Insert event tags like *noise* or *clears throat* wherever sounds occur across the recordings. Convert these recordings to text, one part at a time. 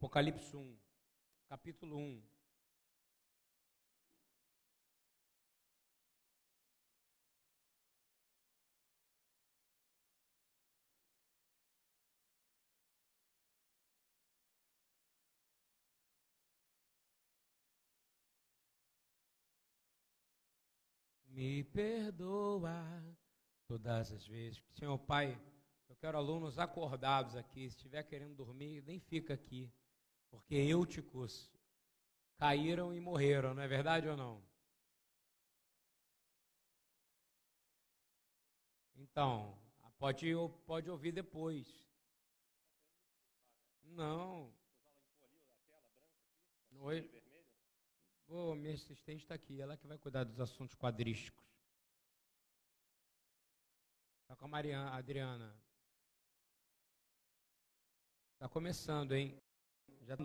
Apocalipse 1, capítulo 1. Me perdoa todas as vezes. Senhor Pai, eu quero alunos acordados aqui. Se estiver querendo dormir, nem fica aqui. Porque eúticos caíram e morreram, não é verdade ou não? Então, pode, pode ouvir depois. Não. Oi. Oh, minha assistente está aqui, ela que vai cuidar dos assuntos quadrísticos. Está com a Mariana, Adriana. Está começando, hein? Já tá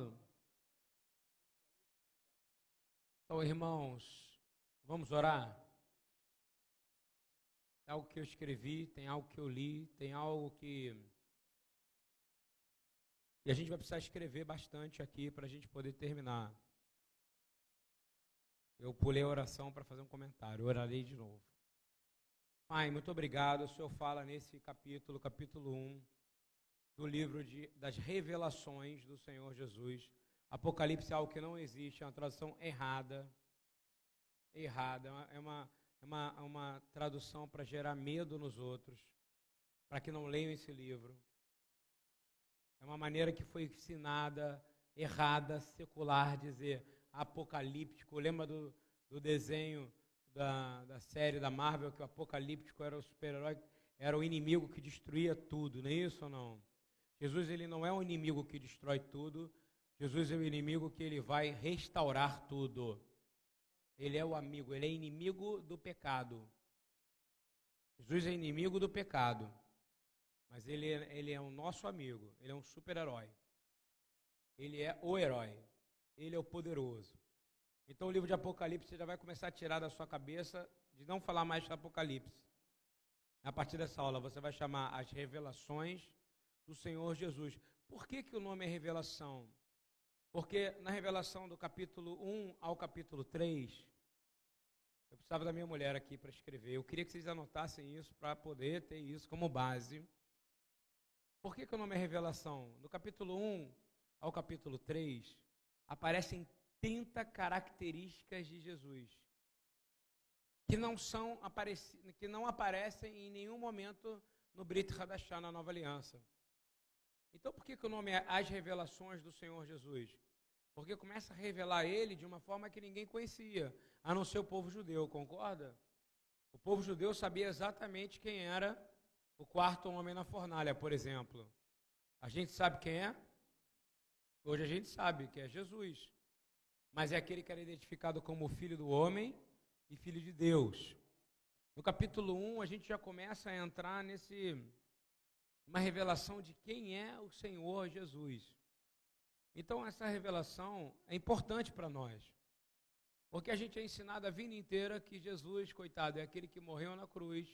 Então, irmãos, vamos orar? Tem algo que eu escrevi, tem algo que eu li, tem algo que. E a gente vai precisar escrever bastante aqui para a gente poder terminar. Eu pulei a oração para fazer um comentário, orarei de novo. Pai, muito obrigado. O Senhor fala nesse capítulo, capítulo 1, do livro de, das revelações do Senhor Jesus. Apocalipse é algo que não existe, é uma tradução errada. Errada. É uma, é uma, é uma tradução para gerar medo nos outros, para que não leiam esse livro. É uma maneira que foi ensinada, errada, secular, dizer apocalíptico. Lembra do, do desenho da, da série da Marvel que o apocalíptico era o super-herói, era o inimigo que destruía tudo, não é isso ou não? Jesus ele não é o inimigo que destrói tudo, Jesus é o inimigo que ele vai restaurar tudo. Ele é o amigo, ele é inimigo do pecado. Jesus é inimigo do pecado, mas ele, ele é o nosso amigo, ele é um super-herói. Ele é o herói. Ele é o poderoso. Então o livro de Apocalipse você já vai começar a tirar da sua cabeça de não falar mais de Apocalipse. A partir dessa aula você vai chamar as revelações do Senhor Jesus. Por que, que o nome é revelação? Porque na revelação do capítulo 1 ao capítulo 3, eu precisava da minha mulher aqui para escrever. Eu queria que vocês anotassem isso para poder ter isso como base. Por que, que o nome é revelação? Do capítulo 1 ao capítulo 3, aparecem 30 características de Jesus que não são que não aparecem em nenhum momento no Brit Hadashah, na Nova Aliança. Então, por que, que o nome é As Revelações do Senhor Jesus? Porque começa a revelar ele de uma forma que ninguém conhecia, a não ser o povo judeu, concorda? O povo judeu sabia exatamente quem era o quarto homem na fornalha, por exemplo. A gente sabe quem é? Hoje a gente sabe que é Jesus, mas é aquele que era identificado como filho do homem e filho de Deus. No capítulo 1, a gente já começa a entrar nesse uma revelação de quem é o Senhor Jesus. Então essa revelação é importante para nós. Porque a gente é ensinado a vida inteira que Jesus, coitado, é aquele que morreu na cruz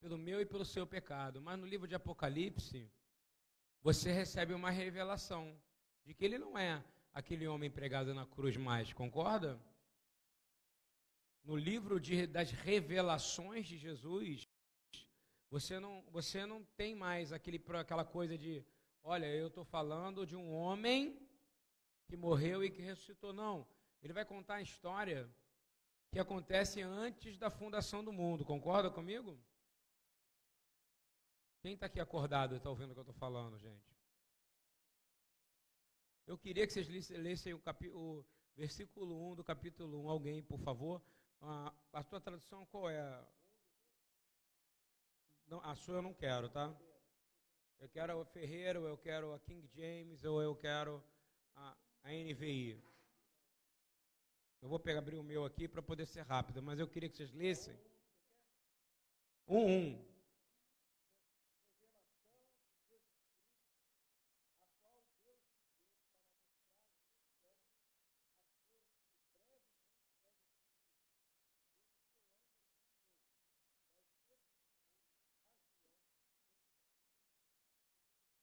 pelo meu e pelo seu pecado. Mas no livro de Apocalipse, você recebe uma revelação de que ele não é aquele homem pregado na cruz mais, concorda? No livro de, das revelações de Jesus, você não, você não tem mais aquele, aquela coisa de, olha, eu estou falando de um homem que morreu e que ressuscitou. Não. Ele vai contar a história que acontece antes da fundação do mundo. Concorda comigo? Quem está aqui acordado e está ouvindo o que eu estou falando, gente? Eu queria que vocês lessem o, o versículo 1 do capítulo 1. Alguém, por favor. A, a tua tradução qual é? Não, a sua eu não quero, tá? Eu quero o Ferreira, ou eu quero a King James, ou eu quero a, a NVI. Eu vou pegar, abrir o meu aqui para poder ser rápido, mas eu queria que vocês lessem. Um, um.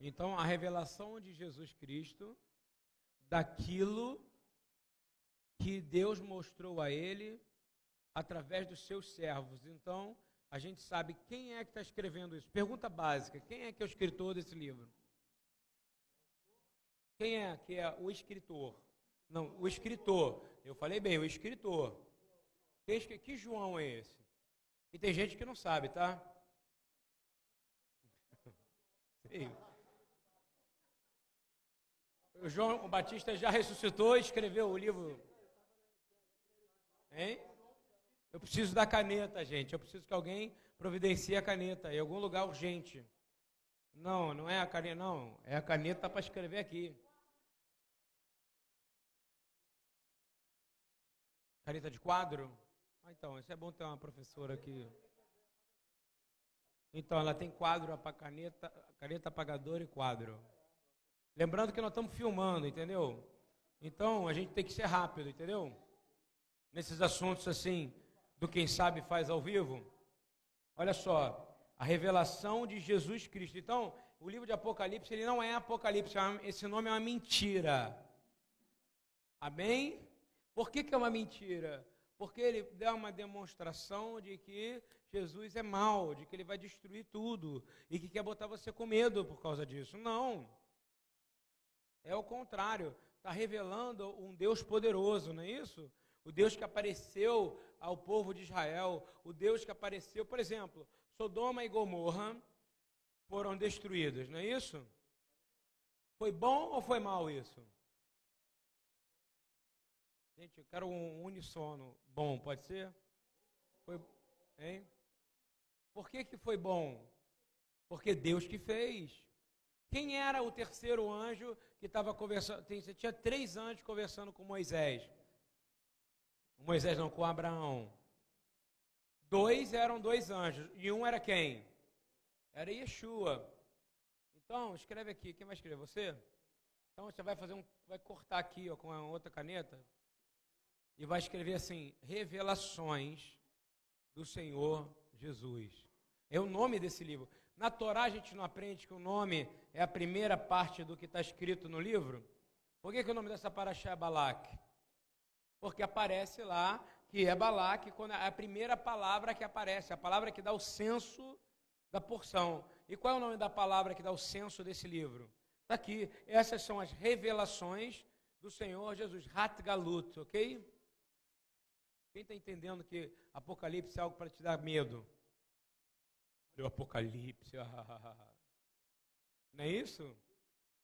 Então, a revelação de Jesus Cristo daquilo que Deus mostrou a ele através dos seus servos. Então, a gente sabe quem é que está escrevendo isso. Pergunta básica: quem é que é o escritor desse livro? Quem é que é o escritor? Não, o escritor. Eu falei bem, o escritor. Que, que João é esse? E tem gente que não sabe, tá? *laughs* Sim. O João Batista já ressuscitou e escreveu o livro. Hein? Eu preciso da caneta, gente. Eu preciso que alguém providencie a caneta em algum lugar urgente. Não, não é a caneta, não. É a caneta para escrever aqui. Caneta de quadro? Ah, então, isso é bom ter uma professora aqui. Então, ela tem quadro, caneta, caneta apagador e quadro. Lembrando que nós estamos filmando, entendeu? Então, a gente tem que ser rápido, entendeu? Nesses assuntos assim, do quem sabe faz ao vivo. Olha só, a revelação de Jesus Cristo. Então, o livro de Apocalipse, ele não é Apocalipse, é esse nome é uma mentira. Amém? Por que, que é uma mentira? Porque ele dá uma demonstração de que Jesus é mau, de que ele vai destruir tudo e que quer botar você com medo por causa disso. Não. É o contrário. Está revelando um Deus poderoso, não é isso? O Deus que apareceu ao povo de Israel, o Deus que apareceu, por exemplo, Sodoma e Gomorra foram destruídas, não é isso? Foi bom ou foi mal isso? Gente, eu quero um unissono bom, pode ser? Foi, hein? Por que, que foi bom? Porque Deus que fez. Quem era o terceiro anjo que estava conversando? Você tinha três anjos conversando com Moisés. Moisés não, com Abraão. Dois eram dois anjos. E um era quem? Era Yeshua. Então, escreve aqui. Quem vai escrever? Você? Então você vai fazer um. Vai cortar aqui ó, com a outra caneta. E vai escrever assim: Revelações do Senhor Jesus. É o nome desse livro. Na Torá a gente não aprende que o nome é a primeira parte do que está escrito no livro. Por que, que o nome dessa paraxá é Balaque? Porque aparece lá que é Balaque, quando é a primeira palavra que aparece, a palavra que dá o senso da porção. E qual é o nome da palavra que dá o senso desse livro? Está aqui. Essas são as revelações do Senhor Jesus. Hat Galut, ok? Quem está entendendo que Apocalipse é algo para te dar medo? Olha o Apocalipse. Não é isso?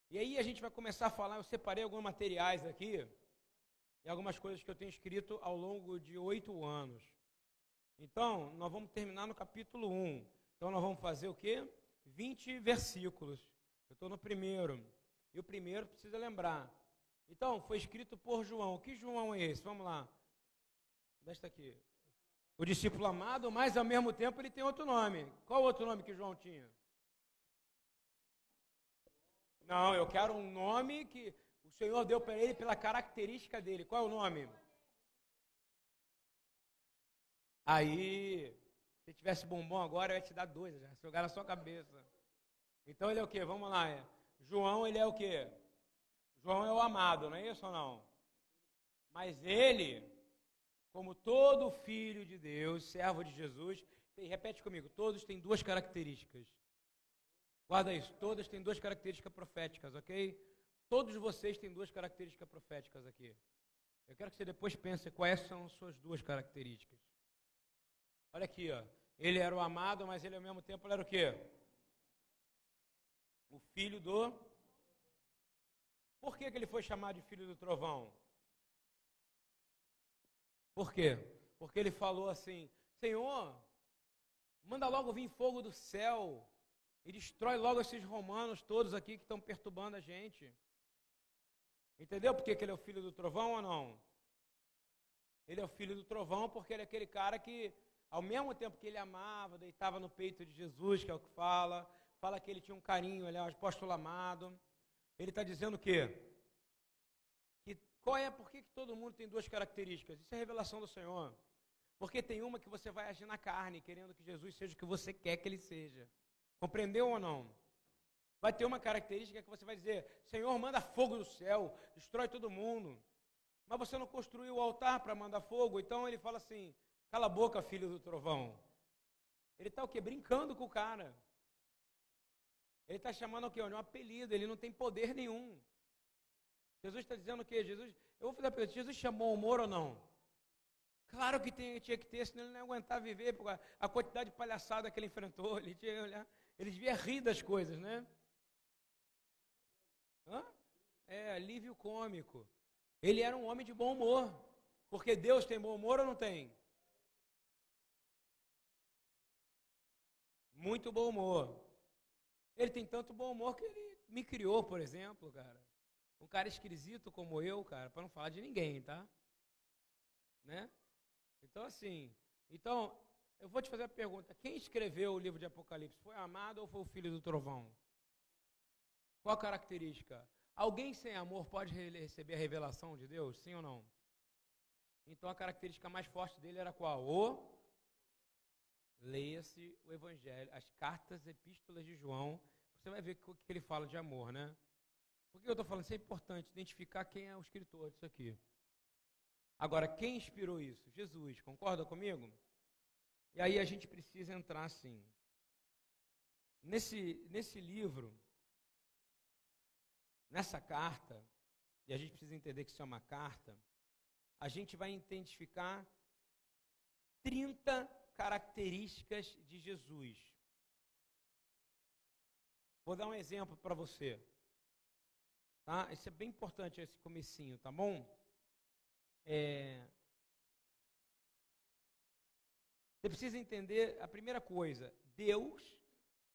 E aí a gente vai começar a falar. Eu separei alguns materiais aqui e algumas coisas que eu tenho escrito ao longo de oito anos. Então, nós vamos terminar no capítulo 1. Então, nós vamos fazer o quê? 20 versículos. Eu estou no primeiro. E o primeiro precisa lembrar. Então, foi escrito por João. Que João é esse? Vamos lá. Desta aqui. O discípulo amado, mas ao mesmo tempo ele tem outro nome. Qual outro nome que João tinha? Não, eu quero um nome que o Senhor deu para ele pela característica dele. Qual é o nome? Aí, se tivesse bombom agora, eu ia te dar dois, já jogar na sua cabeça. Então ele é o quê? Vamos lá. É. João, ele é o quê? João é o amado, não é isso ou não? Mas ele, como todo filho de Deus, servo de Jesus, tem, repete comigo, todos têm duas características. Guarda isso, todas têm duas características proféticas, ok? Todos vocês têm duas características proféticas aqui. Eu quero que você depois pense quais são as suas duas características. Olha aqui, ó. Ele era o amado, mas ele ao mesmo tempo era o quê? O filho do. Por que, que ele foi chamado de filho do trovão? Por quê? Porque ele falou assim: Senhor, manda logo vir fogo do céu e destrói logo esses romanos todos aqui que estão perturbando a gente. Entendeu por que ele é o filho do trovão ou não? Ele é o filho do trovão porque ele é aquele cara que, ao mesmo tempo que ele amava, deitava no peito de Jesus, que é o que fala, fala que ele tinha um carinho, ele é um apóstolo amado. Ele está dizendo o quê? Qual é, por que, que todo mundo tem duas características? Isso é revelação do Senhor. Porque tem uma que você vai agir na carne, querendo que Jesus seja o que você quer que ele seja. Compreendeu ou não? Vai ter uma característica que você vai dizer: Senhor, manda fogo do céu, destrói todo mundo. Mas você não construiu o altar para mandar fogo, então ele fala assim: cala a boca, filho do trovão. Ele está o quê? Brincando com o cara. Ele está chamando o quê? Um apelido, ele não tem poder nenhum. Jesus está dizendo o quê? Jesus, eu vou fazer a pergunta: Jesus chamou humor ou não? Claro que tem, tinha que ter, senão ele não ia aguentar viver, porque a quantidade de palhaçada que ele enfrentou, ele, tinha, ele devia rir das coisas, né? Hã? É, alívio cômico. Ele era um homem de bom humor. Porque Deus tem bom humor ou não tem? Muito bom humor. Ele tem tanto bom humor que ele me criou, por exemplo, cara. Um cara esquisito como eu, cara, para não falar de ninguém, tá? Né? Então, assim, então, eu vou te fazer a pergunta: quem escreveu o livro de Apocalipse? Foi Amado ou foi o filho do trovão? Qual a característica? Alguém sem amor pode receber a revelação de Deus? Sim ou não? Então a característica mais forte dele era qual? O leia-se o Evangelho, as cartas, epístolas de João. Você vai ver o que ele fala de amor, né? Por que eu estou falando? Isso é importante, identificar quem é o escritor disso aqui. Agora, quem inspirou isso? Jesus, concorda comigo? E aí a gente precisa entrar assim. Nesse, nesse livro, nessa carta, e a gente precisa entender que isso é uma carta, a gente vai identificar 30 características de Jesus. Vou dar um exemplo para você. Tá? Isso é bem importante, esse comecinho, tá bom? É... Você precisa entender a primeira coisa: Deus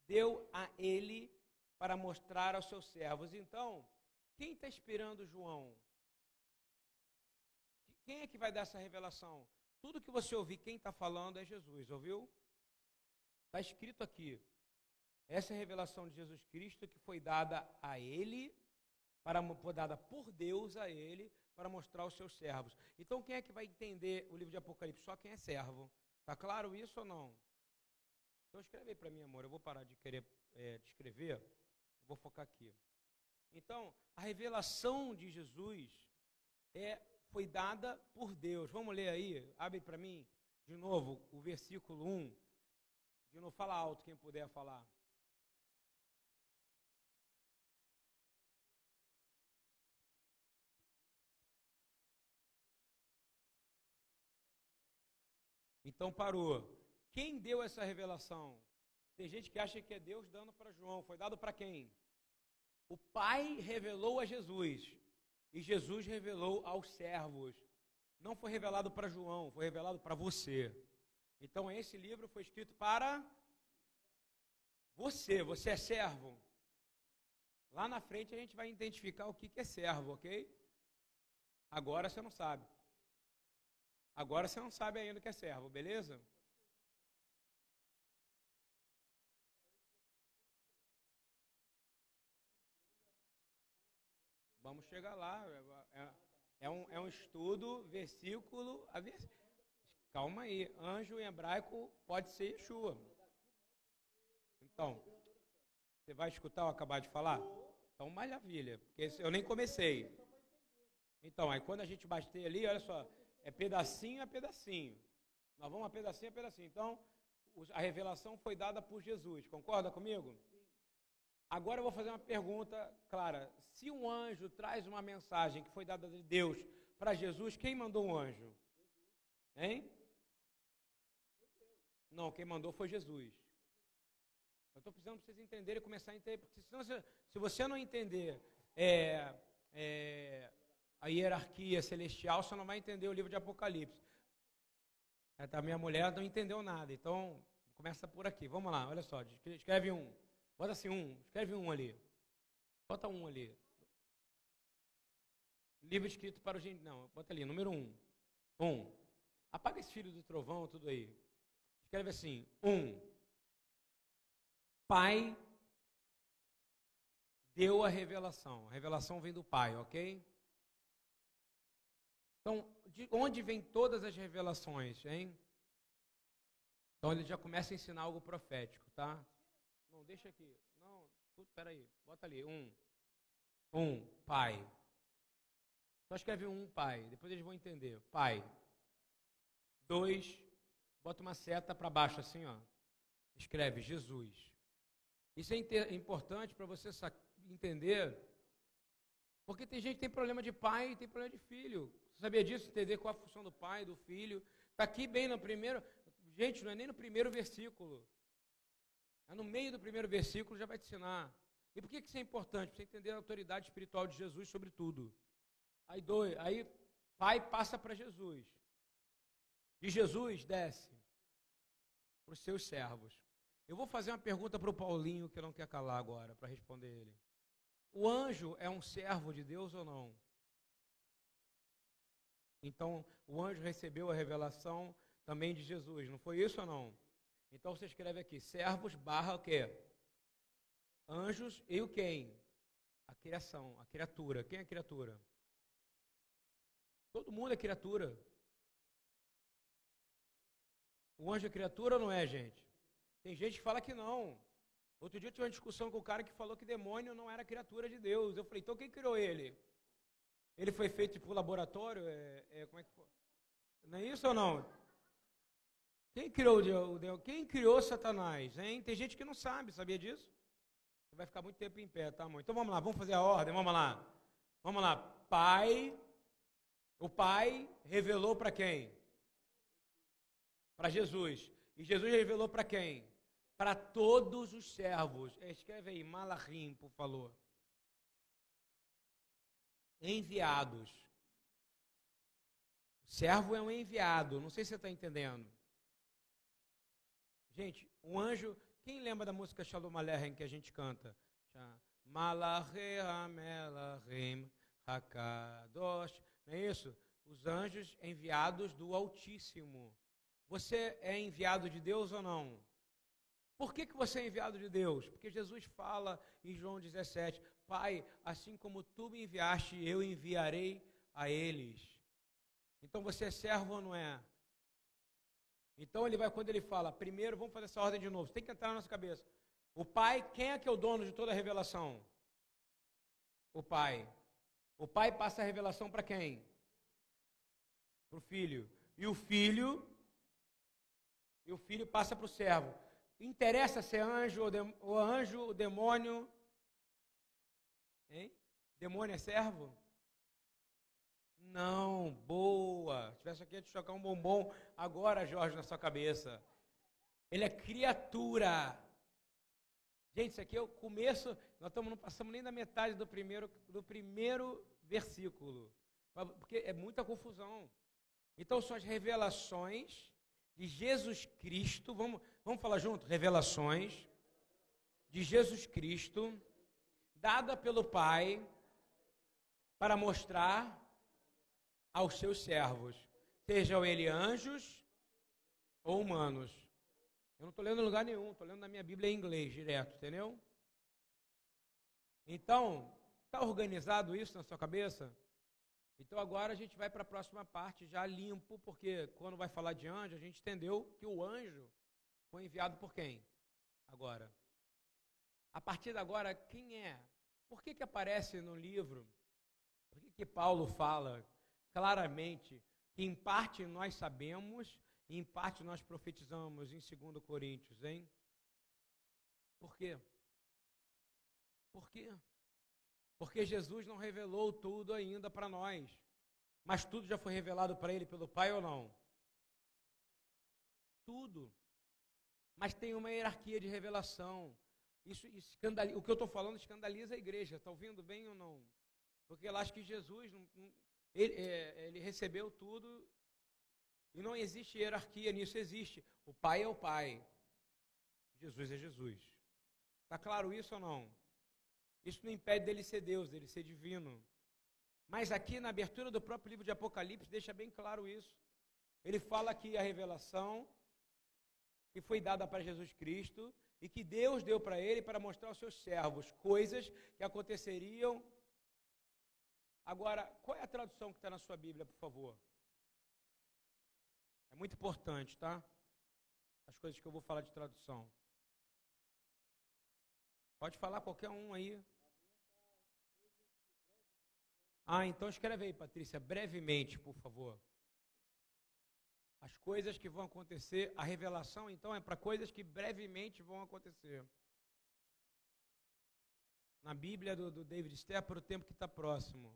deu a ele para mostrar aos seus servos. Então, quem está esperando João? Quem é que vai dar essa revelação? Tudo que você ouvir, quem está falando é Jesus, ouviu? Está escrito aqui. Essa é a revelação de Jesus Cristo que foi dada a ele, para, dada por Deus a ele, para mostrar aos seus servos. Então, quem é que vai entender o livro de Apocalipse? Só quem é servo. Está claro isso ou não? Então, escreve para mim, amor. Eu vou parar de querer é, te escrever. Vou focar aqui. Então, a revelação de Jesus é, foi dada por Deus. Vamos ler aí, abre para mim de novo o versículo 1. De novo, fala alto quem puder falar. Então parou. Quem deu essa revelação? Tem gente que acha que é Deus dando para João. Foi dado para quem? O Pai revelou a Jesus. E Jesus revelou aos servos. Não foi revelado para João, foi revelado para você. Então esse livro foi escrito para você. Você é servo. Lá na frente a gente vai identificar o que é servo, ok? Agora você não sabe. Agora você não sabe ainda o que é servo, beleza? Vamos chegar lá. É, é, um, é um estudo, versículo a versículo. Calma aí. Anjo em hebraico pode ser Yeshua. Então, você vai escutar eu acabar de falar? Então, maravilha. Porque eu nem comecei. Então, aí quando a gente bater ali, olha só, é pedacinho a pedacinho. Nós vamos a pedacinho a pedacinho. Então, a revelação foi dada por Jesus. Concorda comigo? Agora eu vou fazer uma pergunta clara. Se um anjo traz uma mensagem que foi dada de Deus para Jesus, quem mandou o anjo? Hein? Não, quem mandou foi Jesus. Eu estou precisando para vocês entenderem e começar a entender. Porque senão, se, se você não entender é, é, a hierarquia celestial, você não vai entender o livro de Apocalipse. A minha mulher não entendeu nada. Então, começa por aqui. Vamos lá, olha só. Escreve um. Bota assim um, escreve um ali. Bota um ali. Livro escrito para o gente. Não, bota ali, número um. Um. Apaga esse filho do trovão, tudo aí. Escreve assim: um. Pai deu a revelação. A revelação vem do Pai, ok? Então, de onde vem todas as revelações, hein? Então ele já começa a ensinar algo profético, tá? Não, deixa aqui. Não, Espera aí, bota ali. Um. Um, pai. Só escreve um, pai. Depois eles vão entender. Pai. Dois, bota uma seta para baixo assim, ó. Escreve Jesus. Isso é importante para você entender. Porque tem gente que tem problema de pai e tem problema de filho. Sabia disso? Entender qual a função do pai, do filho. Está aqui bem no primeiro. Gente, não é nem no primeiro versículo. É no meio do primeiro versículo, já vai te ensinar. E por que isso é importante? Para você entender a autoridade espiritual de Jesus sobre tudo. Aí, dois, aí pai passa para Jesus. E Jesus desce para os seus servos. Eu vou fazer uma pergunta para o Paulinho que não quer calar agora, para responder ele. O anjo é um servo de Deus ou não? Então, o anjo recebeu a revelação também de Jesus, não foi isso ou não? Então você escreve aqui, servos barra o quê? Anjos e o quem? A criação, a criatura. Quem é a criatura? Todo mundo é criatura. O anjo é criatura ou não é, gente? Tem gente que fala que não. Outro dia eu tive uma discussão com o cara que falou que demônio não era criatura de Deus. Eu falei, então quem criou ele? Ele foi feito por laboratório? É, é, como é que foi? Não é isso ou não? Quem criou o Deus? Quem criou Satanás? Hein? Tem gente que não sabe, sabia disso? Você vai ficar muito tempo em pé, tá, amor? Então vamos lá, vamos fazer a ordem, vamos lá. Vamos lá. Pai, o Pai revelou para quem? Para Jesus. E Jesus revelou para quem? Para todos os servos. Escreve aí, Malachim, por favor. Enviados. O servo é um enviado. Não sei se você está entendendo. Gente, um anjo. Quem lembra da música Shalom Aleichem que a gente canta? Malachim Hakadosh. Não é isso? Os anjos enviados do Altíssimo. Você é enviado de Deus ou não? Por que, que você é enviado de Deus? Porque Jesus fala em João 17: Pai, assim como tu me enviaste, eu enviarei a eles. Então você é servo ou não é? Então ele vai, quando ele fala, primeiro, vamos fazer essa ordem de novo, tem que entrar na nossa cabeça. O pai, quem é que é o dono de toda a revelação? O pai. O pai passa a revelação para quem? Para o filho. E o filho, e o filho passa para o servo. Interessa ser anjo ou anjo, o demônio. Hein? Demônio é servo? Não, boa. Se tivesse aqui, ia te chocar um bombom agora, Jorge, na sua cabeça. Ele é criatura. Gente, isso aqui é o começo, nós estamos, não passamos nem da metade do primeiro, do primeiro versículo. Porque é muita confusão. Então são as revelações de Jesus Cristo. Vamos, vamos falar junto? Revelações de Jesus Cristo, dada pelo Pai para mostrar aos seus servos, sejam eles anjos ou humanos. Eu não estou lendo em lugar nenhum, estou lendo na minha Bíblia em inglês direto, entendeu? Então, está organizado isso na sua cabeça? Então agora a gente vai para a próxima parte já limpo, porque quando vai falar de anjo, a gente entendeu que o anjo foi enviado por quem? Agora. A partir de agora, quem é? Por que, que aparece no livro? Por que, que Paulo fala claramente que em parte nós sabemos e em parte nós profetizamos em 2 Coríntios, hein? Por quê? Por quê? Porque Jesus não revelou tudo ainda para nós. Mas tudo já foi revelado para ele pelo Pai ou não? Tudo. Mas tem uma hierarquia de revelação. Isso, escandaliza, o que eu estou falando escandaliza a igreja. Está ouvindo bem ou não? Porque ela acha que Jesus não, ele, é, ele recebeu tudo e não existe hierarquia nisso, existe. O Pai é o Pai, Jesus é Jesus. Está claro isso ou não? Isso não impede dele ser Deus, dele ser divino. Mas aqui na abertura do próprio livro de Apocalipse deixa bem claro isso. Ele fala que a revelação que foi dada para Jesus Cristo e que Deus deu para ele para mostrar aos seus servos coisas que aconteceriam Agora, qual é a tradução que está na sua Bíblia, por favor? É muito importante, tá? As coisas que eu vou falar de tradução. Pode falar qualquer um aí. Ah, então escreve aí, Patrícia, brevemente, por favor. As coisas que vão acontecer, a revelação, então, é para coisas que brevemente vão acontecer. Na Bíblia do, do David Stepp, para o tempo que está próximo.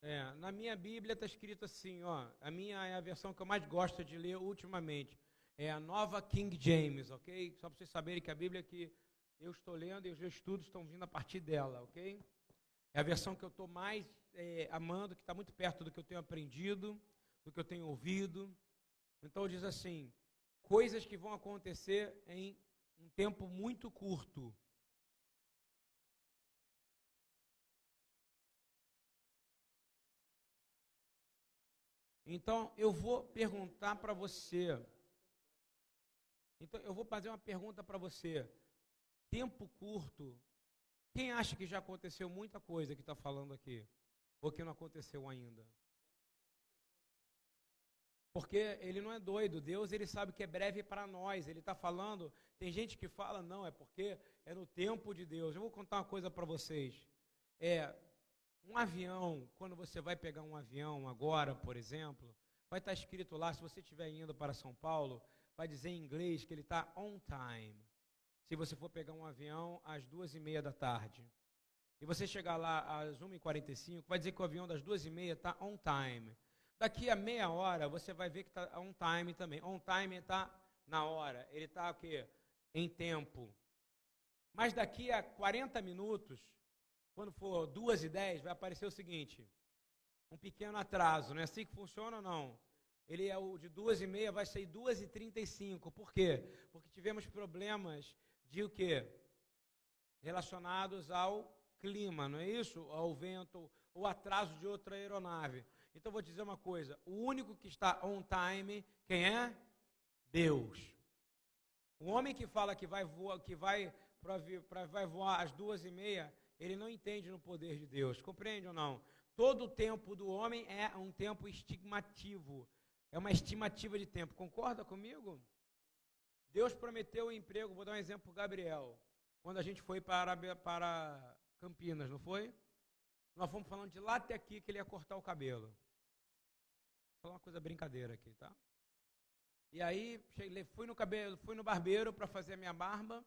É, na minha Bíblia está escrito assim, ó, a minha é a versão que eu mais gosto de ler ultimamente. É a nova King James, ok? Só para vocês saberem que a Bíblia que eu estou lendo e os meus estudos estão vindo a partir dela, ok? É a versão que eu estou mais é, amando, que está muito perto do que eu tenho aprendido, do que eu tenho ouvido. Então diz assim: coisas que vão acontecer em um tempo muito curto. Então eu vou perguntar para você. Então eu vou fazer uma pergunta para você. Tempo curto quem acha que já aconteceu muita coisa que está falando aqui? Ou que não aconteceu ainda? Porque ele não é doido. Deus ele sabe que é breve para nós. Ele está falando. Tem gente que fala não, é porque é no tempo de Deus. Eu vou contar uma coisa para vocês. É um avião. Quando você vai pegar um avião agora, por exemplo, vai estar tá escrito lá. Se você estiver indo para São Paulo, vai dizer em inglês que ele está on time se você for pegar um avião às duas e meia da tarde, e você chegar lá às 1h45, vai dizer que o avião das duas e meia está on time. Daqui a meia hora, você vai ver que está on time também. On time está na hora, ele está o quê? Em tempo. Mas daqui a 40 minutos, quando for duas e dez, vai aparecer o seguinte, um pequeno atraso. Não é assim que funciona ou não? Ele é o de duas e meia, vai sair duas e trinta e cinco. Por quê? Porque tivemos problemas de o quê? Relacionados ao clima, não é isso? Ao vento, ou atraso de outra aeronave. Então vou dizer uma coisa: o único que está on time, quem é? Deus. O homem que fala que vai voar, que vai, pra, vai voar às duas e meia, ele não entende no poder de Deus. Compreende ou não? Todo o tempo do homem é um tempo estigmativo. É uma estimativa de tempo. Concorda comigo? Deus prometeu um emprego, vou dar um exemplo para Gabriel. Quando a gente foi para, para Campinas, não foi? Nós fomos falando de lá até aqui que ele ia cortar o cabelo. Falar uma coisa brincadeira aqui, tá? E aí, cheguei, fui no cabelo, fui no barbeiro para fazer a minha barba.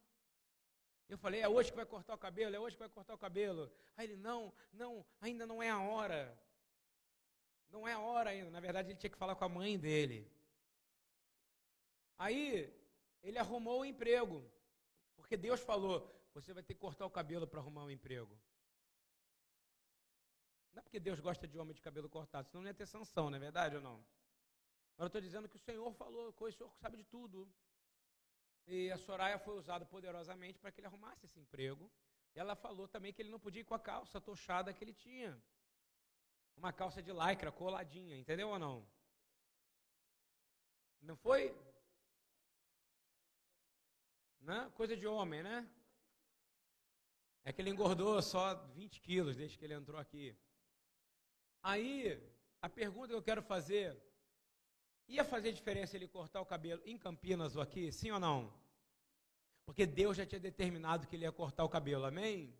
Eu falei, é hoje que vai cortar o cabelo, é hoje que vai cortar o cabelo. Aí ele, não, não, ainda não é a hora. Não é a hora ainda. Na verdade, ele tinha que falar com a mãe dele. Aí, ele arrumou o emprego. Porque Deus falou: você vai ter que cortar o cabelo para arrumar um emprego. Não é porque Deus gosta de homem de cabelo cortado, senão não ia ter sanção, não é verdade ou não? Agora eu estou dizendo que o Senhor falou, o Senhor sabe de tudo. E a Soraya foi usada poderosamente para que ele arrumasse esse emprego. E ela falou também que ele não podia ir com a calça tochada que ele tinha. Uma calça de lycra coladinha, entendeu ou não? Não foi? Né? Coisa de homem, né? É que ele engordou só 20 quilos desde que ele entrou aqui. Aí, a pergunta que eu quero fazer: ia fazer diferença ele cortar o cabelo em Campinas ou aqui? Sim ou não? Porque Deus já tinha determinado que ele ia cortar o cabelo, amém?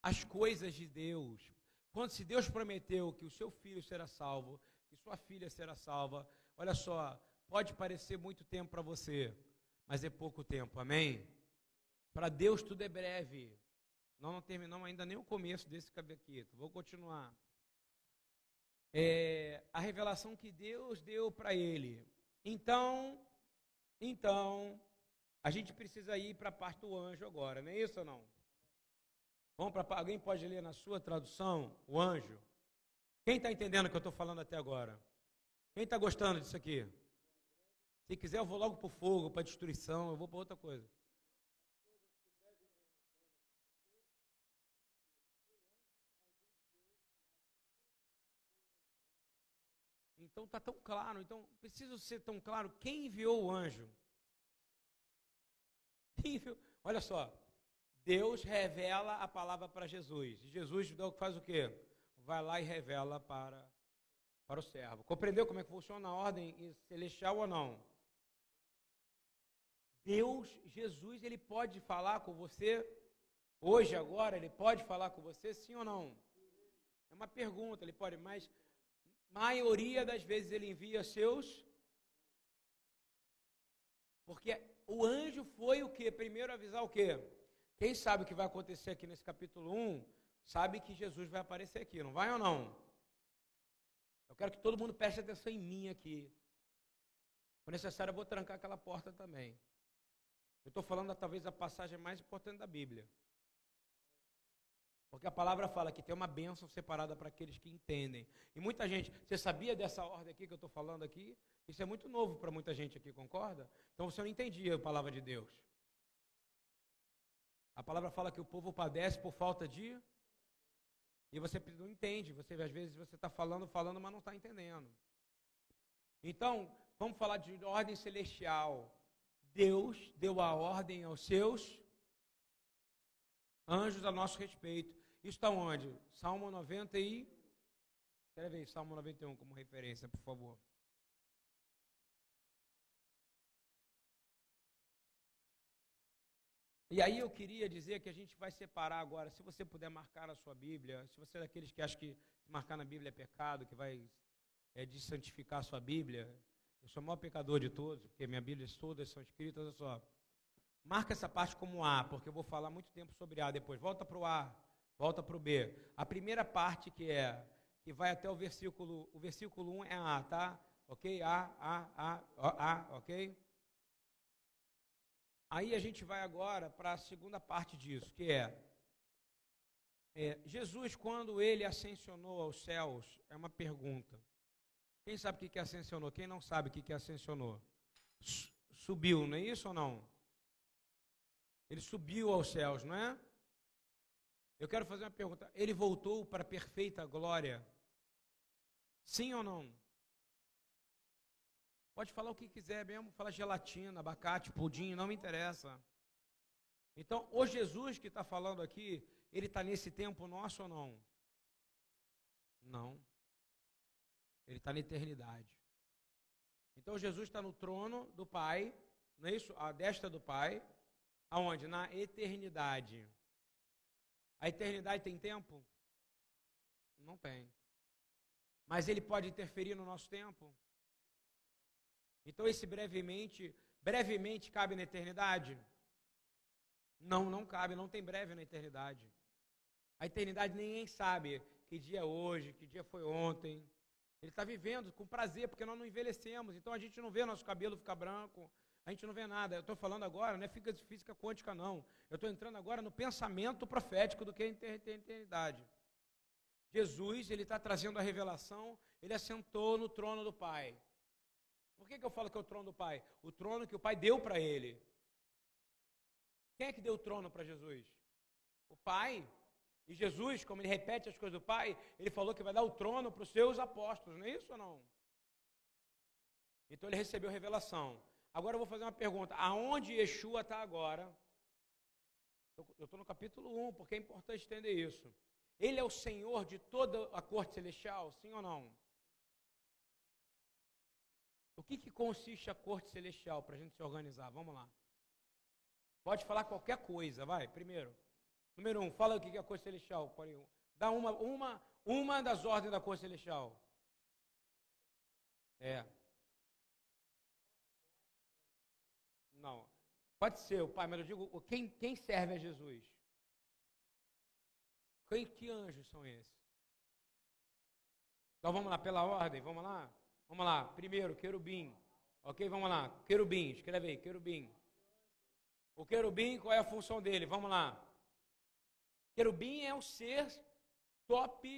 As coisas de Deus. Quando se Deus prometeu que o seu filho será salvo, que sua filha será salva, olha só, pode parecer muito tempo para você, mas é pouco tempo, amém? Para Deus tudo é breve. Nós não terminamos ainda nem o começo desse cabequito. Vou continuar. É, a revelação que Deus deu para ele. Então, então, a gente precisa ir para a parte do anjo agora, não é isso ou não? Vamos para alguém pode ler na sua tradução o anjo? Quem está entendendo o que eu estou falando até agora? Quem está gostando disso aqui? Se quiser, eu vou logo para o fogo, para a destruição, eu vou para outra coisa. Então está tão claro, então preciso ser tão claro quem enviou o anjo. Quem enviou? Olha só, Deus revela a palavra para Jesus. Jesus faz o quê? Vai lá e revela para, para o servo. Compreendeu como é que funciona a ordem celestial ou não? Deus, Jesus, ele pode falar com você hoje, agora, ele pode falar com você, sim ou não? É uma pergunta, ele pode, mas maioria das vezes ele envia seus. Porque o anjo foi o que? Primeiro avisar o quê? Quem sabe o que vai acontecer aqui nesse capítulo 1, sabe que Jesus vai aparecer aqui, não vai ou não? Eu quero que todo mundo preste atenção em mim aqui. Se necessário, eu vou trancar aquela porta também. Eu estou falando talvez a passagem mais importante da Bíblia. Porque a palavra fala que tem uma bênção separada para aqueles que entendem. E muita gente, você sabia dessa ordem aqui que eu estou falando aqui? Isso é muito novo para muita gente aqui, concorda? Então você não entendia a palavra de Deus. A palavra fala que o povo padece por falta de. E você não entende. Você às vezes você está falando, falando, mas não está entendendo. Então, vamos falar de ordem celestial. Deus deu a ordem aos seus anjos a nosso respeito. Está onde? Salmo 90 e. Escreve aí, Salmo 91 como referência, por favor. E aí eu queria dizer que a gente vai separar agora, se você puder marcar a sua Bíblia, se você é daqueles que acha que marcar na Bíblia é pecado, que vai é, desantificar a sua Bíblia, eu sou o maior pecador de todos, porque minha Bíblia todas são escritas, olha só. Marca essa parte como A, porque eu vou falar muito tempo sobre A depois. Volta para o A, volta para o B. A primeira parte que é, que vai até o versículo, o versículo 1 é A, tá? Ok? A, A, A, A, ok? Aí a gente vai agora para a segunda parte disso, que é, é, Jesus, quando ele ascensionou aos céus, é uma pergunta. Quem sabe o que, que ascensionou? Quem não sabe o que, que ascensionou? Subiu, não é isso ou não? Ele subiu aos céus, não é? Eu quero fazer uma pergunta. Ele voltou para a perfeita glória? Sim ou não? Pode falar o que quiser mesmo, falar gelatina, abacate, pudim, não me interessa. Então, o Jesus que está falando aqui, ele está nesse tempo nosso ou não? Não. Ele está na eternidade. Então, Jesus está no trono do Pai, não é isso? A destra do Pai. Aonde? Na eternidade. A eternidade tem tempo? Não tem. Mas ele pode interferir no nosso tempo? Então esse brevemente, brevemente cabe na eternidade? Não, não cabe, não tem breve na eternidade. A eternidade ninguém sabe que dia é hoje, que dia foi ontem. Ele está vivendo com prazer, porque nós não envelhecemos, então a gente não vê nosso cabelo ficar branco, a gente não vê nada. Eu estou falando agora, não é física quântica, não. Eu estou entrando agora no pensamento profético do que é a eternidade. Jesus, ele está trazendo a revelação, ele assentou no trono do Pai. Por que, que eu falo que é o trono do Pai? O trono que o Pai deu para ele. Quem é que deu o trono para Jesus? O Pai. E Jesus, como ele repete as coisas do Pai, ele falou que vai dar o trono para os seus apóstolos, não é isso ou não? Então ele recebeu revelação. Agora eu vou fazer uma pergunta. Aonde Yeshua está agora? Eu estou no capítulo 1, porque é importante entender isso. Ele é o Senhor de toda a corte celestial, sim ou não? O que, que consiste a corte celestial para a gente se organizar? Vamos lá. Pode falar qualquer coisa, vai. Primeiro, número um, fala o que é a corte celestial. Dá uma, uma, uma das ordens da corte celestial. É. Não. Pode ser o Pai, mas eu digo, quem, quem serve a Jesus? Quem, que anjos são esses? Então vamos lá, pela ordem, vamos lá? Vamos lá, primeiro, querubim. Ok, vamos lá, querubim, escreve aí, querubim. O querubim, qual é a função dele? Vamos lá. Querubim é o ser top.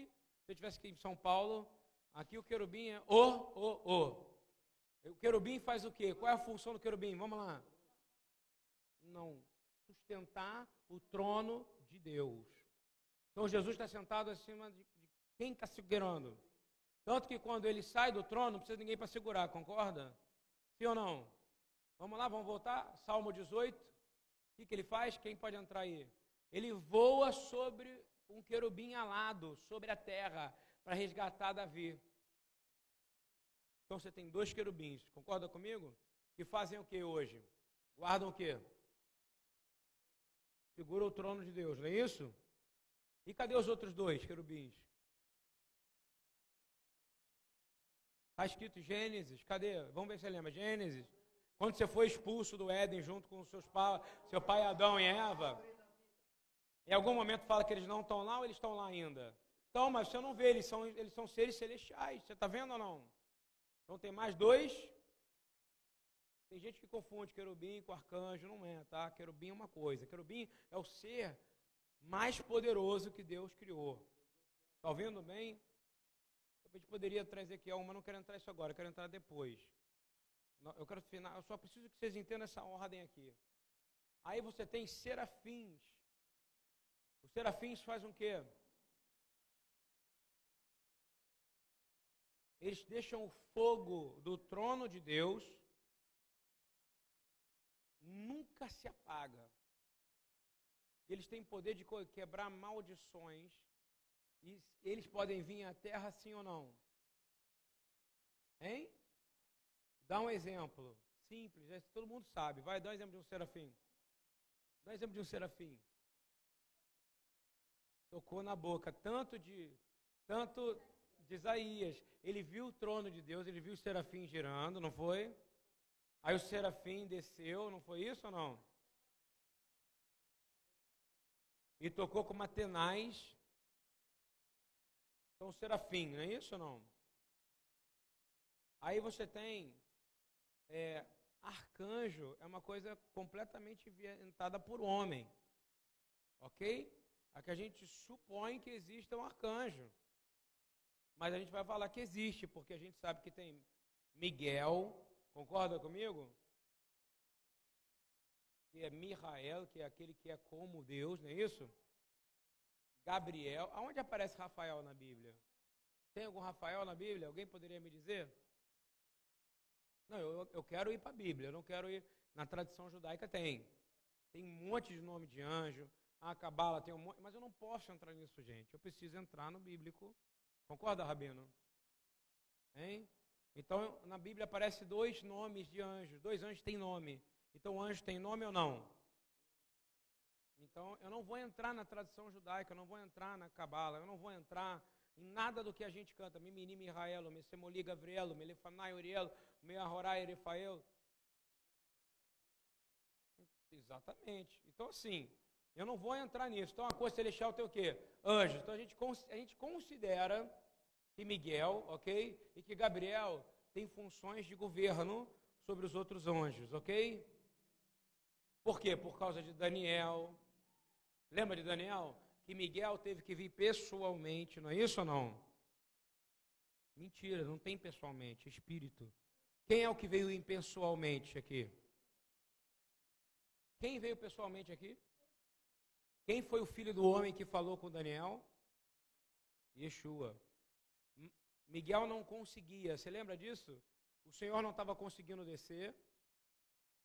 Se eu estivesse aqui em São Paulo, aqui o querubim é o, o, o. O querubim faz o quê? Qual é a função do querubim? Vamos lá não sustentar o trono de Deus. Então Jesus está sentado acima de, de quem está segurando. Tanto que quando ele sai do trono, não precisa de ninguém para segurar, concorda? Sim ou não? Vamos lá, vamos voltar? Salmo 18. O que, que ele faz? Quem pode entrar aí? Ele voa sobre um querubim alado, sobre a terra, para resgatar Davi. Então você tem dois querubins, concorda comigo? Que fazem o que hoje? Guardam o quê? Segura o trono de Deus, não é isso? E cadê os outros dois querubins? Está escrito Gênesis, cadê? Vamos ver se você lembra. Gênesis. Quando você foi expulso do Éden junto com seus pa... seu pai Adão e Eva. Em algum momento fala que eles não estão lá ou eles estão lá ainda? Então, mas você não vê, eles são, eles são seres celestiais. Você está vendo ou não? Então tem mais dois. Tem gente que confunde querubim com arcanjo, não é, tá? Querubim é uma coisa. Querubim é o ser mais poderoso que Deus criou. Está ouvindo bem? A gente poderia trazer aqui uma, não quero entrar isso agora, quero entrar depois. Eu quero final, eu só preciso que vocês entendam essa ordem aqui. Aí você tem serafins. Os serafins fazem o quê? Eles deixam o fogo do trono de Deus nunca se apaga. Eles têm poder de quebrar maldições. E eles podem vir à terra sim ou não? Hein? Dá um exemplo. Simples, todo mundo sabe. Vai, dá um exemplo de um serafim. Dá um exemplo de um serafim. Tocou na boca, tanto de, tanto de Isaías. Ele viu o trono de Deus, ele viu o serafim girando, não foi? Aí o serafim desceu, não foi isso ou não? E tocou com tenaz. Então, o serafim, não é isso ou não? Aí você tem é, arcanjo, é uma coisa completamente inventada por homem. Ok? Aqui a gente supõe que exista um arcanjo. Mas a gente vai falar que existe, porque a gente sabe que tem Miguel, concorda comigo? Que é Mihael, que é aquele que é como Deus, não é isso? Gabriel. Aonde aparece Rafael na Bíblia? Tem algum Rafael na Bíblia? Alguém poderia me dizer? Não, eu, eu quero ir para a Bíblia, eu não quero ir. Na tradição judaica tem. Tem um monte de nome de anjo. A Cabala tem um monte. Mas eu não posso entrar nisso, gente. Eu preciso entrar no bíblico. Concorda, Rabino? Hein? Então, na Bíblia aparece dois nomes de anjos. Dois anjos têm nome. Então, o anjo tem nome ou não? Então, eu não vou entrar na tradição judaica, eu não vou entrar na Cabala, eu não vou entrar em nada do que a gente canta. Mimini, Mihaelo, Messemoli, Gabrielo, Melefanai, Urielo, Meahorai, Erefael. Exatamente. Então, assim, eu não vou entrar nisso. Então, a coisa celestial tem o quê? Anjos. Então, a gente, a gente considera que Miguel, ok? E que Gabriel tem funções de governo sobre os outros anjos, ok? Por quê? Por causa de Daniel. Lembra de Daniel? Que Miguel teve que vir pessoalmente, não é isso ou não? Mentira, não tem pessoalmente, espírito. Quem é o que veio impessoalmente aqui? Quem veio pessoalmente aqui? Quem foi o filho do homem que falou com Daniel? Yeshua. Miguel não conseguia, você lembra disso? O Senhor não estava conseguindo descer.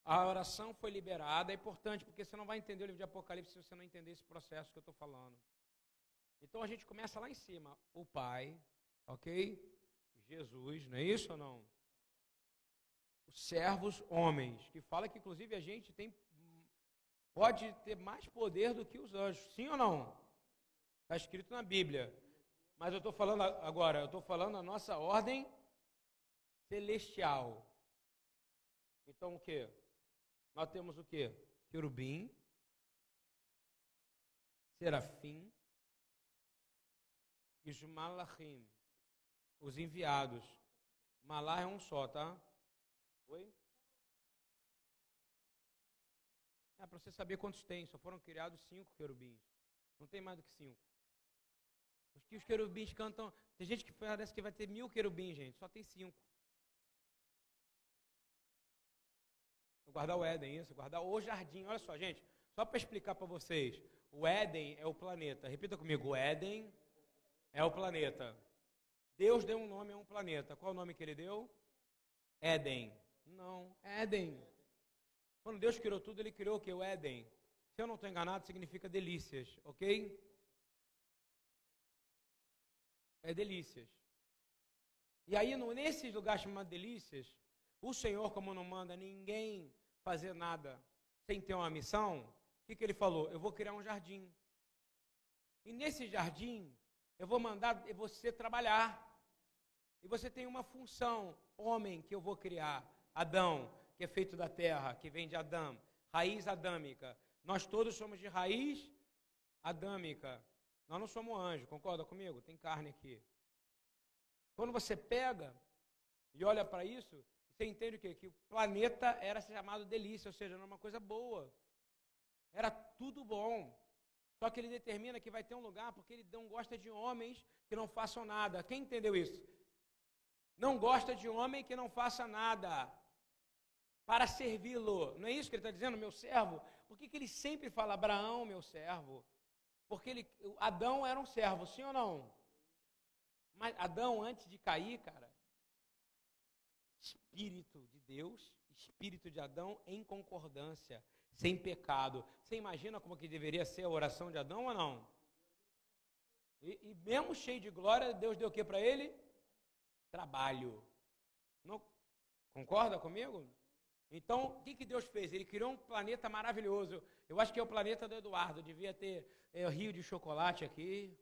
A oração foi liberada, é importante, porque você não vai entender o livro de Apocalipse se você não entender esse processo que eu estou falando. Então a gente começa lá em cima. O Pai, ok? Jesus, não é isso ou não? Os servos homens, que fala que inclusive a gente tem pode ter mais poder do que os anjos. Sim ou não? Está escrito na Bíblia. Mas eu estou falando agora, eu estou falando a nossa ordem celestial. Então o que? Nós temos o que? Querubim, serafim e os malachim, os enviados. Malá é um só, tá? Oi? É para você saber quantos tem. Só foram criados cinco querubins. Não tem mais do que cinco. Os que os querubins cantam. Tem gente que parece que vai ter mil querubins, gente. Só tem cinco. Guardar o Éden, isso, guardar o jardim. Olha só, gente, só para explicar para vocês. O Éden é o planeta. Repita comigo: o Éden é o planeta. Deus deu um nome a um planeta. Qual o nome que ele deu? Éden. Não, Éden. Quando Deus criou tudo, ele criou o que? O Éden. Se eu não estou enganado, significa delícias, ok? É delícias. E aí, nesses lugares chamados delícias, o Senhor, como não manda ninguém fazer nada sem ter uma missão, o que, que ele falou? Eu vou criar um jardim. E nesse jardim, eu vou mandar você trabalhar. E você tem uma função, homem, que eu vou criar. Adão, que é feito da terra, que vem de Adão, raiz adâmica. Nós todos somos de raiz adâmica. Nós não somos anjo, concorda comigo? Tem carne aqui. Quando você pega e olha para isso, você entende o quê? Que o planeta era chamado delícia, ou seja, era uma coisa boa. Era tudo bom. Só que ele determina que vai ter um lugar porque ele não gosta de homens que não façam nada. Quem entendeu isso? Não gosta de homem que não faça nada para servi-lo. Não é isso que ele está dizendo, meu servo? Por que, que ele sempre fala Abraão, meu servo? Porque ele, Adão era um servo, sim ou não? Mas Adão, antes de cair, cara, Espírito de Deus, Espírito de Adão em concordância sem pecado. Você imagina como que deveria ser a oração de Adão ou não? E, e mesmo cheio de glória, Deus deu o que para ele? Trabalho. Não, concorda comigo? Então, o que, que Deus fez? Ele criou um planeta maravilhoso. Eu acho que é o planeta do Eduardo. Devia ter é, rio de chocolate aqui.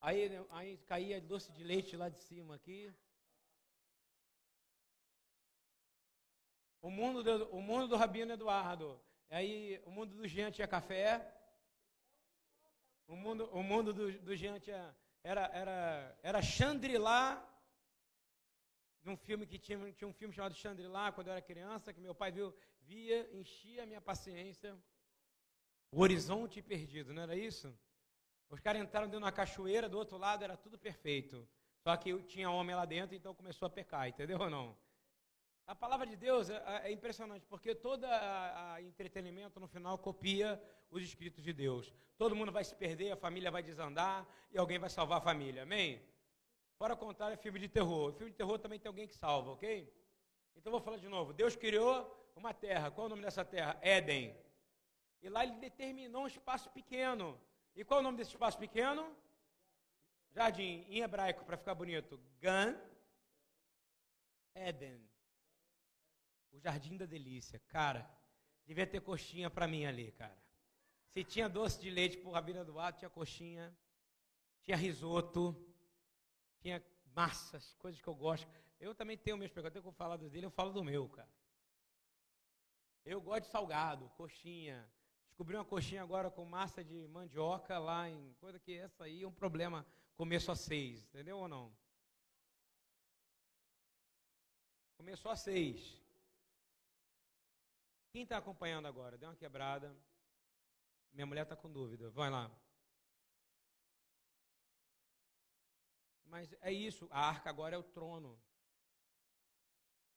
Aí, aí caía doce de leite lá de cima aqui. O mundo do, o mundo do Rabino Eduardo. Aí o mundo do Jean tinha café. O mundo, o mundo do, do Jean tinha, era, era, era Chandrilá. Num filme que tinha, tinha um filme chamado Chandrilá, quando eu era criança, que meu pai viu, via, enchia a minha paciência. O horizonte perdido, não era isso? Os caras entraram dentro de uma cachoeira, do outro lado era tudo perfeito. Só que tinha homem lá dentro, então começou a pecar, entendeu ou não? A palavra de Deus é, é impressionante, porque todo entretenimento no final copia os escritos de Deus. Todo mundo vai se perder, a família vai desandar e alguém vai salvar a família. Amém? Fora contar, é filme de terror. O filme de terror também tem alguém que salva, ok? Então vou falar de novo. Deus criou uma terra. Qual é o nome dessa terra? Éden. E lá ele determinou um espaço pequeno. E qual é o nome desse espaço pequeno? Jardim, em hebraico, para ficar bonito. Gan Éden. O Jardim da Delícia. Cara, devia ter coxinha para mim ali, cara. Se tinha doce de leite pro Rabino Eduardo, tinha coxinha, tinha risoto, tinha massas, coisas que eu gosto. Eu também tenho meus pecados. Eu vou falar dele, eu falo do meu, cara. Eu gosto de salgado, coxinha. Descobri uma coxinha agora com massa de mandioca lá em coisa que essa aí é um problema começo a seis, entendeu ou não? Começou a seis. Quem está acompanhando agora? Deu uma quebrada. Minha mulher está com dúvida. Vai lá. Mas é isso. A arca agora é o trono.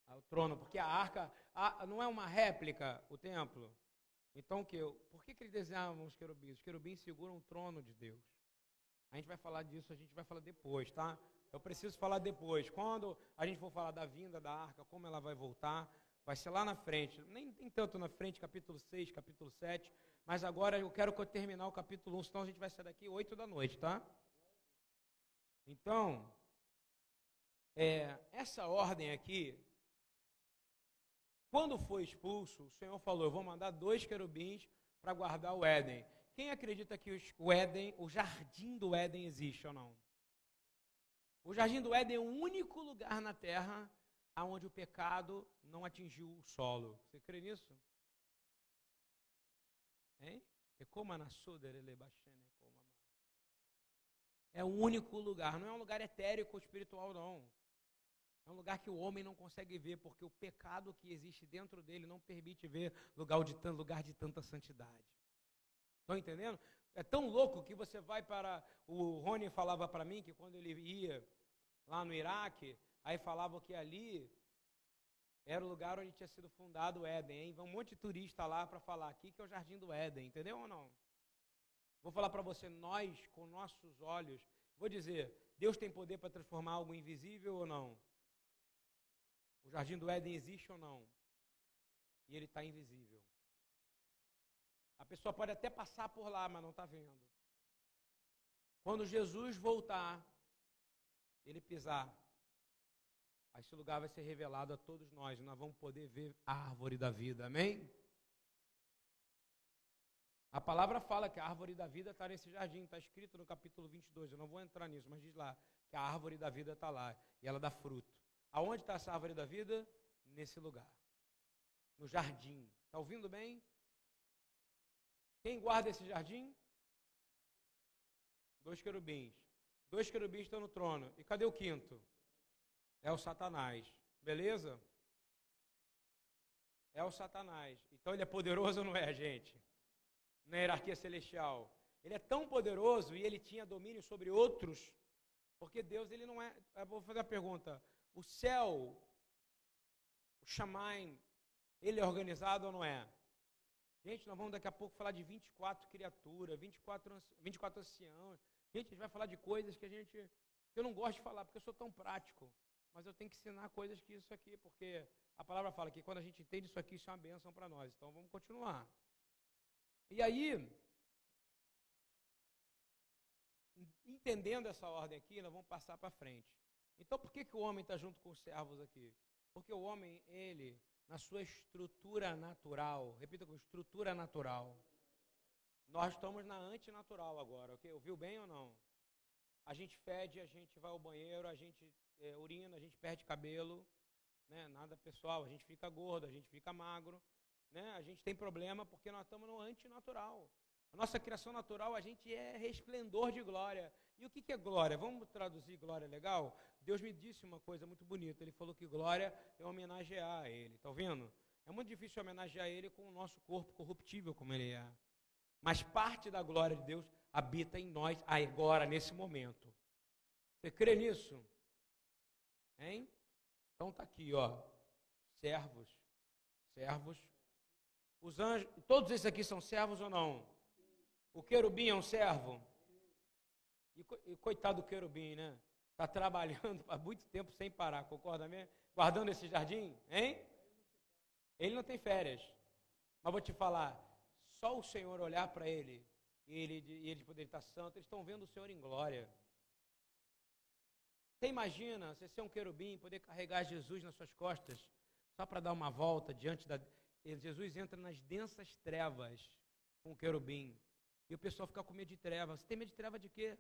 É o trono, porque a arca a, não é uma réplica, o templo. Então, que eu, por que, que eles desenhavam os querubins? Os querubins seguram o trono de Deus. A gente vai falar disso, a gente vai falar depois, tá? Eu preciso falar depois. Quando a gente for falar da vinda da arca, como ela vai voltar, Vai ser lá na frente, nem, nem tanto na frente, capítulo 6, capítulo 7, mas agora eu quero terminar o capítulo 1, senão a gente vai sair daqui 8 da noite, tá? Então, é, essa ordem aqui, quando foi expulso, o Senhor falou: Eu vou mandar dois querubins para guardar o Éden. Quem acredita que o Éden, o jardim do Éden existe ou não? O jardim do Éden é o único lugar na terra aonde o pecado não atingiu o solo. Você crê nisso? Hein? É o único lugar, não é um lugar etérico ou espiritual, não. É um lugar que o homem não consegue ver, porque o pecado que existe dentro dele não permite ver lugar de, lugar de tanta santidade. Estão entendendo? É tão louco que você vai para. O Rony falava para mim que quando ele ia lá no Iraque, Aí falavam que ali era o lugar onde tinha sido fundado o Éden. Hein? Vai um monte de turista lá para falar aqui que é o jardim do Éden, entendeu ou não? Vou falar para você, nós, com nossos olhos, vou dizer, Deus tem poder para transformar algo invisível ou não? O jardim do Éden existe ou não? E ele está invisível. A pessoa pode até passar por lá, mas não está vendo. Quando Jesus voltar, ele pisar esse lugar vai ser revelado a todos nós. Nós vamos poder ver a árvore da vida. Amém? A palavra fala que a árvore da vida está nesse jardim, está escrito no capítulo 22. Eu não vou entrar nisso, mas diz lá que a árvore da vida está lá e ela dá fruto. Aonde está essa árvore da vida? Nesse lugar, no jardim. Está ouvindo bem? Quem guarda esse jardim? Dois querubins. Dois querubins estão no trono. E cadê o quinto? É o Satanás. Beleza? É o Satanás. Então ele é poderoso ou não é, gente? Na hierarquia celestial. Ele é tão poderoso e ele tinha domínio sobre outros, porque Deus ele não é. Eu vou fazer a pergunta: o céu, o Shamaim, ele é organizado ou não é? Gente, nós vamos daqui a pouco falar de 24 criaturas, 24, 24 anciãos. Gente, a gente vai falar de coisas que a gente. Eu não gosto de falar, porque eu sou tão prático. Mas eu tenho que ensinar coisas que isso aqui, porque a palavra fala que quando a gente entende isso aqui, isso é uma bênção para nós. Então vamos continuar. E aí, entendendo essa ordem aqui, nós vamos passar para frente. Então, por que, que o homem está junto com os servos aqui? Porque o homem, ele, na sua estrutura natural, repita com estrutura natural, nós estamos na antinatural agora, ok? Ouviu bem ou não? A gente fede, a gente vai ao banheiro, a gente é, urina, a gente perde cabelo, né? nada pessoal, a gente fica gordo, a gente fica magro, né? a gente tem problema porque nós estamos no antinatural. A nossa criação natural, a gente é resplendor de glória. E o que, é glória? Vamos traduzir glória legal? Deus me disse uma coisa muito bonita. Ele falou que glória é homenagear a Ele. Está ouvindo? É muito difícil homenagear Ele com o nosso corpo corruptível como Ele é. Mas parte da glória de Deus habita em nós agora, nesse momento. Você crê nisso? Hein? Então tá aqui, ó. Servos. Servos. Os anjos, todos esses aqui são servos ou não? O querubim é um servo? E, coitado do querubim, né? Está trabalhando *laughs* há muito tempo sem parar, concorda mesmo? Guardando esse jardim, hein? Ele não tem férias. Mas vou te falar, só o Senhor olhar para ele e ele, e ele poder estar santo, eles estão vendo o Senhor em glória. Você imagina você ser um querubim, poder carregar Jesus nas suas costas, só para dar uma volta diante da. Jesus entra nas densas trevas com o querubim. E o pessoal fica com medo de trevas. Você tem medo de treva de quê?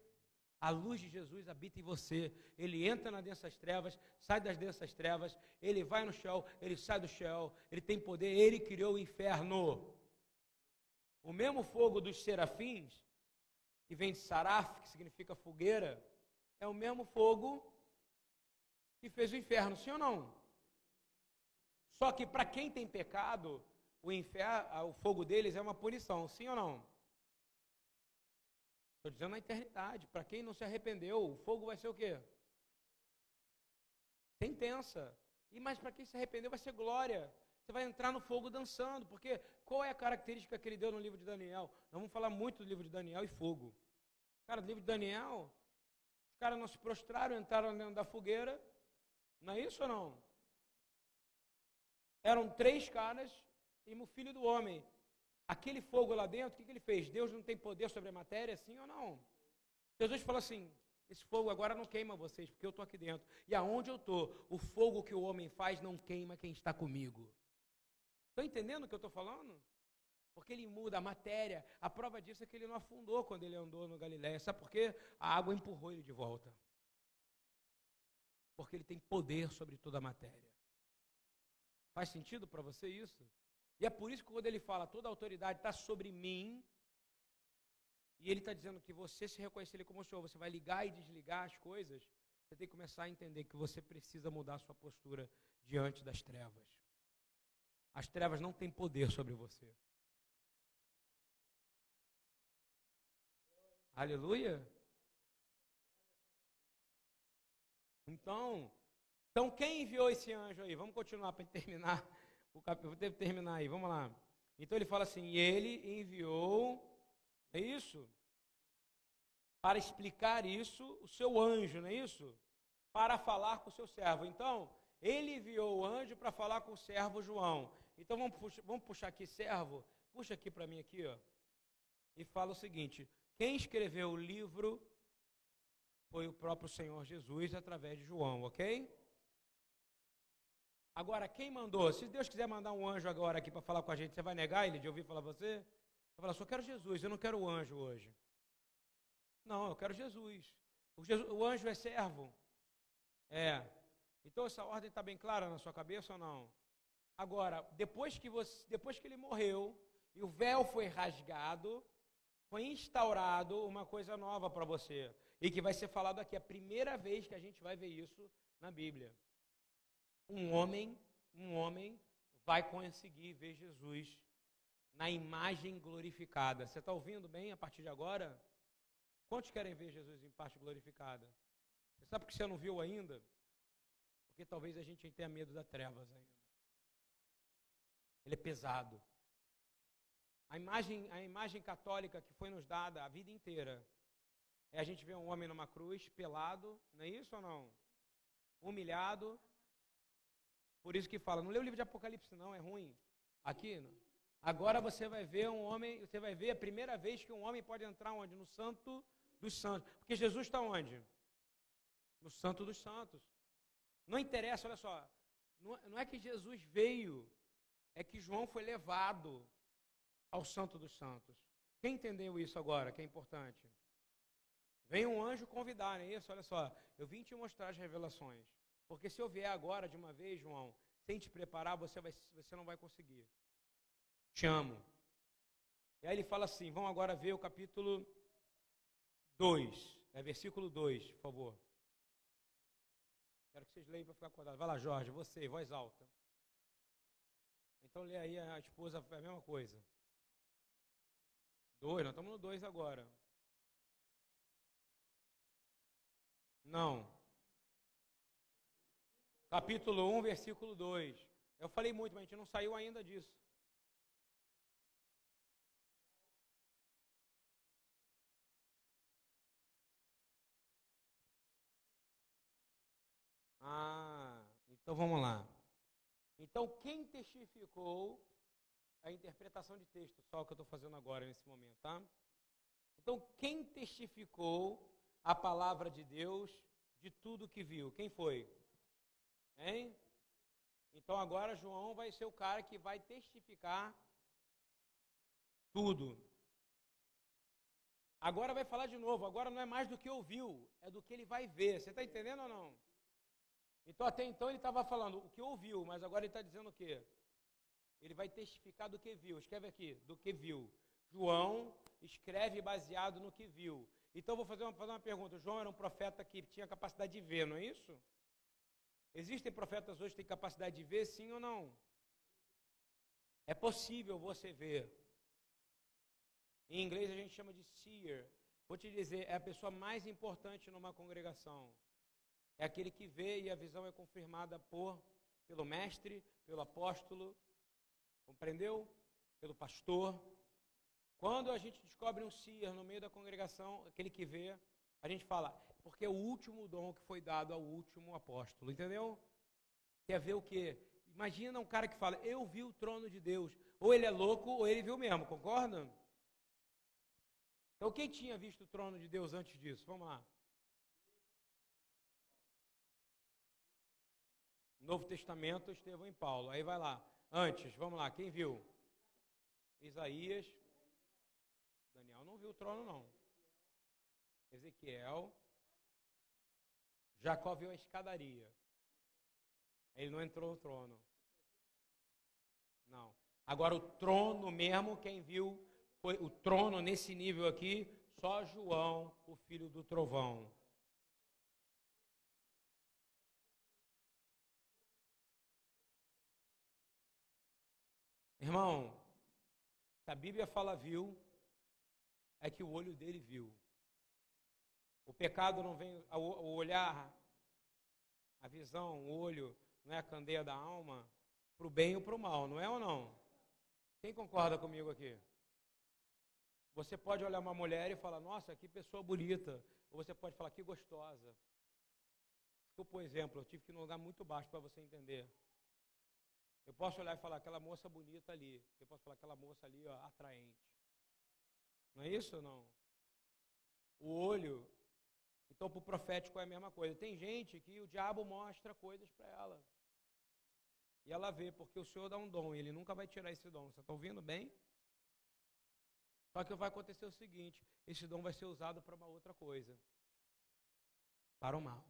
A luz de Jesus habita em você. Ele entra nas densas trevas, sai das densas trevas, ele vai no céu, ele sai do céu, ele tem poder, ele criou o inferno. O mesmo fogo dos serafins, que vem de saraf, que significa fogueira, é o mesmo fogo que fez o inferno, sim ou não? Só que para quem tem pecado, o inferno, o fogo deles é uma punição, sim ou não? Estou dizendo na eternidade. Para quem não se arrependeu, o fogo vai ser o quê? Sentença. E mais para quem se arrependeu vai ser glória. Você vai entrar no fogo dançando, porque qual é a característica que ele deu no livro de Daniel? Nós vamos falar muito do livro de Daniel e fogo. Cara, no livro de Daniel, os caras não se prostraram, entraram dentro da fogueira. Não é isso ou não? Eram três caras e o filho do homem. Aquele fogo lá dentro, o que, ele fez? Deus não tem poder sobre a matéria, sim ou não? Jesus falou assim: esse fogo agora não queima vocês, porque eu estou aqui dentro. E aonde eu estou, o fogo que o homem faz não queima quem está comigo. Estão entendendo o que eu estou falando? Porque ele muda a matéria. A prova disso é que ele não afundou quando ele andou no Galiléia. Sabe por quê? A água empurrou ele de volta. Porque ele tem poder sobre toda a matéria. Faz sentido para você isso? E é por isso que quando ele fala, toda autoridade está sobre mim, e ele está dizendo que você se reconhecer ele como o Senhor, você vai ligar e desligar as coisas, você tem que começar a entender que você precisa mudar a sua postura diante das trevas. As trevas não têm poder sobre você. Aleluia. Então, então quem enviou esse anjo aí? Vamos continuar para terminar o capítulo, vou terminar aí, vamos lá. Então ele fala assim: ele enviou, é isso? Para explicar isso, o seu anjo, não é isso? Para falar com o seu servo. Então, ele enviou o anjo para falar com o servo João. Então vamos puxar, vamos puxar aqui, servo, puxa aqui para mim aqui, ó. E fala o seguinte: quem escreveu o livro foi o próprio Senhor Jesus através de João, ok? Agora, quem mandou? Se Deus quiser mandar um anjo agora aqui para falar com a gente, você vai negar ele de ouvir falar você? Vai falar, só quero Jesus, eu não quero o anjo hoje. Não, eu quero Jesus. O, Jesus, o anjo é servo. É. Então essa ordem está bem clara na sua cabeça ou não? Agora, depois que, você, depois que ele morreu e o véu foi rasgado, foi instaurado uma coisa nova para você. E que vai ser falado aqui, a primeira vez que a gente vai ver isso na Bíblia. Um homem, um homem vai conseguir ver Jesus na imagem glorificada. Você está ouvindo bem a partir de agora? Quantos querem ver Jesus em parte glorificada? Você sabe por que você não viu ainda? Porque talvez a gente tenha medo das trevas ainda. Ele é pesado. A imagem, a imagem católica que foi nos dada a vida inteira é a gente ver um homem numa cruz, pelado, não é isso ou não? Humilhado. Por isso que fala, não lê o livro de Apocalipse não, é ruim. Aqui, não. agora você vai ver um homem, você vai ver a primeira vez que um homem pode entrar onde? No santo dos santos. Porque Jesus está onde? No santo dos santos. Não interessa, olha só, não é que Jesus veio, é que João foi levado ao Santo dos Santos. Quem entendeu isso agora, que é importante? Vem um anjo convidar, não é isso? Olha só, eu vim te mostrar as revelações. Porque se eu vier agora de uma vez, João, sem te preparar, você, vai, você não vai conseguir. Te amo. E aí ele fala assim: vamos agora ver o capítulo 2. É versículo 2, por favor. Quero que vocês leiam para ficar acordado. Vai lá, Jorge, você, voz alta. Então lê aí a esposa, a mesma coisa. Dois, nós estamos no dois agora. Não. Capítulo 1, versículo 2. Eu falei muito, mas a gente não saiu ainda disso. Ah, então vamos lá. Então, quem testificou a interpretação de texto, só o que eu estou fazendo agora nesse momento, tá? Então, quem testificou a palavra de Deus de tudo que viu? Quem foi? Hein? Então agora João vai ser o cara que vai testificar tudo. Agora vai falar de novo, agora não é mais do que ouviu, é do que ele vai ver. Você está entendendo ou não? Então até então ele estava falando o que ouviu, mas agora ele está dizendo o quê? Ele vai testificar do que viu. Escreve aqui, do que viu. João escreve baseado no que viu. Então vou fazer uma, fazer uma pergunta. João era um profeta que tinha capacidade de ver, não é isso? Existem profetas hoje que têm capacidade de ver, sim ou não? É possível você ver. Em inglês a gente chama de seer. Vou te dizer, é a pessoa mais importante numa congregação. É aquele que vê e a visão é confirmada por pelo mestre, pelo apóstolo, Compreendeu? Pelo pastor. Quando a gente descobre um seer no meio da congregação, aquele que vê, a gente fala, porque é o último dom que foi dado ao último apóstolo, entendeu? Quer ver o quê? Imagina um cara que fala, eu vi o trono de Deus. Ou ele é louco, ou ele viu mesmo, concorda? Então, quem tinha visto o trono de Deus antes disso? Vamos lá. Novo Testamento, Estevão e Paulo. Aí vai lá. Antes, vamos lá, quem viu? Isaías. Daniel não viu o trono, não. Ezequiel. Jacó viu a escadaria. Ele não entrou no trono. Não. Agora, o trono mesmo, quem viu foi o trono nesse nível aqui, só João, o filho do trovão. Irmão, se a Bíblia fala viu, é que o olho dele viu. O pecado não vem, o olhar, a visão, o olho, não é a candeia da alma, para o bem ou para o mal, não é ou não? Quem concorda comigo aqui? Você pode olhar uma mulher e falar, nossa, que pessoa bonita. Ou você pode falar, que gostosa. Desculpa o exemplo, eu tive que ir num lugar muito baixo para você entender. Eu posso olhar e falar, aquela moça bonita ali. Eu posso falar, aquela moça ali, ó, atraente. Não é isso ou não? O olho. Então, para o profético é a mesma coisa. Tem gente que o diabo mostra coisas para ela. E ela vê, porque o Senhor dá um dom, e Ele nunca vai tirar esse dom. Você está ouvindo bem? Só que vai acontecer o seguinte: esse dom vai ser usado para uma outra coisa. Para o mal.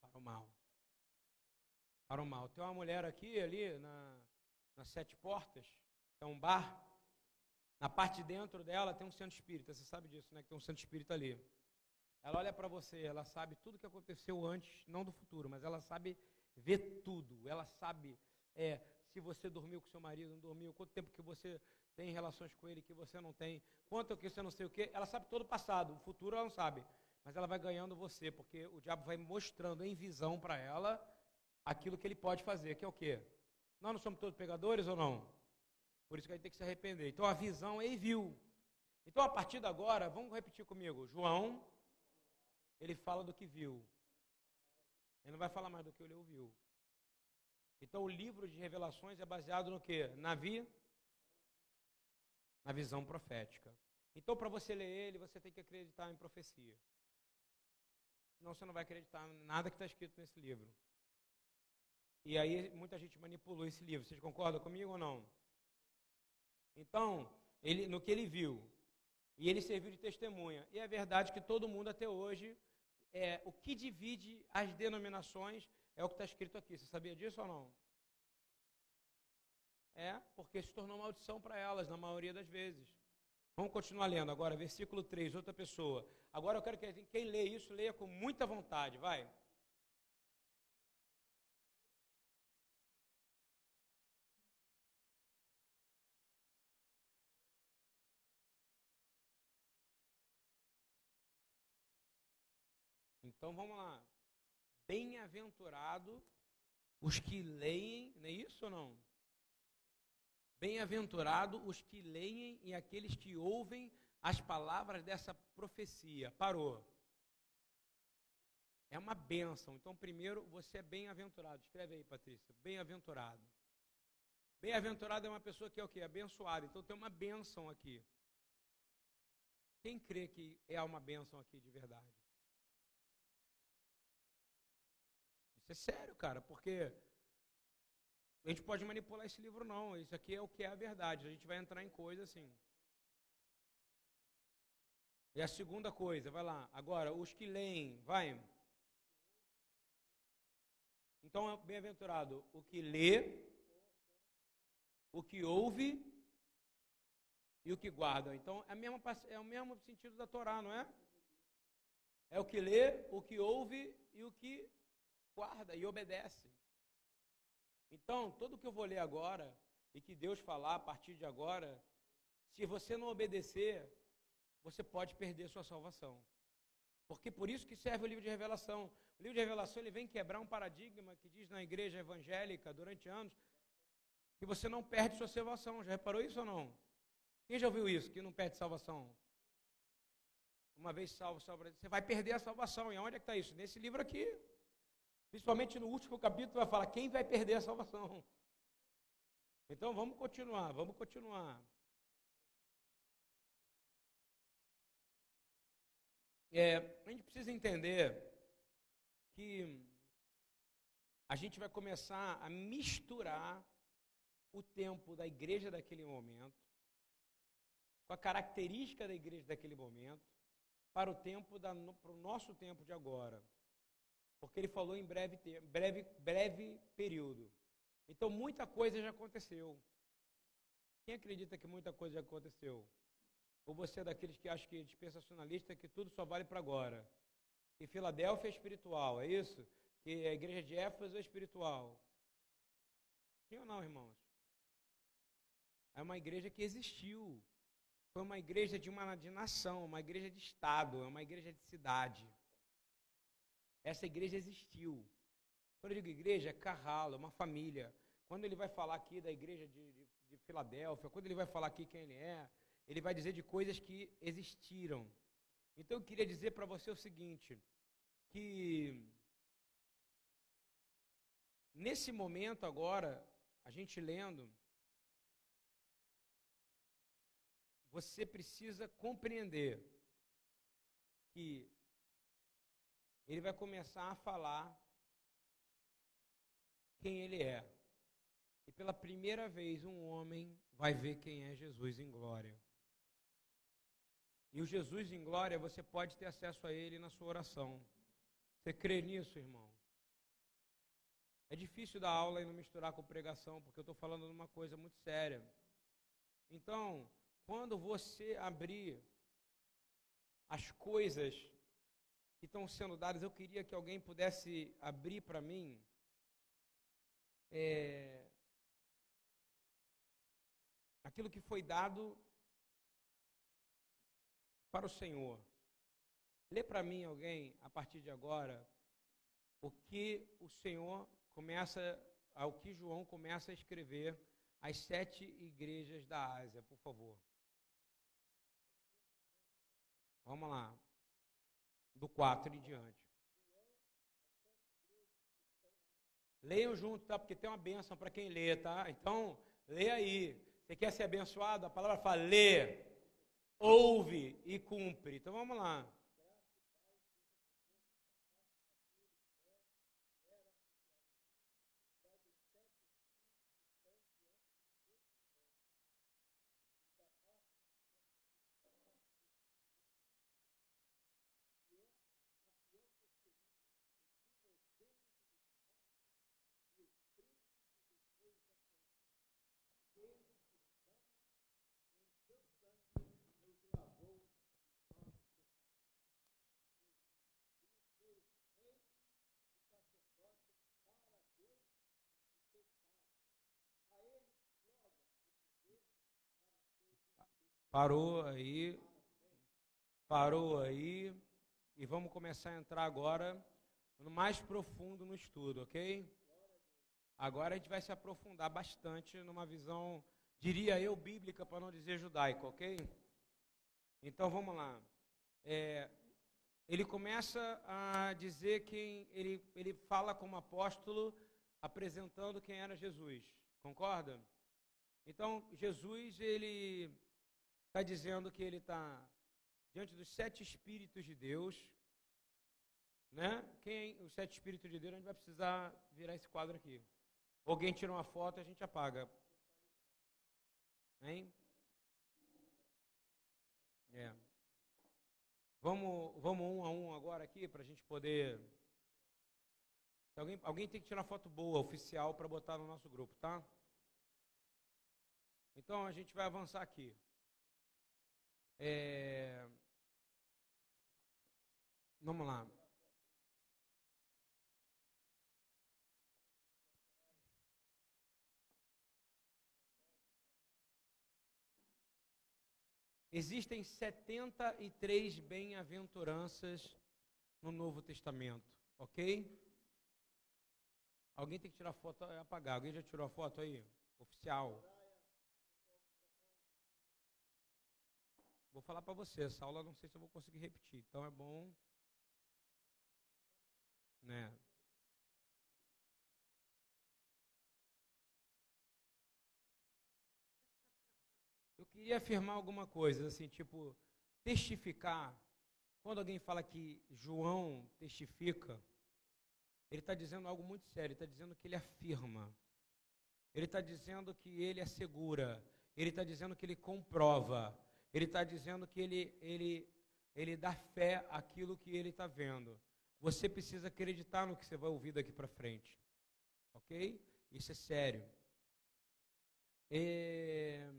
Para o mal. Para o mal. Tem uma mulher aqui, ali, na, nas Sete Portas, é um bar. Na parte de dentro dela tem um centro espírita. Você sabe disso, né? Que tem um centro espírita ali. Ela olha para você, ela sabe tudo que aconteceu antes, não do futuro, mas ela sabe ver tudo. Ela sabe é, se você dormiu com seu marido, não dormiu, quanto tempo que você tem relações com ele que você não tem, quanto que você não sei o quê. Ela sabe todo o passado, o futuro ela não sabe. Mas ela vai ganhando você, porque o diabo vai mostrando em visão para ela aquilo que ele pode fazer, que é o quê? Nós não somos todos pegadores ou não? Por isso que a gente tem que se arrepender. Então a visão ele viu. Então a partir de agora, vamos repetir comigo. João ele fala do que viu. Ele não vai falar mais do que ele ouviu. Então o livro de revelações é baseado no que? Na vi? Na visão profética. Então para você ler ele, você tem que acreditar em profecia. Senão você não vai acreditar em nada que está escrito nesse livro. E aí muita gente manipulou esse livro. Vocês concordam comigo ou não? Então, ele, no que ele viu, e ele serviu de testemunha. E é verdade que todo mundo até hoje, é, o que divide as denominações é o que está escrito aqui. Você sabia disso ou não? É, porque se tornou maldição para elas, na maioria das vezes. Vamos continuar lendo agora, versículo 3, outra pessoa. Agora eu quero que quem lê isso, leia com muita vontade, vai. Então vamos lá. Bem-aventurado os que leem, não é isso ou não? Bem-aventurado os que leem e aqueles que ouvem as palavras dessa profecia. Parou. É uma bênção. Então, primeiro, você é bem-aventurado. Escreve aí, Patrícia. Bem-aventurado. Bem-aventurado é uma pessoa que é o quê? Abençoada. Então, tem uma bênção aqui. Quem crê que é uma bênção aqui de verdade? Isso é sério, cara, porque a gente pode manipular esse livro, não. Isso aqui é o que é a verdade. A gente vai entrar em coisa assim. E a segunda coisa, vai lá. Agora, os que leem, vai. Então, é bem-aventurado o que lê, o que ouve e o que guarda. Então, é, mesma, é o mesmo sentido da Torá, não é? É o que lê, o que ouve e o que guarda e obedece. Então, tudo que eu vou ler agora e que Deus falar a partir de agora, se você não obedecer, você pode perder sua salvação. Porque por isso que serve o livro de revelação. O livro de revelação ele vem quebrar um paradigma que diz na igreja evangélica durante anos que você não perde sua salvação. Já reparou isso ou não? Quem já ouviu isso? Que não perde salvação? Uma vez salvo, salvo você vai perder a salvação. E onde é que está isso? Nesse livro aqui. Principalmente no último capítulo vai falar quem vai perder a salvação. Então vamos continuar, vamos continuar. É, a gente precisa entender que a gente vai começar a misturar o tempo da igreja daquele momento com a característica da igreja daquele momento para o tempo da, para o nosso tempo de agora. Porque ele falou em breve, breve, breve período. Então muita coisa já aconteceu. Quem acredita que muita coisa já aconteceu? Ou você é daqueles que acha que é dispensacionalista que tudo só vale para agora? Que Filadélfia é espiritual, é isso? Que a igreja de Éfeso é espiritual. Sim ou não, irmãos? É uma igreja que existiu. Foi uma igreja de uma de nação, uma igreja de estado, é uma igreja de cidade. Essa igreja existiu. Quando eu digo igreja, é carralo, é uma família. Quando ele vai falar aqui da igreja de, de, de Filadélfia, quando ele vai falar aqui quem ele é, ele vai dizer de coisas que existiram. Então eu queria dizer para você o seguinte, que nesse momento agora, a gente lendo, você precisa compreender que ele vai começar a falar quem ele é. E pela primeira vez um homem vai ver quem é Jesus em glória. E o Jesus em glória, você pode ter acesso a ele na sua oração. Você crê nisso, irmão? É difícil dar aula e não misturar com pregação, porque eu estou falando de uma coisa muito séria. Então, quando você abrir as coisas que estão sendo dadas, eu queria que alguém pudesse abrir para mim é, aquilo que foi dado para o Senhor. Lê para mim alguém, a partir de agora, o que o Senhor começa, ao que João começa a escrever às sete igrejas da Ásia, por favor. Vamos lá. Do 4 em diante. Leiam junto, tá? Porque tem uma bênção para quem lê, tá? Então, lê aí. Você quer ser abençoado? A palavra fala lê, ouve e cumpre. Então vamos lá. Parou aí. Parou aí. E vamos começar a entrar agora no mais profundo no estudo, ok? Agora a gente vai se aprofundar bastante numa visão, diria eu, bíblica, para não dizer judaica, ok? Então vamos lá. É, ele começa a dizer quem ele, ele fala como apóstolo, apresentando quem era Jesus. Concorda? Então, Jesus, ele está dizendo que ele está diante dos sete Espíritos de Deus. Né? Quem, os sete Espíritos de Deus, a gente vai precisar virar esse quadro aqui. Alguém tira uma foto e a gente apaga. Hein? É. Vamos, vamos um a um agora aqui para a gente poder. Alguém, alguém tem que tirar foto boa, oficial, para botar no nosso grupo, tá? Então a gente vai avançar aqui. É... Vamos lá. Existem 73 bem-aventuranças no Novo Testamento, ok? Alguém tem que tirar foto e apagar. Alguém já tirou a foto aí? Oficial. Vou falar para você, essa aula não sei se eu vou conseguir repetir, então é bom. Né? Eu queria afirmar alguma coisa, assim, tipo, testificar. Quando alguém fala que João testifica, ele está dizendo algo muito sério, ele está dizendo que ele afirma. Ele está dizendo que ele assegura. Ele está dizendo que ele comprova. Ele está dizendo que ele, ele, ele dá fé àquilo que ele está vendo. Você precisa acreditar no que você vai ouvir daqui para frente. Ok? Isso é sério. É...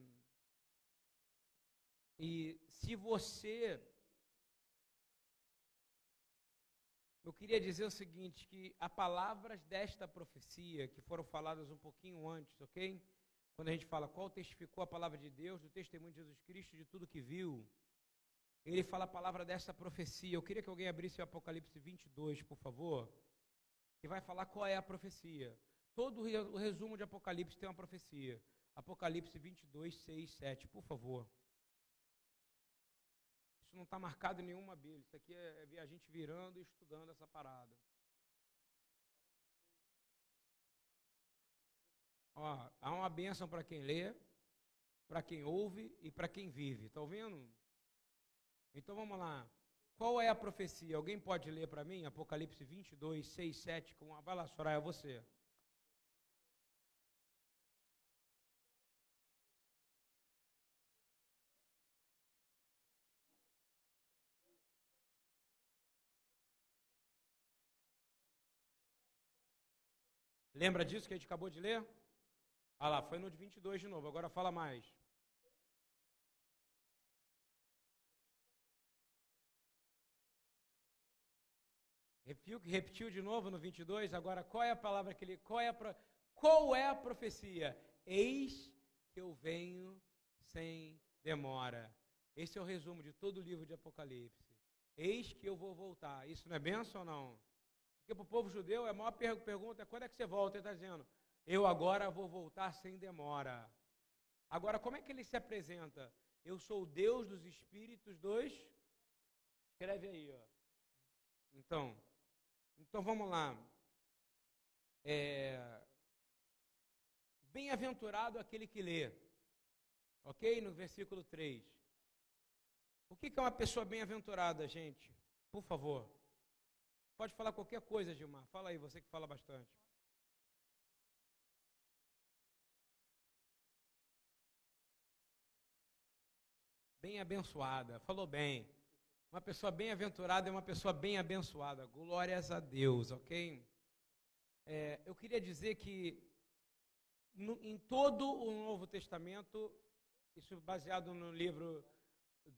E se você. Eu queria dizer o seguinte: que as palavras desta profecia, que foram faladas um pouquinho antes, ok? Quando a gente fala qual testificou a palavra de Deus, do testemunho de Jesus Cristo, de tudo que viu, ele fala a palavra dessa profecia. Eu queria que alguém abrisse o Apocalipse 22, por favor, que vai falar qual é a profecia. Todo o resumo de Apocalipse tem uma profecia. Apocalipse 22, 6, 7, por favor. Isso não está marcado em nenhuma Bíblia. Isso aqui é, é a gente virando e estudando essa parada. Ó, há uma bênção para quem lê, para quem ouve e para quem vive. Está ouvindo? Então vamos lá. Qual é a profecia? Alguém pode ler para mim? Apocalipse 22, 6, 7. Com a... Vai lá, Soraya, é você. Lembra disso que a gente acabou de ler? Ah lá, foi no de 22 de novo, agora fala mais. Repetiu de novo no 22, agora qual é a palavra que ele. Qual é a, qual é a profecia? Eis que eu venho sem demora. Esse é o resumo de todo o livro de Apocalipse. Eis que eu vou voltar. Isso não é benção ou não? Porque para o povo judeu, a maior pergunta é quando é que você volta? Ele está dizendo, eu agora vou voltar sem demora. Agora, como é que ele se apresenta? Eu sou o Deus dos espíritos dos. Escreve aí, ó. Então, então vamos lá. É... Bem-aventurado aquele que lê. Ok? No versículo 3. O que é uma pessoa bem-aventurada, gente? Por favor. Pode falar qualquer coisa, Gilmar. Fala aí, você que fala bastante. Bem abençoada. Falou bem. Uma pessoa bem-aventurada é uma pessoa bem abençoada. Glórias a Deus, ok? É, eu queria dizer que no, em todo o Novo Testamento, isso baseado no livro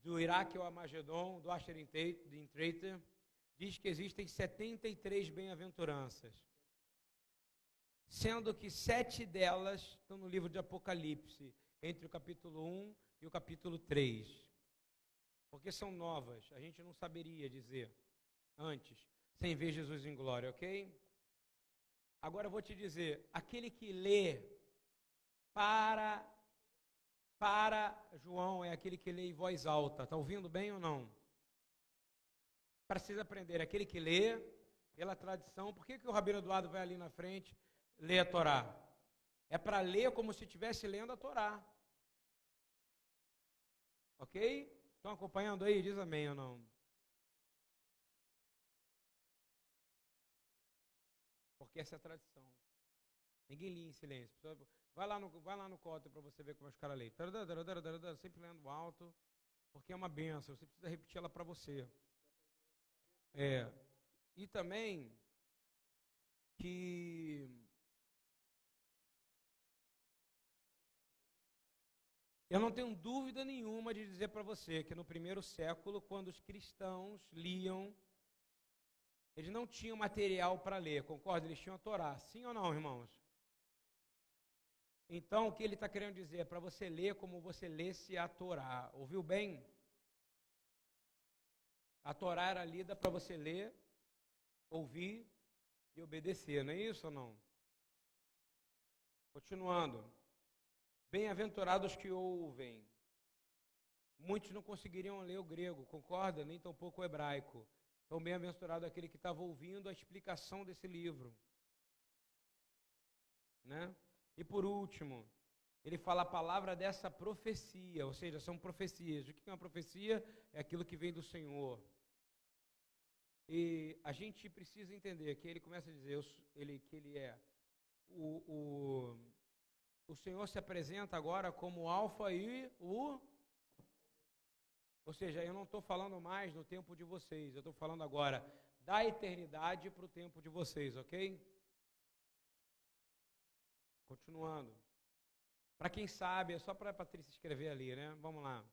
do Iraque ao Amagedon, do Asher Intrater, diz que existem 73 bem-aventuranças, sendo que sete delas estão no livro de Apocalipse, entre o capítulo 1 e o capítulo 3 porque são novas, a gente não saberia dizer antes, sem ver Jesus em glória, ok? Agora eu vou te dizer, aquele que lê para para João é aquele que lê em voz alta. Está ouvindo bem ou não? Precisa aprender. Aquele que lê pela tradição. Por que, que o Rabino Eduardo vai ali na frente ler a Torá? É para ler como se estivesse lendo a Torá. Ok? Estão acompanhando aí? Diz amém ou não? Porque essa é a tradição. Ninguém lia em silêncio. Vai lá no, vai lá no código para você ver como é os caras leem. Sempre lendo alto, porque é uma benção. Você precisa repetir ela para você. É. E também que Eu não tenho dúvida nenhuma de dizer para você que no primeiro século, quando os cristãos liam, eles não tinham material para ler, concorda? Eles tinham a Torá. Sim ou não, irmãos? Então, o que ele está querendo dizer é para você ler como você lesse a Torá. Ouviu bem? A Torá era lida para você ler, ouvir e obedecer, não é isso ou não? Continuando. Bem-aventurados que ouvem. Muitos não conseguiriam ler o grego, concorda? Nem tampouco o hebraico. Então, bem-aventurado aquele que estava ouvindo a explicação desse livro. Né? E por último, ele fala a palavra dessa profecia, ou seja, são profecias. O que é uma profecia? É aquilo que vem do Senhor. E a gente precisa entender que ele começa a dizer ele, que ele é o, o o Senhor se apresenta agora como o Alfa e o. Ou seja, eu não estou falando mais no tempo de vocês, eu estou falando agora da eternidade para o tempo de vocês, ok? Continuando. Para quem sabe, é só para a Patrícia escrever ali, né? Vamos lá.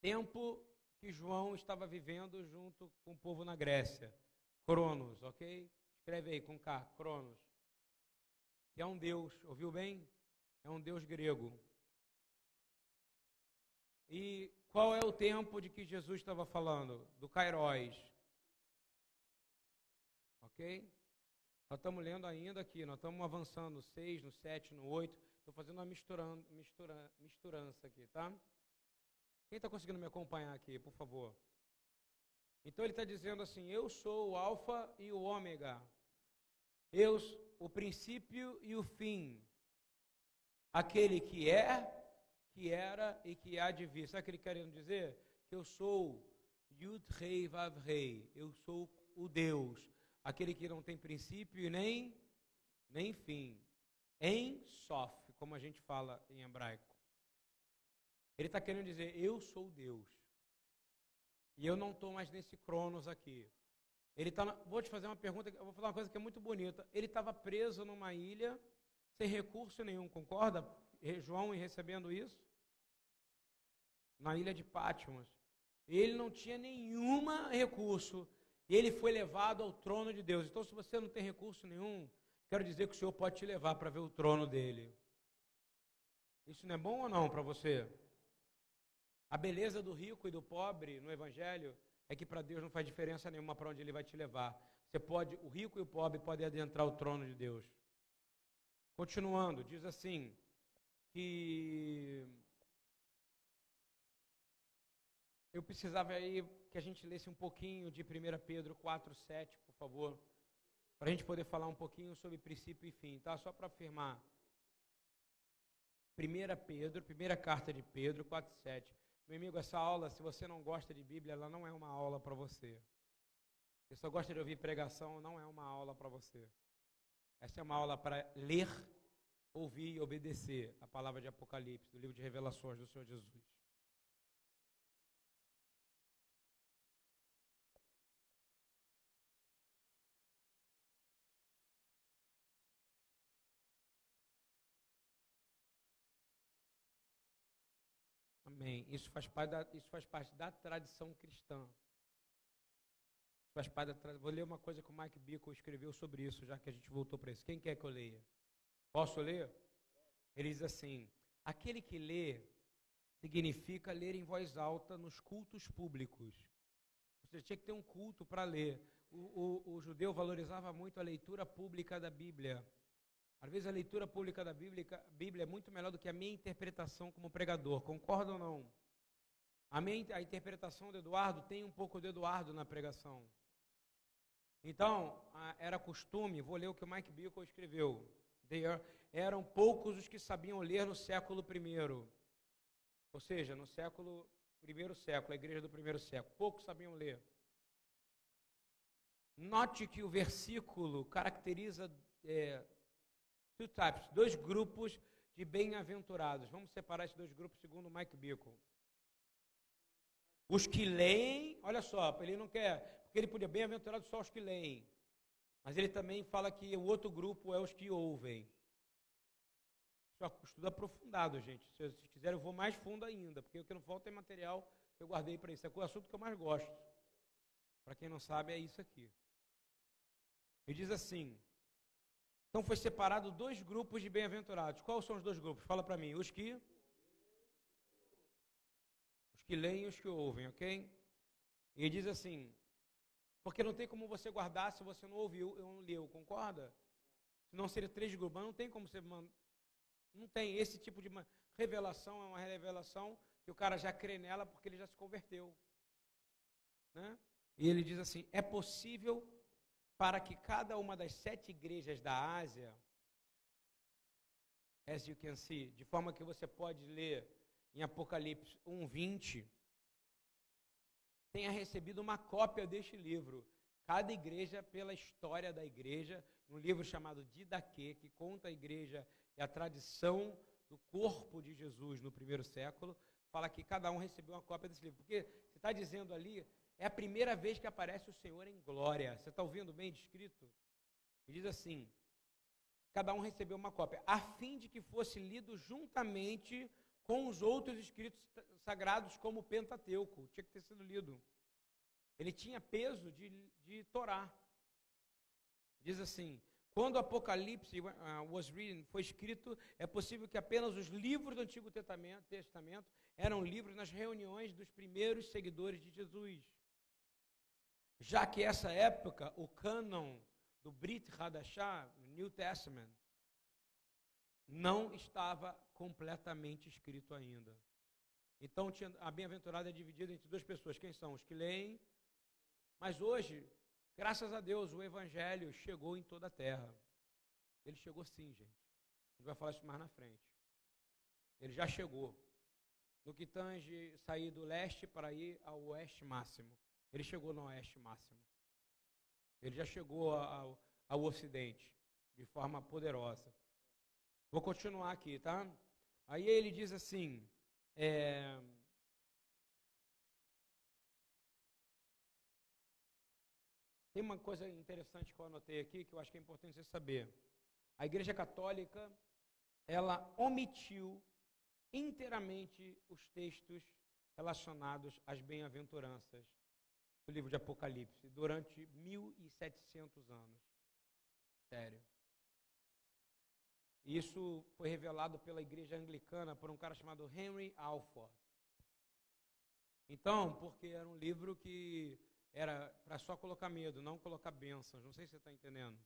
Tempo que João estava vivendo junto com o povo na Grécia. Cronos, ok? Escreve aí com K, Cronos que é um Deus, ouviu bem? É um Deus grego. E qual é o tempo de que Jesus estava falando? Do Kairos. Ok? Nós estamos lendo ainda aqui, nós estamos avançando no 6, no 7, no 8. Estou fazendo uma misturando, mistura, misturança aqui, tá? Quem está conseguindo me acompanhar aqui, por favor? Então ele está dizendo assim: Eu sou o Alfa e o Ômega. Eu, o princípio e o fim. Aquele que é, que era e que há de vir. Sabe o que ele querendo dizer? Que eu sou Yud Rei Vav Rei. Eu sou o Deus. Aquele que não tem princípio nem, nem fim. Em Sof, como a gente fala em hebraico. Ele está querendo dizer, eu sou Deus. E eu não estou mais nesse cronos aqui. Ele tá na, vou te fazer uma pergunta, eu vou falar uma coisa que é muito bonita. Ele estava preso numa ilha sem recurso nenhum, concorda? João recebendo isso? Na ilha de Pátimos. Ele não tinha nenhum recurso. Ele foi levado ao trono de Deus. Então, se você não tem recurso nenhum, quero dizer que o Senhor pode te levar para ver o trono dele. Isso não é bom ou não para você? A beleza do rico e do pobre no Evangelho é que para Deus não faz diferença nenhuma para onde Ele vai te levar. Você pode, o rico e o pobre podem adentrar o trono de Deus. Continuando, diz assim que eu precisava aí que a gente lesse um pouquinho de 1 Pedro 4, 7, por favor, para a gente poder falar um pouquinho sobre princípio e fim, tá? Só para afirmar. 1 Pedro, primeira carta de Pedro 4, 7. Meu amigo, essa aula, se você não gosta de Bíblia, ela não é uma aula para você. Se só gosta de ouvir pregação, não é uma aula para você. Essa é uma aula para ler, ouvir e obedecer a palavra de Apocalipse, do livro de revelações do Senhor Jesus. Amém. Isso faz parte da, isso faz parte da tradição cristã. Isso faz parte da Vou ler uma coisa que o Mike Bickle escreveu sobre isso, já que a gente voltou para isso. Quem quer que eu leia? Posso ler? Ele diz assim: aquele que lê significa ler em voz alta nos cultos públicos. Você tinha que ter um culto para ler. O, o, o judeu valorizava muito a leitura pública da Bíblia. Às vezes a leitura pública da Bíblia, Bíblia, é muito melhor do que a minha interpretação como pregador. Concorda ou não? A, minha, a interpretação do Eduardo tem um pouco do Eduardo na pregação. Então, era costume, vou ler o que o Mike Bickle escreveu. Eram poucos os que sabiam ler no século I. Ou seja, no século primeiro século, a igreja do primeiro século. Poucos sabiam ler. Note que o versículo caracteriza é, types, dois grupos de bem-aventurados. Vamos separar esses dois grupos segundo Mike Bickle. Os que leem, olha só, ele não quer, porque ele podia bem-aventurado só os que leem. Mas ele também fala que o outro grupo é os que ouvem. Isso é um estudo aprofundado, gente. Se vocês quiserem, eu vou mais fundo ainda, porque o que não falta é material que eu guardei para isso. É o assunto que eu mais gosto. Para quem não sabe, é isso aqui. Ele diz assim: então foi separado dois grupos de bem-aventurados. Quais são os dois grupos? Fala para mim. Os que os que leem e os que ouvem, ok? E diz assim: porque não tem como você guardar se você não ouviu, eu não leu, concorda? Senão seria três grupos, mas não tem como você não tem esse tipo de revelação, é uma revelação que o cara já crê nela porque ele já se converteu, né? E ele diz assim: é possível para que cada uma das sete igrejas da Ásia, as you can see, de forma que você pode ler em Apocalipse 1:20, tenha recebido uma cópia deste livro. Cada igreja, pela história da igreja, um livro chamado Didaquê, que conta a igreja e a tradição do corpo de Jesus no primeiro século, fala que cada um recebeu uma cópia desse livro. Porque você está dizendo ali é a primeira vez que aparece o Senhor em glória. Você está ouvindo bem descrito? Ele diz assim: cada um recebeu uma cópia, a fim de que fosse lido juntamente com os outros escritos sagrados, como o Pentateuco. Tinha que ter sido lido. Ele tinha peso de, de Torá. Diz assim: quando o Apocalipse uh, was written, foi escrito, é possível que apenas os livros do Antigo Testamento, Testamento eram livros nas reuniões dos primeiros seguidores de Jesus já que essa época, o cânon do Brit Hadashah, New Testament, não estava completamente escrito ainda. Então, a bem-aventurada é dividida entre duas pessoas. Quem são? Os que leem. Mas hoje, graças a Deus, o Evangelho chegou em toda a terra. Ele chegou sim, gente. A gente vai falar isso mais na frente. Ele já chegou. No que tange sair do leste para ir ao oeste máximo. Ele chegou no oeste máximo. Ele já chegou ao, ao ocidente de forma poderosa. Vou continuar aqui, tá? Aí ele diz assim: é, Tem uma coisa interessante que eu anotei aqui que eu acho que é importante você saber. A Igreja Católica, ela omitiu inteiramente os textos relacionados às bem-aventuranças do livro de Apocalipse durante 1700 anos. Sério. Isso foi revelado pela igreja anglicana por um cara chamado Henry Alford. Então, porque era um livro que era para só colocar medo, não colocar bênçãos. Não sei se você está entendendo.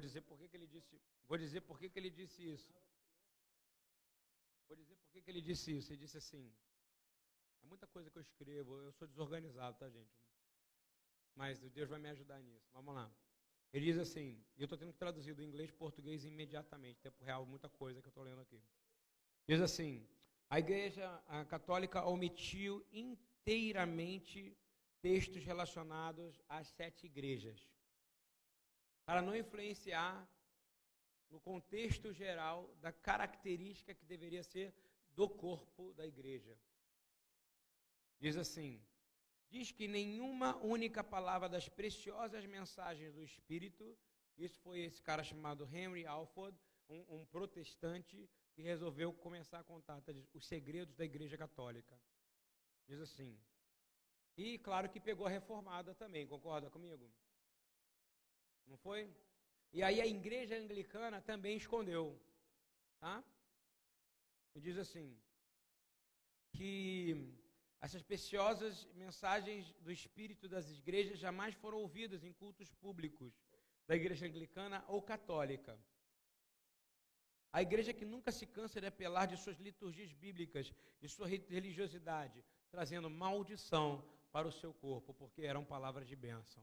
Vou dizer por que, que ele disse. Vou dizer por que, que ele disse isso. Vou dizer por que, que ele disse isso. Ele disse assim: é muita coisa que eu escrevo, eu sou desorganizado, tá, gente? Mas Deus vai me ajudar nisso. Vamos lá. Ele diz assim, eu estou tendo que traduzir do inglês para português imediatamente, tempo real, muita coisa que eu estou lendo aqui. Diz assim: a igreja católica omitiu inteiramente textos relacionados às sete igrejas, para não influenciar no contexto geral da característica que deveria ser do corpo da igreja. Diz assim: diz que nenhuma única palavra das preciosas mensagens do Espírito, isso foi esse cara chamado Henry Alford, um, um protestante que resolveu começar a contar tá, os segredos da Igreja Católica. Diz assim. E claro que pegou a reformada também, concorda comigo? Não foi? E aí a igreja anglicana também escondeu. Tá? E diz assim: que essas preciosas mensagens do espírito das igrejas jamais foram ouvidas em cultos públicos da igreja anglicana ou católica. A igreja que nunca se cansa de apelar de suas liturgias bíblicas, de sua religiosidade, trazendo maldição para o seu corpo, porque eram palavras de bênção.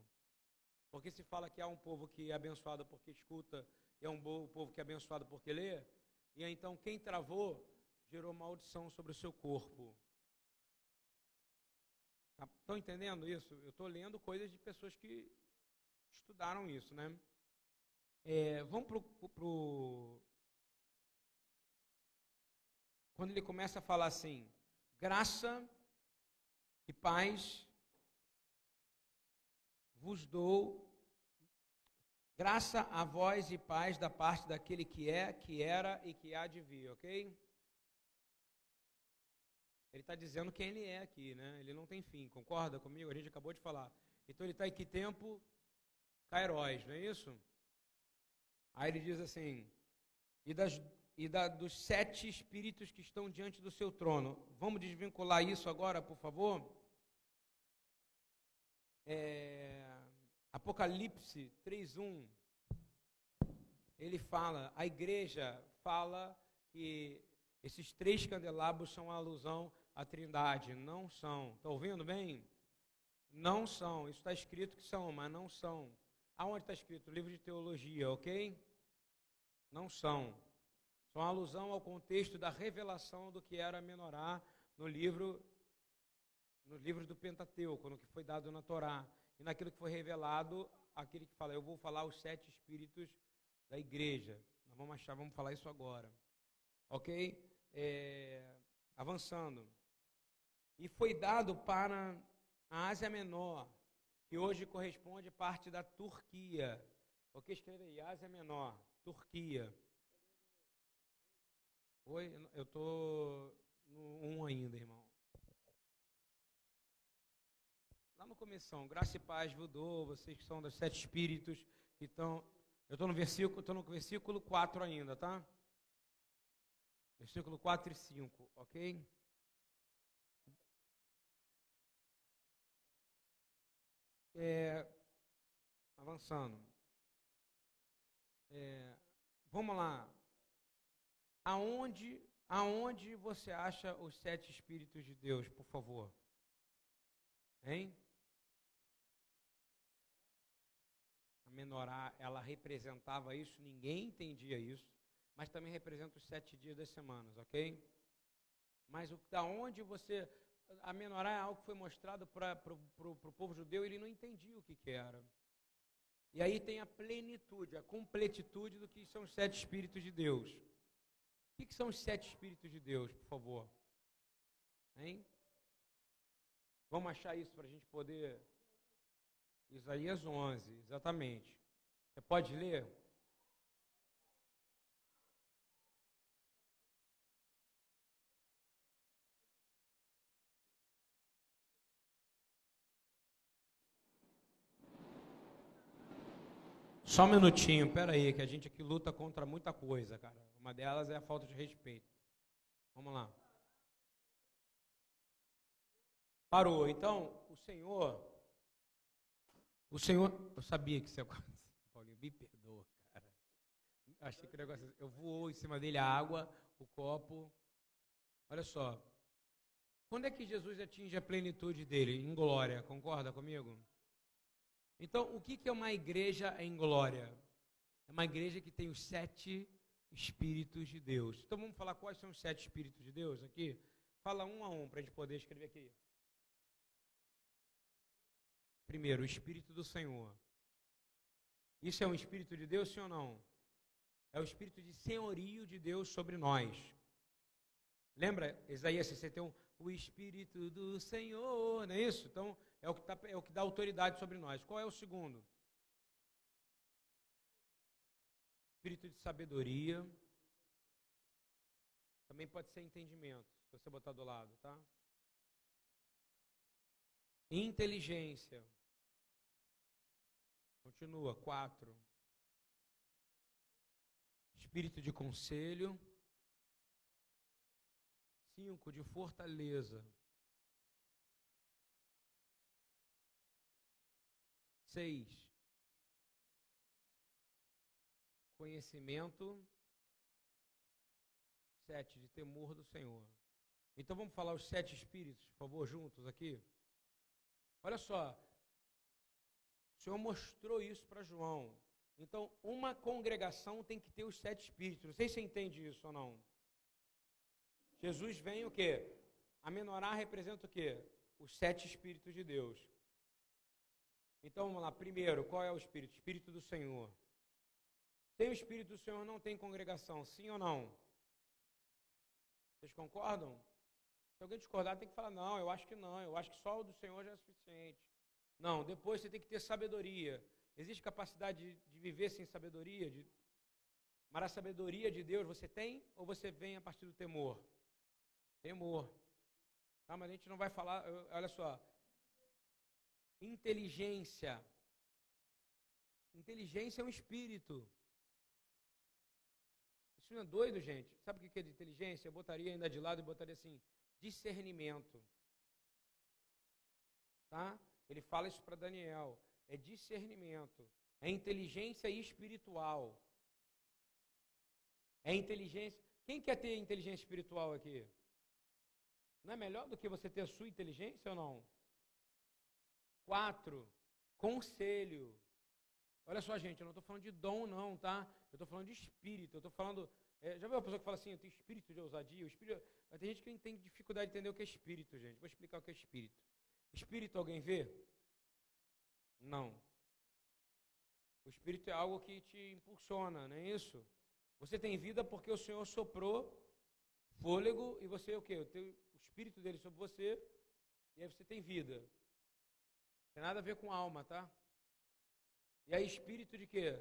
Porque se fala que há um povo que é abençoado porque escuta, e é um povo que é abençoado porque lê, e então quem travou gerou maldição sobre o seu corpo. Estão tá, entendendo isso? Eu estou lendo coisas de pessoas que estudaram isso, né? É, vamos para o. Pro... Quando ele começa a falar assim, graça e paz vos dou graça a vós e paz da parte daquele que é, que era e que há de vir, ok? Ele está dizendo quem ele é aqui, né? Ele não tem fim, concorda comigo? A gente acabou de falar. Então ele está em que tempo? Cairóis, não é isso? Aí ele diz assim: e, das, e da, dos sete espíritos que estão diante do seu trono. Vamos desvincular isso agora, por favor? É, Apocalipse 3:1. Ele fala, a igreja fala que esses três candelabros são alusão à Trindade, não são. Está ouvindo bem? Não são. Isso está escrito que são, mas não são. Aonde está escrito? Livro de teologia, ok? Não são. São alusão ao contexto da revelação do que era menorá no livro nos livros do Pentateuco, no que foi dado na Torá, e naquilo que foi revelado, aquele que fala, eu vou falar os sete espíritos da igreja. Nós vamos achar, vamos falar isso agora. Ok? É, avançando. E foi dado para a Ásia Menor, que hoje corresponde parte da Turquia. Ok? Escreve aí, Ásia Menor, Turquia. Oi, eu estou no 1 um ainda, irmão. No começo, graça e paz vos dou, vocês que são dos sete espíritos que estão. Eu estou no versículo, estou no versículo 4 ainda, tá? Versículo 4 e 5, ok? É, avançando. É, vamos lá. Aonde, aonde você acha os sete Espíritos de Deus, por favor? Hein? Menorá, ela representava isso, ninguém entendia isso, mas também representa os sete dias das semanas, ok? Mas o, da onde você. A menorá é algo que foi mostrado para o povo judeu, ele não entendia o que, que era. E aí tem a plenitude, a completitude do que são os sete Espíritos de Deus. O que são os sete Espíritos de Deus, por favor? Hein? Vamos achar isso para a gente poder. Isaías 11, exatamente. Você pode ler? Só um minutinho, pera aí, que a gente aqui luta contra muita coisa, cara. Uma delas é a falta de respeito. Vamos lá. Parou. Então, o Senhor, o Senhor, eu sabia que isso ia acontecer. Paulinho, me perdoa, cara. Achei que o negócio, eu vou em cima dele a água, o copo. Olha só. Quando é que Jesus atinge a plenitude dele? Em glória, concorda comigo? Então, o que é uma igreja em glória? É uma igreja que tem os sete Espíritos de Deus. Então, vamos falar quais são os sete Espíritos de Deus aqui? Fala um a um para a gente poder escrever aqui. Primeiro, o Espírito do Senhor. Isso é um Espírito de Deus, sim ou não? É o Espírito de senhorio de Deus sobre nós. Lembra Isaías 61? O Espírito do Senhor, não é isso? Então, é o que, tá, é o que dá autoridade sobre nós. Qual é o segundo? Espírito de sabedoria. Também pode ser entendimento, se você botar do lado, tá? Inteligência. Continua, quatro. Espírito de conselho. Cinco, de fortaleza. Seis. Conhecimento. Sete, de temor do Senhor. Então vamos falar os sete espíritos, por favor, juntos aqui. Olha só. O Senhor mostrou isso para João. Então, uma congregação tem que ter os sete espíritos. Não sei se você entende isso ou não. Jesus vem o quê? A menorá representa o quê? Os sete espíritos de Deus. Então vamos lá, primeiro, qual é o Espírito? Espírito do Senhor. Sem o Espírito do Senhor não tem congregação, sim ou não? Vocês concordam? Se alguém discordar, tem que falar, não, eu acho que não, eu acho que só o do Senhor já é suficiente. Não, depois você tem que ter sabedoria. Existe capacidade de, de viver sem sabedoria? De... Mas a sabedoria de Deus você tem ou você vem a partir do temor? Temor. Ah, mas a gente não vai falar, olha só, Inteligência. Inteligência é um espírito. Isso não é doido, gente? Sabe o que é de inteligência? Eu botaria ainda de lado e botaria assim: discernimento. Tá? Ele fala isso para Daniel. É discernimento. É inteligência espiritual. É inteligência. Quem quer ter inteligência espiritual aqui? Não é melhor do que você ter a sua inteligência ou não? Quatro, conselho. Olha só, gente, eu não estou falando de dom, não, tá? Eu estou falando de espírito. Eu estou falando. É, já viu uma pessoa que fala assim, eu tenho espírito de ousadia? O espírito, mas tem gente que tem dificuldade de entender o que é espírito, gente. Vou explicar o que é espírito. Espírito alguém vê? Não. O espírito é algo que te impulsiona, não é isso? Você tem vida porque o Senhor soprou fôlego e você o quê? O, o espírito dele sobre você e aí você tem vida. Tem nada a ver com alma, tá? E aí, espírito de quê?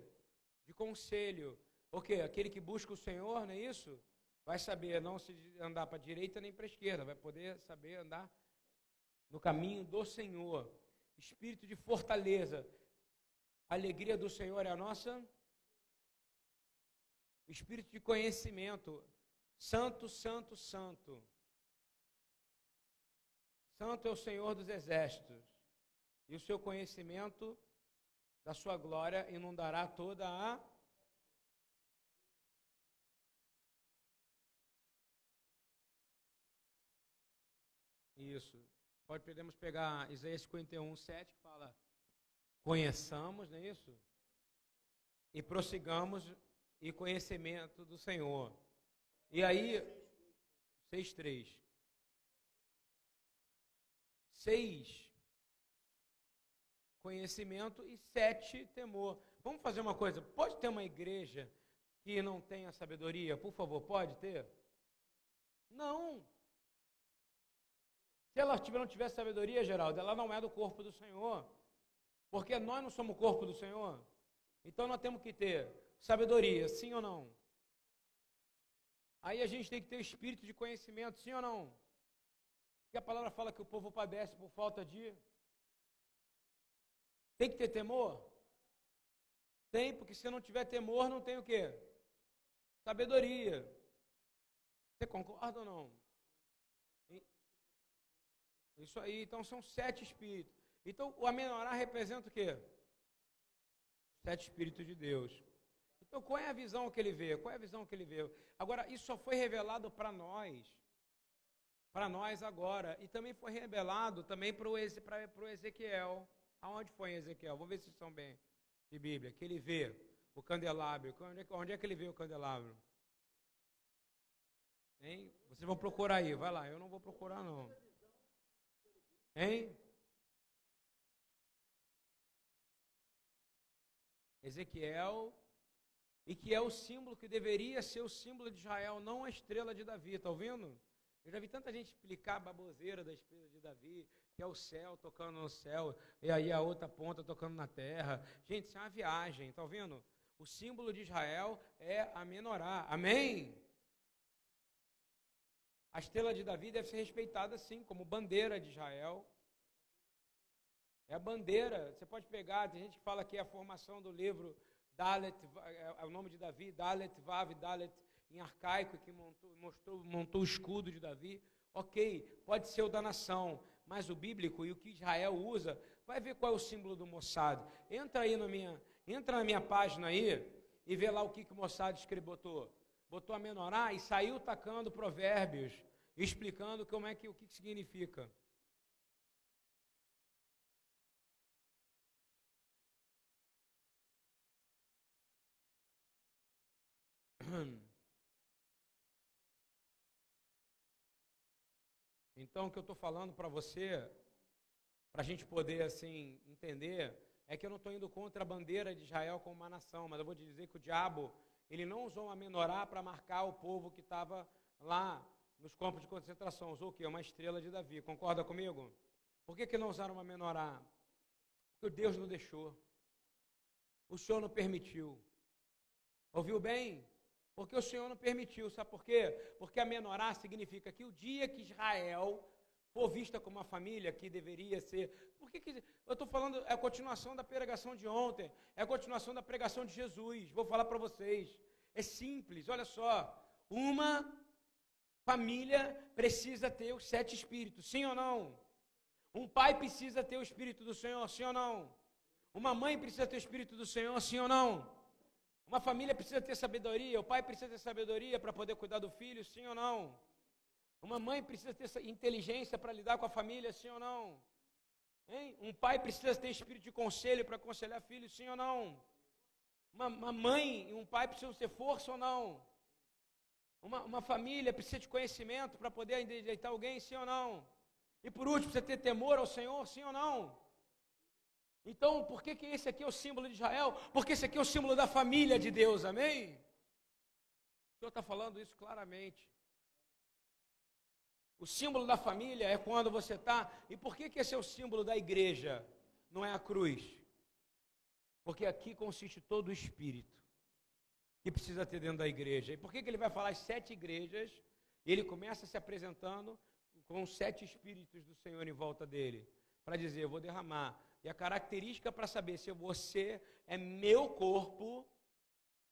De conselho. O quê? Aquele que busca o Senhor, não é isso? Vai saber não se andar para a direita nem para a esquerda, vai poder saber andar no caminho do Senhor. Espírito de fortaleza. A alegria do Senhor é a nossa. Espírito de conhecimento. Santo, santo, santo. Santo é o Senhor dos exércitos e o seu conhecimento da sua glória inundará toda a Isso. Pode, podemos pegar Isaías 51, 7, que fala: Conheçamos, não é isso? E prossigamos em conhecimento do Senhor. E aí, 6, 3. 6 conhecimento e sete, temor. Vamos fazer uma coisa: pode ter uma igreja que não tenha sabedoria? Por favor, pode ter? Não. Se ela não tiver sabedoria, Geraldo, ela não é do corpo do Senhor. Porque nós não somos o corpo do Senhor. Então nós temos que ter sabedoria, sim ou não? Aí a gente tem que ter espírito de conhecimento, sim ou não? Porque a palavra fala que o povo padece por falta de. Tem que ter temor? Tem, porque se não tiver temor, não tem o quê? Sabedoria. Você concorda ou não? Isso aí, então são sete espíritos. Então o amenorá representa o quê? Sete espíritos de Deus. Então qual é a visão que ele vê? Qual é a visão que ele vê? Agora, isso só foi revelado para nós. Para nós agora. E também foi revelado também para o Ezequiel. Aonde foi Ezequiel? Vamos ver se estão bem de Bíblia. Que ele vê o candelabro. Onde é, onde é que ele vê o candelabro? Hein? Vocês vão procurar aí, vai lá. Eu não vou procurar, não. Hein? Ezequiel, e que é o símbolo que deveria ser o símbolo de Israel, não a estrela de Davi, está ouvindo? Eu já vi tanta gente explicar a baboseira da estrela de Davi, que é o céu tocando no céu, e aí a outra ponta tocando na terra. Gente, isso é uma viagem, está ouvindo? O símbolo de Israel é a menorá, amém? A estrela de Davi deve ser respeitada sim, como bandeira de Israel. É a bandeira. Você pode pegar, tem gente que fala que é a formação do livro Dalet, é, é o nome de Davi, Dalet, Vav, Dalet, em arcaico, que montou, mostrou, montou o escudo de Davi. Ok, pode ser o da nação, mas o bíblico e o que Israel usa, vai ver qual é o símbolo do Mossad. Entra aí na minha, entra na minha página aí e vê lá o que, que o Mossad escreveu, botou. A menorá e saiu tacando provérbios explicando como é que o que significa. *clears throat* Então, o que eu estou falando para você, para a gente poder assim entender, é que eu não estou indo contra a bandeira de Israel como uma nação, mas eu vou te dizer que o diabo ele não usou uma menorá para marcar o povo que estava lá nos campos de concentração. Usou o quê? Uma estrela de Davi. Concorda comigo? Por que, que não usaram uma menorá? Porque Deus não deixou. O Senhor não permitiu. Ouviu bem? Porque o Senhor não permitiu. Sabe por quê? Porque a menorá significa que o dia que Israel for vista como uma família que deveria ser. Por que, que eu estou falando? É a continuação da pregação de ontem. É a continuação da pregação de Jesus. Vou falar para vocês. É simples, olha só. Uma Família precisa ter os sete espíritos, sim ou não? Um pai precisa ter o espírito do Senhor, sim ou não? Uma mãe precisa ter o espírito do Senhor, sim ou não? Uma família precisa ter sabedoria, o pai precisa ter sabedoria para poder cuidar do filho, sim ou não? Uma mãe precisa ter inteligência para lidar com a família, sim ou não? Hein? Um pai precisa ter espírito de conselho para aconselhar filhos, sim ou não? Uma, uma mãe e um pai precisam ter força ou não? Uma, uma família precisa de conhecimento para poder endireitar alguém, sim ou não? E por último, precisa ter temor ao Senhor, sim ou não? Então, por que, que esse aqui é o símbolo de Israel? Porque esse aqui é o símbolo da família de Deus, amém? O Senhor está falando isso claramente. O símbolo da família é quando você está. E por que, que esse é o símbolo da igreja? Não é a cruz. Porque aqui consiste todo o espírito que precisa ter dentro da igreja. E por que, que ele vai falar as sete igrejas? Ele começa se apresentando com sete espíritos do Senhor em volta dele, para dizer: Eu vou derramar. E a característica para saber se você é meu corpo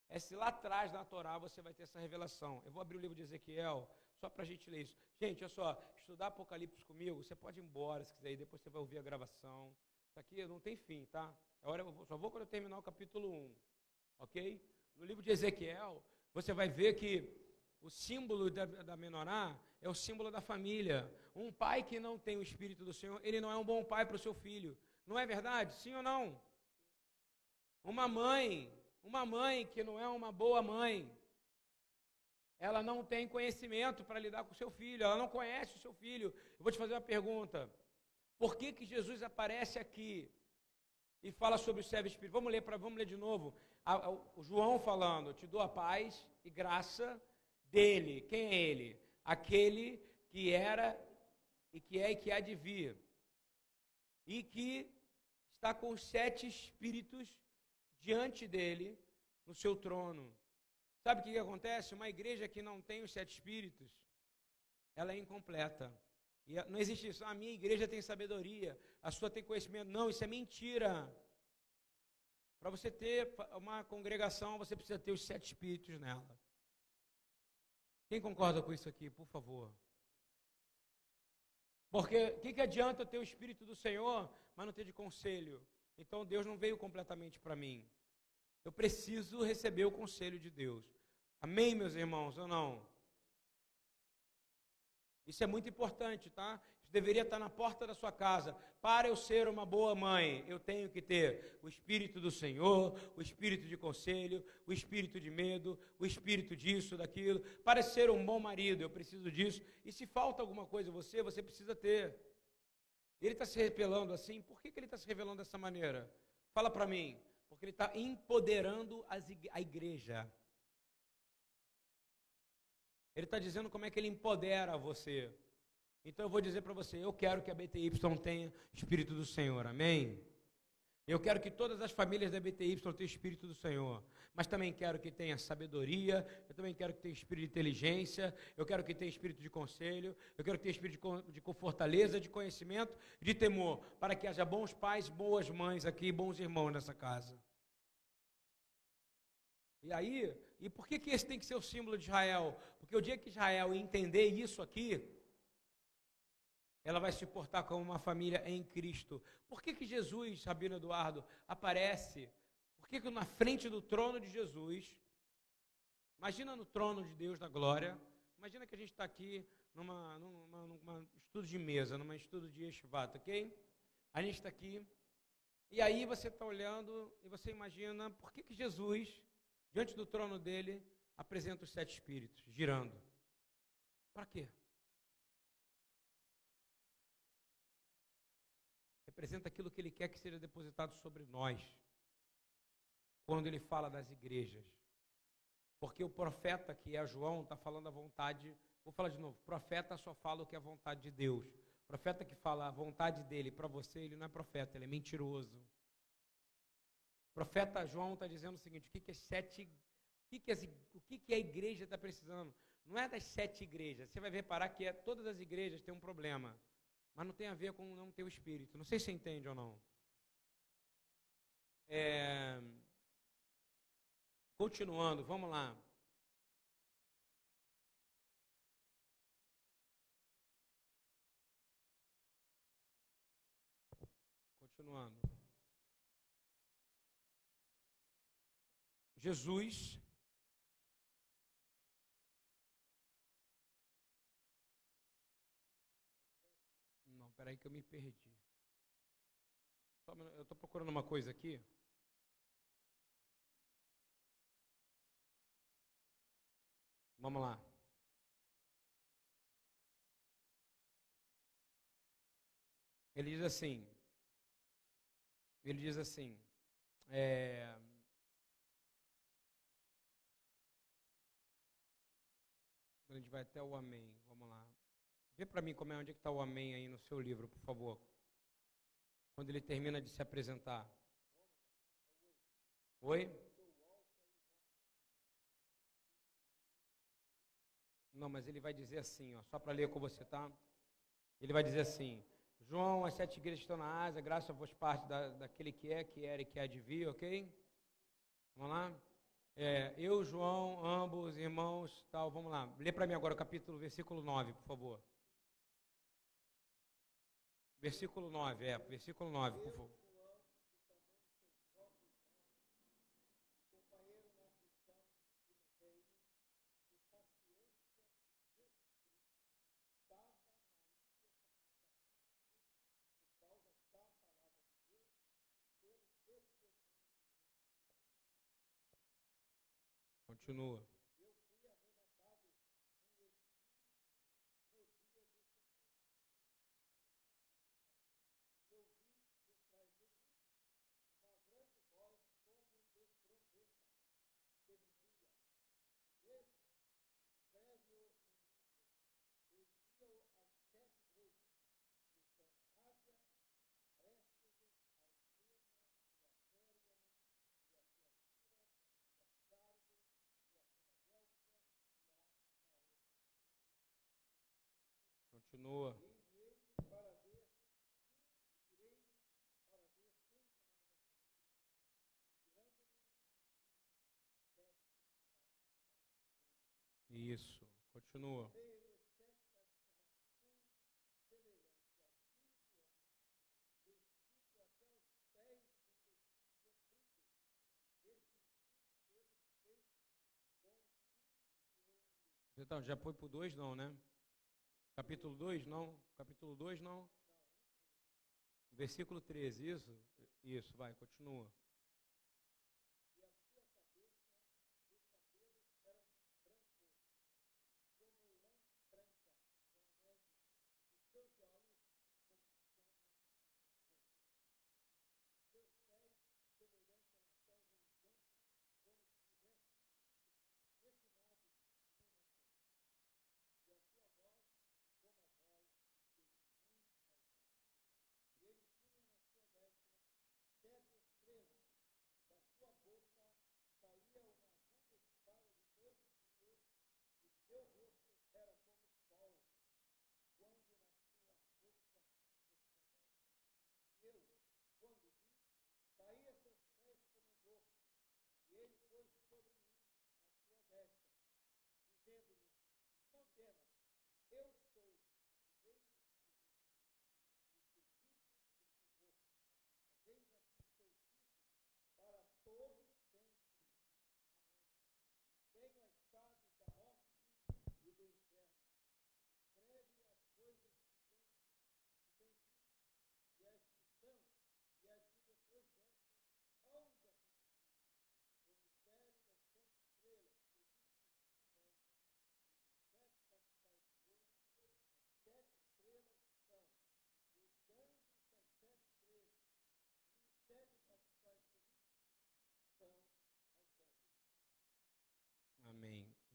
é se lá atrás na Torá você vai ter essa revelação. Eu vou abrir o livro de Ezequiel, só para a gente ler isso. Gente, olha só, estudar Apocalipse comigo, você pode ir embora se quiser, e depois você vai ouvir a gravação. Isso aqui não tem fim, tá? Agora eu só vou quando eu terminar o capítulo 1, ok? No livro de Ezequiel, você vai ver que o símbolo da, da menorá é o símbolo da família. Um pai que não tem o Espírito do Senhor, ele não é um bom pai para o seu filho. Não é verdade? Sim ou não? Uma mãe, uma mãe que não é uma boa mãe, ela não tem conhecimento para lidar com o seu filho, ela não conhece o seu filho. Eu vou te fazer uma pergunta. Por que, que Jesus aparece aqui e fala sobre o servo espírito. Vamos ler para vamos ler de novo. o João falando, te dou a paz e graça dele. Quem é ele? Aquele que era e que é e que há de vir. E que está com sete espíritos diante dele no seu trono. Sabe o que, que acontece? Uma igreja que não tem os sete espíritos, ela é incompleta. E não existe isso. A minha igreja tem sabedoria, a sua tem conhecimento. Não, isso é mentira. Para você ter uma congregação, você precisa ter os sete espíritos nela. Quem concorda com isso aqui, por favor? Porque o que, que adianta ter o Espírito do Senhor, mas não ter de conselho? Então Deus não veio completamente para mim. Eu preciso receber o conselho de Deus. Amém, meus irmãos, ou não? Isso é muito importante, tá? Isso deveria estar na porta da sua casa. Para eu ser uma boa mãe, eu tenho que ter o espírito do Senhor, o espírito de conselho, o espírito de medo, o espírito disso, daquilo. Para ser um bom marido, eu preciso disso. E se falta alguma coisa você, você precisa ter. Ele está se revelando assim. Por que, que ele está se revelando dessa maneira? Fala para mim. Porque ele está empoderando a igreja. Ele está dizendo como é que ele empodera você. Então eu vou dizer para você: eu quero que a BTY tenha Espírito do Senhor, amém? Eu quero que todas as famílias da BTY tenham Espírito do Senhor. Mas também quero que tenha sabedoria, eu também quero que tenha espírito de inteligência, eu quero que tenha espírito de conselho, eu quero que tenha espírito de, de fortaleza, de conhecimento, de temor, para que haja bons pais, boas mães aqui, bons irmãos nessa casa. E aí, e por que, que esse tem que ser o símbolo de Israel? Porque o dia que Israel entender isso aqui, ela vai se portar como uma família em Cristo. Por que, que Jesus, Rabino Eduardo, aparece? Por que, que na frente do trono de Jesus, imagina no trono de Deus da glória, imagina que a gente está aqui numa, numa, numa, estudo de mesa, numa estudo de Eshivat, ok? A gente está aqui, e aí você está olhando e você imagina por que, que Jesus diante do trono dele, apresenta os sete espíritos, girando. Para quê? Representa aquilo que ele quer que seja depositado sobre nós. Quando ele fala das igrejas. Porque o profeta, que é João, está falando a vontade. Vou falar de novo: profeta só fala o que é a vontade de Deus. Profeta que fala a vontade dele para você, ele não é profeta, ele é mentiroso. Profeta João está dizendo o seguinte: o que, que é sete. O que, que, as, o que, que a igreja está precisando? Não é das sete igrejas. Você vai reparar que é, todas as igrejas têm um problema. Mas não tem a ver com não ter o espírito. Não sei se você entende ou não. É, continuando, vamos lá. Continuando. Jesus Não, peraí que eu me perdi. Eu estou procurando uma coisa aqui. Vamos lá. Ele diz assim. Ele diz assim. É, a gente vai até o amém. Vamos lá. Vê para mim como é onde é está o amém aí no seu livro, por favor. Quando ele termina de se apresentar. Oi? Não, mas ele vai dizer assim, ó, só para ler com você, tá? Ele vai dizer assim: João, as sete igrejas estão na Ásia, graças a vos parte da, daquele que é, que era e que há de vir, ok? Vamos lá? É, eu, João, ambos, irmãos, tal, vamos lá. Lê para mim agora o capítulo, versículo 9, por favor. Versículo 9, é, versículo 9, por favor. Continua. Continua. Isso. Continua. Então, já foi o 2, não, né? Capítulo 2, não? Capítulo 2, não? Versículo 13, isso? Isso, vai, continua.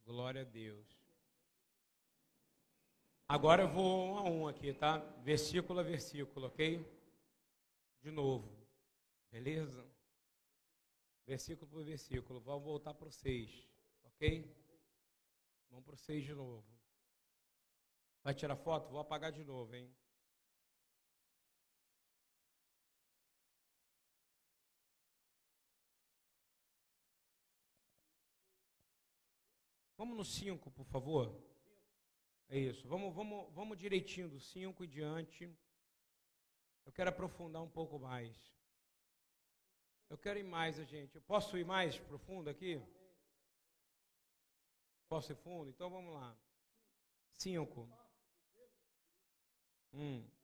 Glória a Deus. Agora eu vou um a um aqui, tá? Versículo a versículo, ok? De novo. Beleza? Versículo por versículo. Vamos voltar para o 6, ok? Vamos para o 6 de novo. Vai tirar foto? Vou apagar de novo, hein? Vamos no 5, por favor. É isso. Vamos, vamos, vamos direitinho do 5 e diante. Eu quero aprofundar um pouco mais. Eu quero ir mais, gente. Eu posso ir mais profundo aqui? Posso ir fundo? Então vamos lá. 5. 1. Um.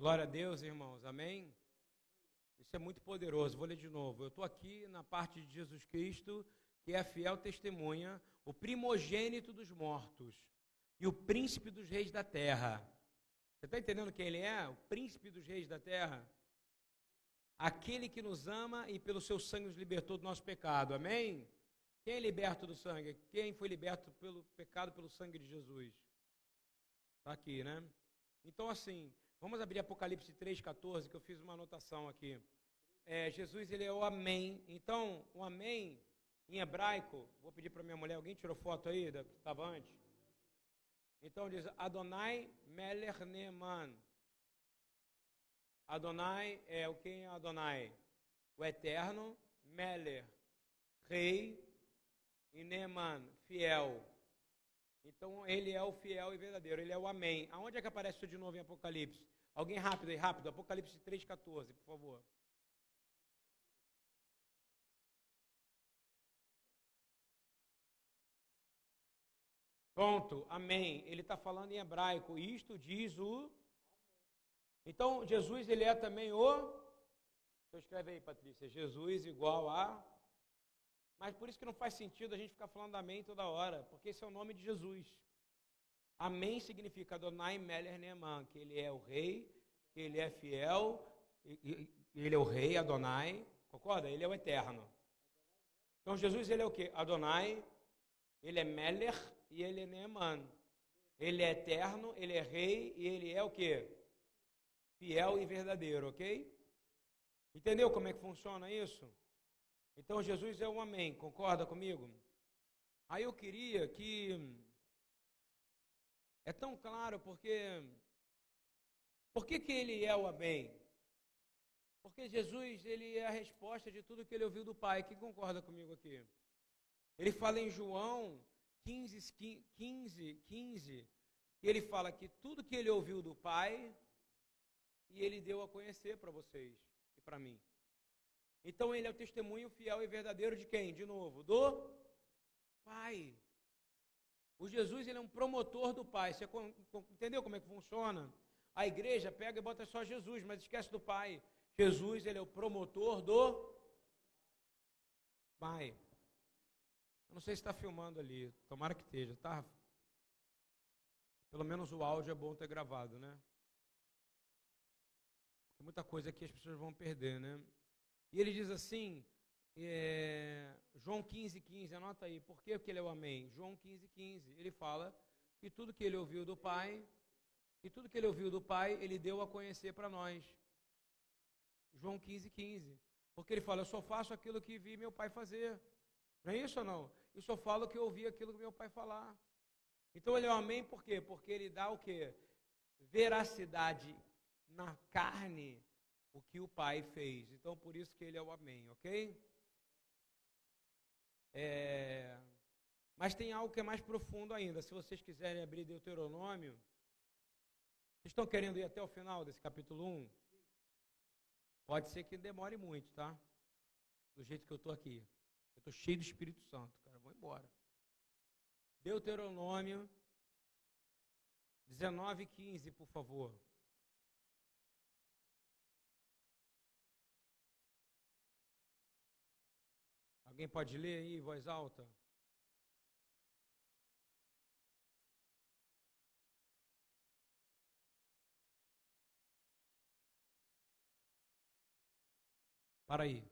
Glória a Deus, irmãos. Amém? Isso é muito poderoso. Vou ler de novo. Eu estou aqui na parte de Jesus Cristo, que é a fiel testemunha, o primogênito dos mortos e o príncipe dos reis da terra. Você está entendendo quem ele é? O príncipe dos reis da terra. Aquele que nos ama e pelo seu sangue nos libertou do nosso pecado. Amém? Quem é liberto do sangue? Quem foi liberto pelo pecado pelo sangue de Jesus? Está aqui, né? Então, assim, Vamos abrir Apocalipse 3,14, que eu fiz uma anotação aqui. É, Jesus, ele é o Amém. Então, o Amém, em hebraico, vou pedir para minha mulher, alguém tirou foto aí da que estava antes? Então diz Adonai Meler Neeman. Adonai é o quem é Adonai? O eterno, Meler, rei, e Neeman, fiel. Então ele é o fiel e verdadeiro, ele é o amém. Aonde é que aparece isso de novo em Apocalipse? Alguém rápido aí, rápido. Apocalipse 3,14, por favor. Pronto, amém. Ele está falando em hebraico. Isto diz o. Então, Jesus, ele é também o. Então, escreve aí, Patrícia. Jesus igual a. Mas por isso que não faz sentido a gente ficar falando amém toda hora, porque esse é o nome de Jesus. Amém significa Adonai Meler Neeman, que ele é o rei, que ele é fiel, ele é o rei Adonai, concorda? Ele é o eterno. Então Jesus ele é o que? Adonai, ele é Meler e ele é Neeman. Ele é eterno, ele é rei e ele é o quê? Fiel e verdadeiro, ok? Entendeu como é que funciona isso? Então Jesus é o amém, concorda comigo? Aí eu queria que é tão claro porque por que, que ele é o amém? Porque Jesus, ele é a resposta de tudo que ele ouviu do Pai. Quem concorda comigo aqui? Ele fala em João 15, 15, 15, e ele fala que tudo que ele ouviu do Pai, e ele deu a conhecer para vocês e para mim. Então ele é o testemunho fiel e verdadeiro de quem? De novo, do Pai. O Jesus ele é um promotor do Pai. Você entendeu como é que funciona? A igreja pega e bota só Jesus, mas esquece do Pai. Jesus ele é o promotor do Pai. Eu não sei se está filmando ali. Tomara que esteja, tá? Pelo menos o áudio é bom ter gravado, né? Muita coisa aqui as pessoas vão perder, né? E ele diz assim, é, João 15, 15, anota aí, por que, que ele é o amém? João 15, 15, ele fala que tudo que ele ouviu do Pai, e tudo que ele ouviu do Pai, ele deu a conhecer para nós. João 15, 15. Porque ele fala, eu só faço aquilo que vi meu pai fazer. Não é isso ou não? Eu só falo que eu ouvi aquilo que meu pai falar. Então ele é o amém por quê? Porque ele dá o quê? Veracidade na carne o que o Pai fez. Então, por isso que ele é o Amém, ok? É... Mas tem algo que é mais profundo ainda. Se vocês quiserem abrir Deuteronômio, vocês estão querendo ir até o final desse capítulo 1? Pode ser que demore muito, tá? Do jeito que eu estou aqui. Eu estou cheio do Espírito Santo, cara. Vou embora. Deuteronômio 19, 15, por favor. Alguém pode ler aí em voz alta? Para aí.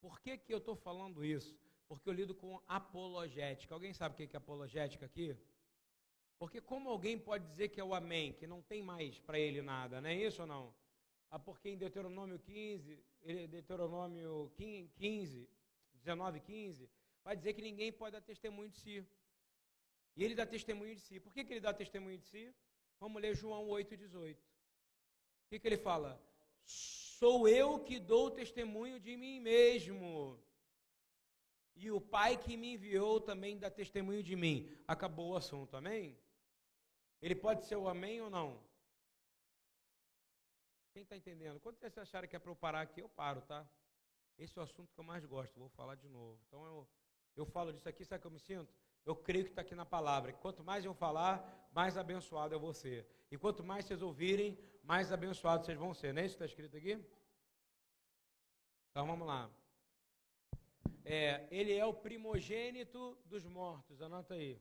Por que, que eu estou falando isso? Porque eu lido com apologética. Alguém sabe o que é apologética aqui? Porque como alguém pode dizer que é o amém, que não tem mais para ele nada, não é isso ou não? Ah, porque em Deuteronômio 15, Deuteronômio 15, 19, 15, vai dizer que ninguém pode dar testemunho de si. E ele dá testemunho de si. Por que, que ele dá testemunho de si? Vamos ler João 8, 18. O que, que ele fala? Sou eu que dou testemunho de mim mesmo. E o Pai que me enviou também dá testemunho de mim. Acabou o assunto, amém? Ele pode ser o amém ou não? Quem está entendendo? Quando vocês acharem que é para eu parar aqui, eu paro, tá? Esse é o assunto que eu mais gosto, vou falar de novo. Então eu, eu falo disso aqui, sabe que eu me sinto? Eu creio que está aqui na palavra. Quanto mais eu falar, mais abençoado vou ser. E quanto mais vocês ouvirem, mais abençoados vocês vão ser. Não é isso que está escrito aqui? Então vamos lá. É, ele é o primogênito dos mortos, anota aí.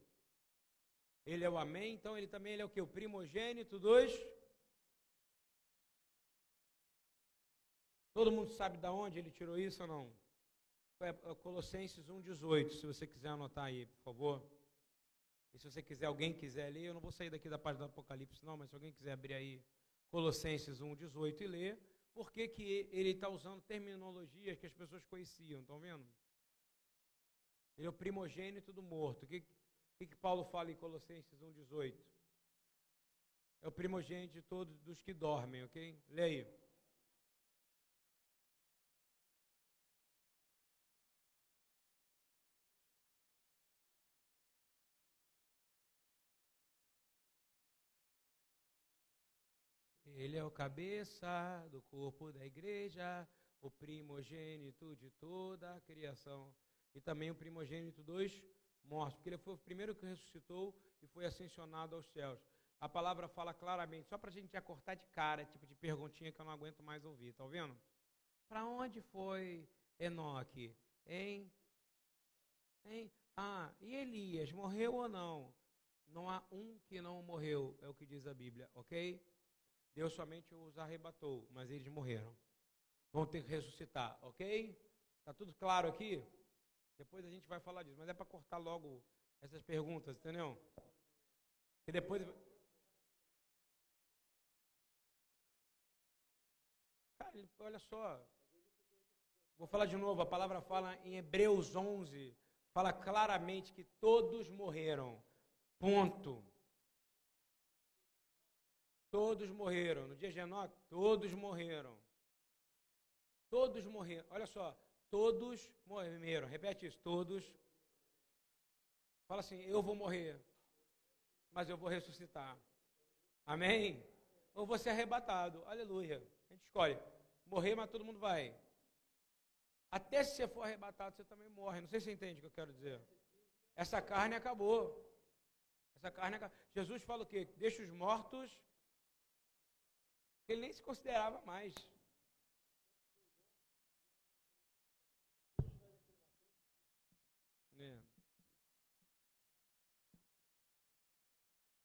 Ele é o amém, então ele também ele é o que? O primogênito dos Todo mundo sabe de onde ele tirou isso ou não? Colossenses 1,18, se você quiser anotar aí, por favor. E se você quiser, alguém quiser ler, eu não vou sair daqui da página do Apocalipse, não, mas se alguém quiser abrir aí Colossenses 1,18 e ler, por que, que ele está usando terminologias que as pessoas conheciam, estão vendo? Ele é o primogênito do morto. O que, que, que Paulo fala em Colossenses 1,18? É o primogênito de todos dos que dormem, ok? Leia. Ele é o cabeça do corpo da igreja, o primogênito de toda a criação e também o primogênito dos mortos, porque ele foi o primeiro que ressuscitou e foi ascensionado aos céus. A palavra fala claramente, só para a gente já cortar de cara, tipo de perguntinha que eu não aguento mais ouvir, tá ouvindo? Para onde foi Enoque? Hein? Hein? Ah, e Elias, morreu ou não? Não há um que não morreu, é o que diz a Bíblia, ok? Deus somente os arrebatou, mas eles morreram. Vão ter que ressuscitar, ok? Está tudo claro aqui? Depois a gente vai falar disso, mas é para cortar logo essas perguntas, entendeu? E depois. Cara, olha só. Vou falar de novo. A palavra fala em Hebreus 11. Fala claramente que todos morreram. Ponto. Todos morreram. No dia de Enoque, todos morreram. Todos morreram. Olha só. Todos morreram. Repete isso. Todos. Fala assim: Eu vou morrer mas eu vou ressuscitar. Amém? Ou vou ser arrebatado. Aleluia. A gente escolhe. Morrer, mas todo mundo vai. Até se você for arrebatado, você também morre. Não sei se você entende o que eu quero dizer. Essa carne acabou. Essa carne acabou. Jesus fala o quê? Deixa os mortos. Ele nem se considerava mais.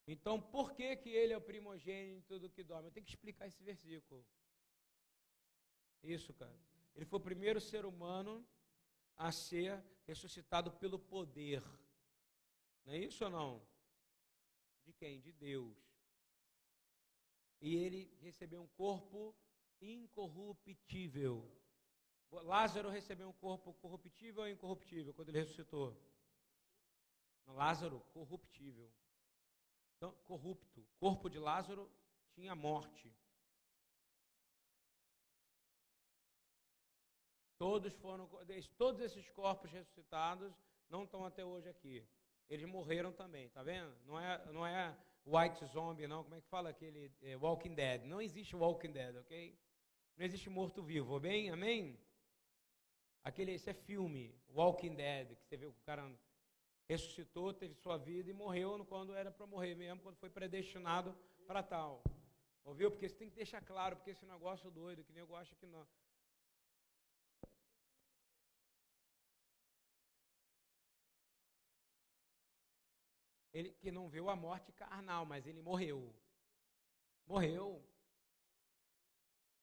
Então, por que, que ele é o primogênito do que dorme? Eu tenho que explicar esse versículo. Isso, cara. Ele foi o primeiro ser humano a ser ressuscitado pelo poder. Não é isso ou não? De quem? De Deus. E ele recebeu um corpo incorruptível. Lázaro recebeu um corpo corruptível ou incorruptível quando ele ressuscitou? Lázaro, corruptível. Então, corrupto. O corpo de Lázaro tinha morte. Todos foram, todos esses corpos ressuscitados não estão até hoje aqui. Eles morreram também, tá vendo? Não é, não é white zombie, não. Como é que fala aquele é, Walking Dead? Não existe Walking Dead, ok? Não existe morto vivo, bem? Amém? Aquele, esse é filme, Walking Dead, que você vê o cara ressuscitou, teve sua vida e morreu quando era para morrer mesmo, quando foi predestinado para tal. Ouviu? Porque você tem que deixar claro, porque esse negócio doido, que nem eu acho que não. Ele que não viu a morte carnal, mas ele morreu. Morreu.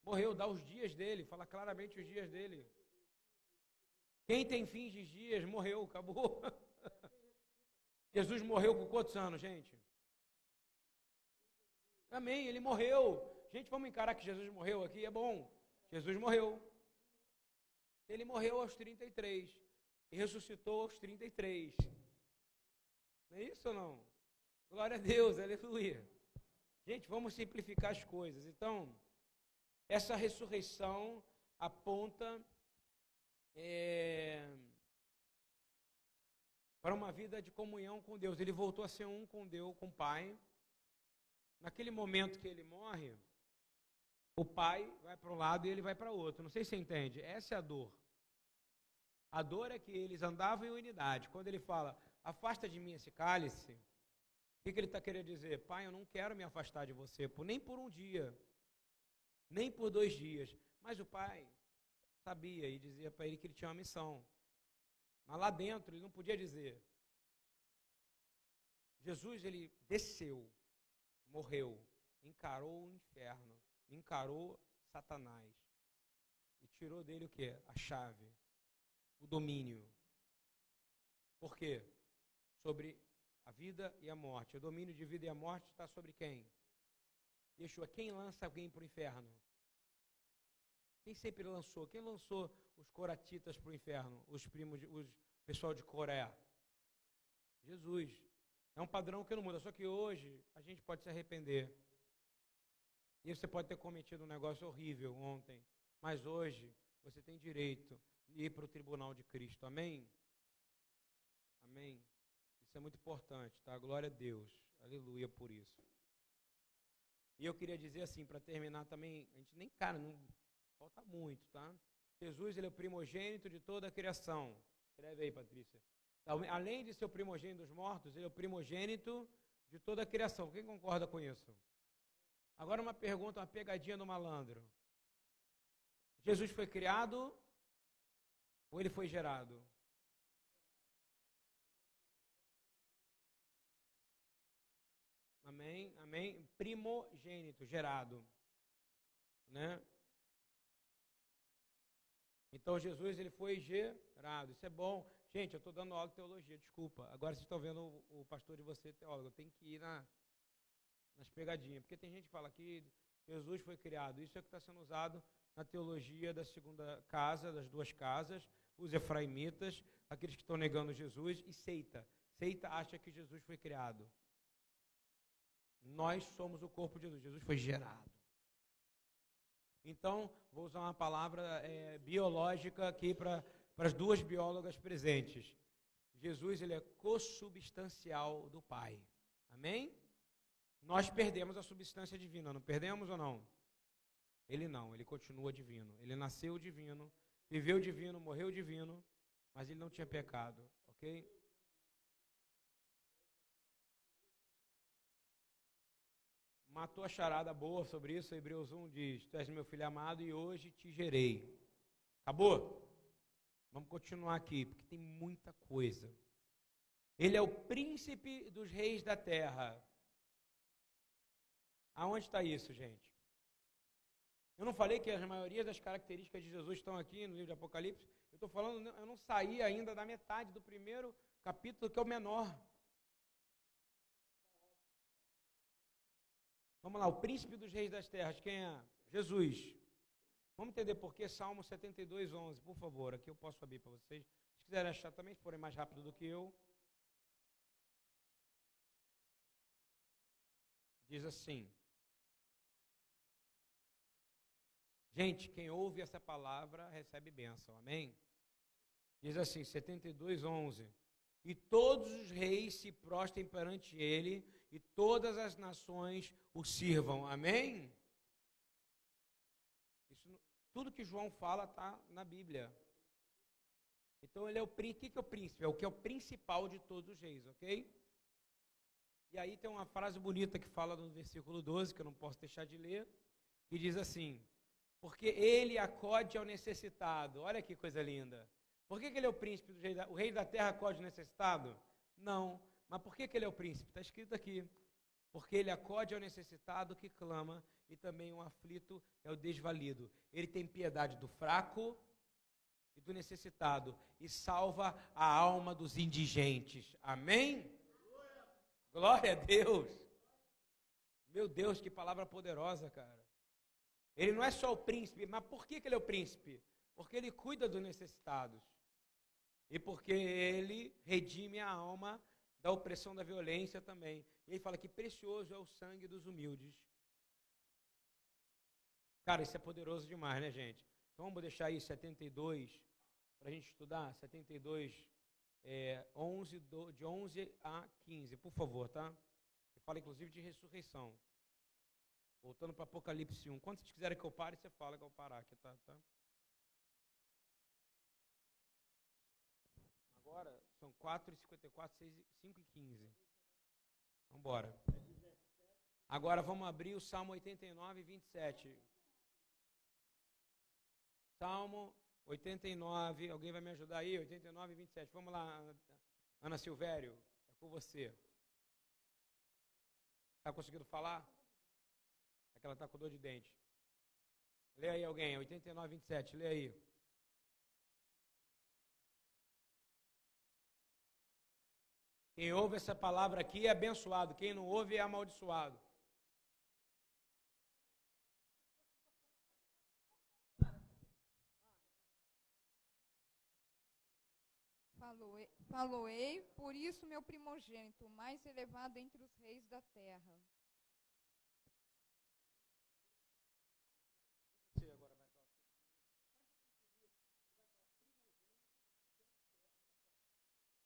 Morreu, dá os dias dele, fala claramente os dias dele. Quem tem fins de dias morreu, acabou. *laughs* Jesus morreu com quantos anos, gente? Amém, ele morreu. Gente, vamos encarar que Jesus morreu aqui, é bom. Jesus morreu. Ele morreu aos 33 e ressuscitou aos 33. Não é isso ou não? Glória a Deus, aleluia. Gente, vamos simplificar as coisas. Então, essa ressurreição aponta é, para uma vida de comunhão com Deus. Ele voltou a ser um com Deus, com o Pai. Naquele momento que ele morre, o pai vai para um lado e ele vai para o outro. Não sei se você entende. Essa é a dor. A dor é que eles andavam em unidade. Quando ele fala, afasta de mim esse cálice, o que, que ele está querendo dizer? Pai, eu não quero me afastar de você, por, nem por um dia, nem por dois dias. Mas o pai sabia e dizia para ele que ele tinha uma missão. Mas lá dentro ele não podia dizer. Jesus ele desceu, morreu, encarou o inferno, encarou Satanás e tirou dele o que? A chave, o domínio. Por quê? Sobre a vida e a morte. O domínio de vida e a morte está sobre quem? Yeshua, quem lança alguém para o inferno? Quem sempre lançou? Quem lançou os coratitas para o inferno? Os primos, de, os pessoal de Coreia? Jesus. É um padrão que não muda. Só que hoje a gente pode se arrepender. E você pode ter cometido um negócio horrível ontem. Mas hoje você tem direito de ir para o tribunal de Cristo. Amém? Amém? Isso é muito importante, tá? Glória a Deus. Aleluia por isso. E eu queria dizer assim, para terminar também, a gente nem, cara, não, Falta muito, tá? Jesus ele é o primogênito de toda a criação. Escreve aí, Patrícia. Além de ser o primogênito dos mortos, ele é o primogênito de toda a criação. Quem concorda com isso? Agora uma pergunta, uma pegadinha do malandro. Jesus foi criado ou ele foi gerado? Amém? Amém? Primogênito, gerado. Né? Então Jesus ele foi gerado. Isso é bom. Gente, eu estou dando aula de teologia, desculpa. Agora vocês estão vendo o, o pastor de você teólogo. Eu tenho que ir na, nas pegadinhas. Porque tem gente que fala que Jesus foi criado. Isso é o que está sendo usado na teologia da segunda casa, das duas casas, os efraimitas, aqueles que estão negando Jesus, e seita. Seita acha que Jesus foi criado. Nós somos o corpo de Jesus. Jesus foi gerado. Então, vou usar uma palavra é, biológica aqui para as duas biólogas presentes. Jesus ele é consubstancial do Pai. Amém? Nós perdemos a substância divina, não perdemos ou não? Ele não, ele continua divino. Ele nasceu divino, viveu divino, morreu divino, mas ele não tinha pecado, ok? Matou a charada boa sobre isso. Hebreus 1 diz: Tu és meu filho amado e hoje te gerei. Acabou? Vamos continuar aqui, porque tem muita coisa. Ele é o príncipe dos reis da terra. Aonde está isso, gente? Eu não falei que a maioria das características de Jesus estão aqui no livro de Apocalipse. Eu estou falando, eu não saí ainda da metade do primeiro capítulo, que é o menor. Vamos lá, o príncipe dos reis das terras, quem é? Jesus. Vamos entender por que Salmo 72, 11, por favor. Aqui eu posso abrir para vocês. Se quiserem achar também, se forem mais rápido do que eu. Diz assim. Gente, quem ouve essa palavra recebe bênção, amém? Diz assim, 72, 11. E todos os reis se prostem perante ele e todas as nações o sirvam. Amém? Isso, tudo que João fala está na Bíblia. Então ele é o que é o príncipe? É o que é o principal de todos os reis, ok? E aí tem uma frase bonita que fala no versículo 12, que eu não posso deixar de ler, que diz assim: Porque ele acode ao necessitado. Olha que coisa linda. Por que, que ele é o príncipe do rei da, o rei da terra acode ao necessitado? Não, mas por que, que ele é o príncipe? Está escrito aqui. Porque ele acode ao necessitado que clama, e também o aflito é o desvalido. Ele tem piedade do fraco e do necessitado, e salva a alma dos indigentes. Amém? Glória a Deus. Meu Deus, que palavra poderosa, cara. Ele não é só o príncipe, mas por que, que ele é o príncipe? Porque ele cuida dos necessitados. E porque ele redime a alma da opressão da violência também. E ele fala que precioso é o sangue dos humildes. Cara, isso é poderoso demais, né, gente? Então vamos deixar aí 72 para a gente estudar. 72, é, 11, do, de 11 a 15, por favor, tá? Ele fala inclusive de ressurreição. Voltando para Apocalipse 1. Quando vocês quiserem que eu pare, você fala que eu parar aqui, tá? tá? Agora, são 4 e 54, 6, 5 e 15. Vamos embora. Agora vamos abrir o Salmo 89, 27. Salmo 89, alguém vai me ajudar aí? 89, 27. Vamos lá, Ana Silvério, é com você. Está conseguindo falar? É que ela está com dor de dente. Lê aí alguém, 89, 27, lê aí. Quem ouve essa palavra aqui é abençoado, quem não ouve é amaldiçoado. Faloei, por isso meu primogênito, mais elevado entre os reis da terra.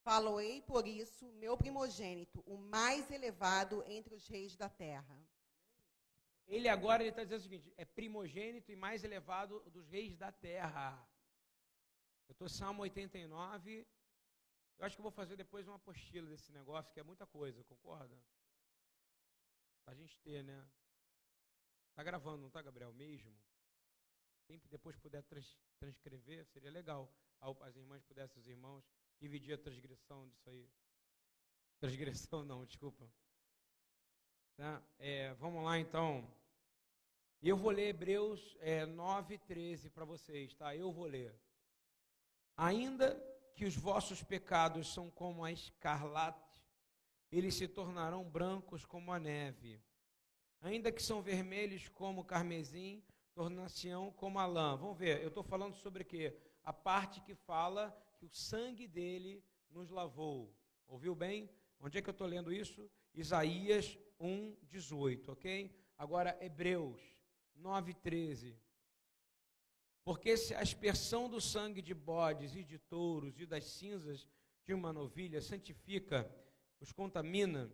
Faloei por isso meu primogênito, o mais elevado entre os reis da terra. Ele agora está dizendo o seguinte: é primogênito e mais elevado dos reis da terra. Eu estou Salmo 89. Eu acho que vou fazer depois uma apostila desse negócio, que é muita coisa, concorda? Para a gente ter, né? Está gravando, não está, Gabriel? Mesmo? Quem depois puder trans, transcrever, seria legal. As irmãs pudessem, os irmãos dividir a transgressão disso aí. Transgressão não, desculpa. Tá? É, vamos lá então. Eu vou ler Hebreus é, 9, 13 para vocês, tá? Eu vou ler. Ainda que os vossos pecados são como a escarlate, eles se tornarão brancos como a neve. Ainda que são vermelhos como o carmesim, tornar-se-ão como a lã. Vamos ver, eu estou falando sobre o quê? A parte que fala que o sangue dele nos lavou. Ouviu bem? Onde é que eu estou lendo isso? Isaías 1, 18, ok? Agora, Hebreus 9, 13. Porque se a aspersão do sangue de bodes e de touros e das cinzas de uma novilha santifica, os contamina,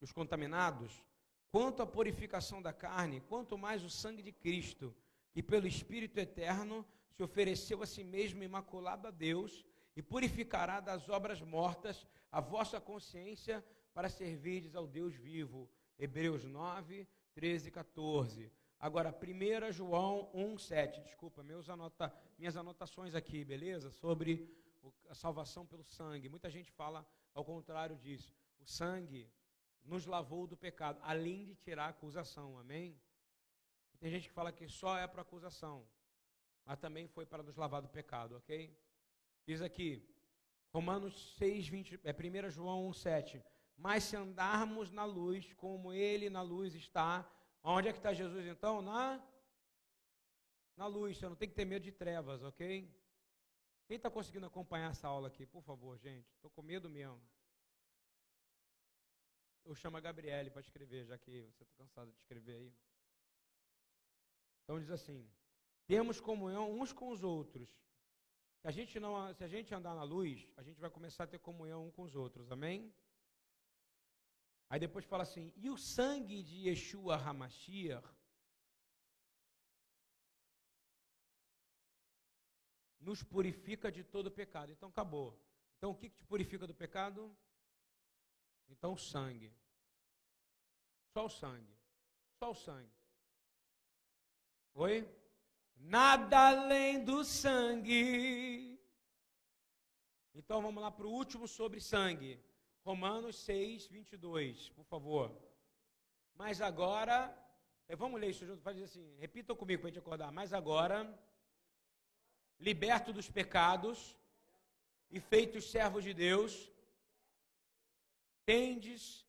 os contaminados, quanto à purificação da carne, quanto mais o sangue de Cristo, que pelo Espírito eterno se ofereceu a si mesmo imaculado a Deus e purificará das obras mortas a vossa consciência para servirdes ao Deus vivo. Hebreus 9, 13 e 14. Agora, 1 João 1, 7. Desculpa, anota, minhas anotações aqui, beleza? Sobre a salvação pelo sangue. Muita gente fala ao contrário disso. O sangue nos lavou do pecado, além de tirar a acusação, amém? Tem gente que fala que só é para acusação, mas também foi para nos lavar do pecado, ok? Diz aqui, Romanos 6, 20, é 1 João 1, 7. Mas se andarmos na luz, como Ele na luz está, onde é que está Jesus então? Na, na luz, você não tem que ter medo de trevas, ok? Quem está conseguindo acompanhar essa aula aqui, por favor, gente? Estou com medo mesmo. Eu chamo a Gabriele para escrever, já que você está cansado de escrever aí. Então diz assim: temos comunhão uns com os outros. Se a gente não, se a gente andar na luz, a gente vai começar a ter comunhão um com os outros. Amém? Aí depois fala assim: e o sangue de Yeshua Hamashiach nos purifica de todo pecado. Então acabou. Então o que, que te purifica do pecado? Então o sangue. Só o sangue. Só o sangue. Oi? Nada além do sangue. Então vamos lá para o último sobre sangue. Romanos 6, 22, por favor. Mas agora, eh, vamos ler isso junto, faz assim, repitam comigo para a gente acordar. Mas agora, liberto dos pecados e feitos servos de Deus, tendes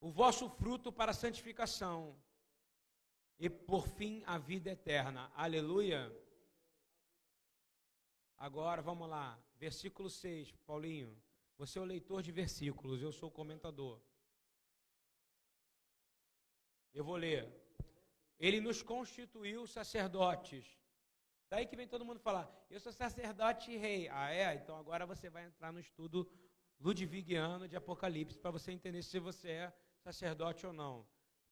o vosso fruto para a santificação e por fim a vida eterna. Aleluia. Agora vamos lá, versículo 6, Paulinho. Você é o leitor de versículos, eu sou o comentador. Eu vou ler. Ele nos constituiu sacerdotes. Daí que vem todo mundo falar, eu sou sacerdote e rei. Ah, é? Então agora você vai entrar no estudo ludvigiano de Apocalipse para você entender se você é sacerdote ou não.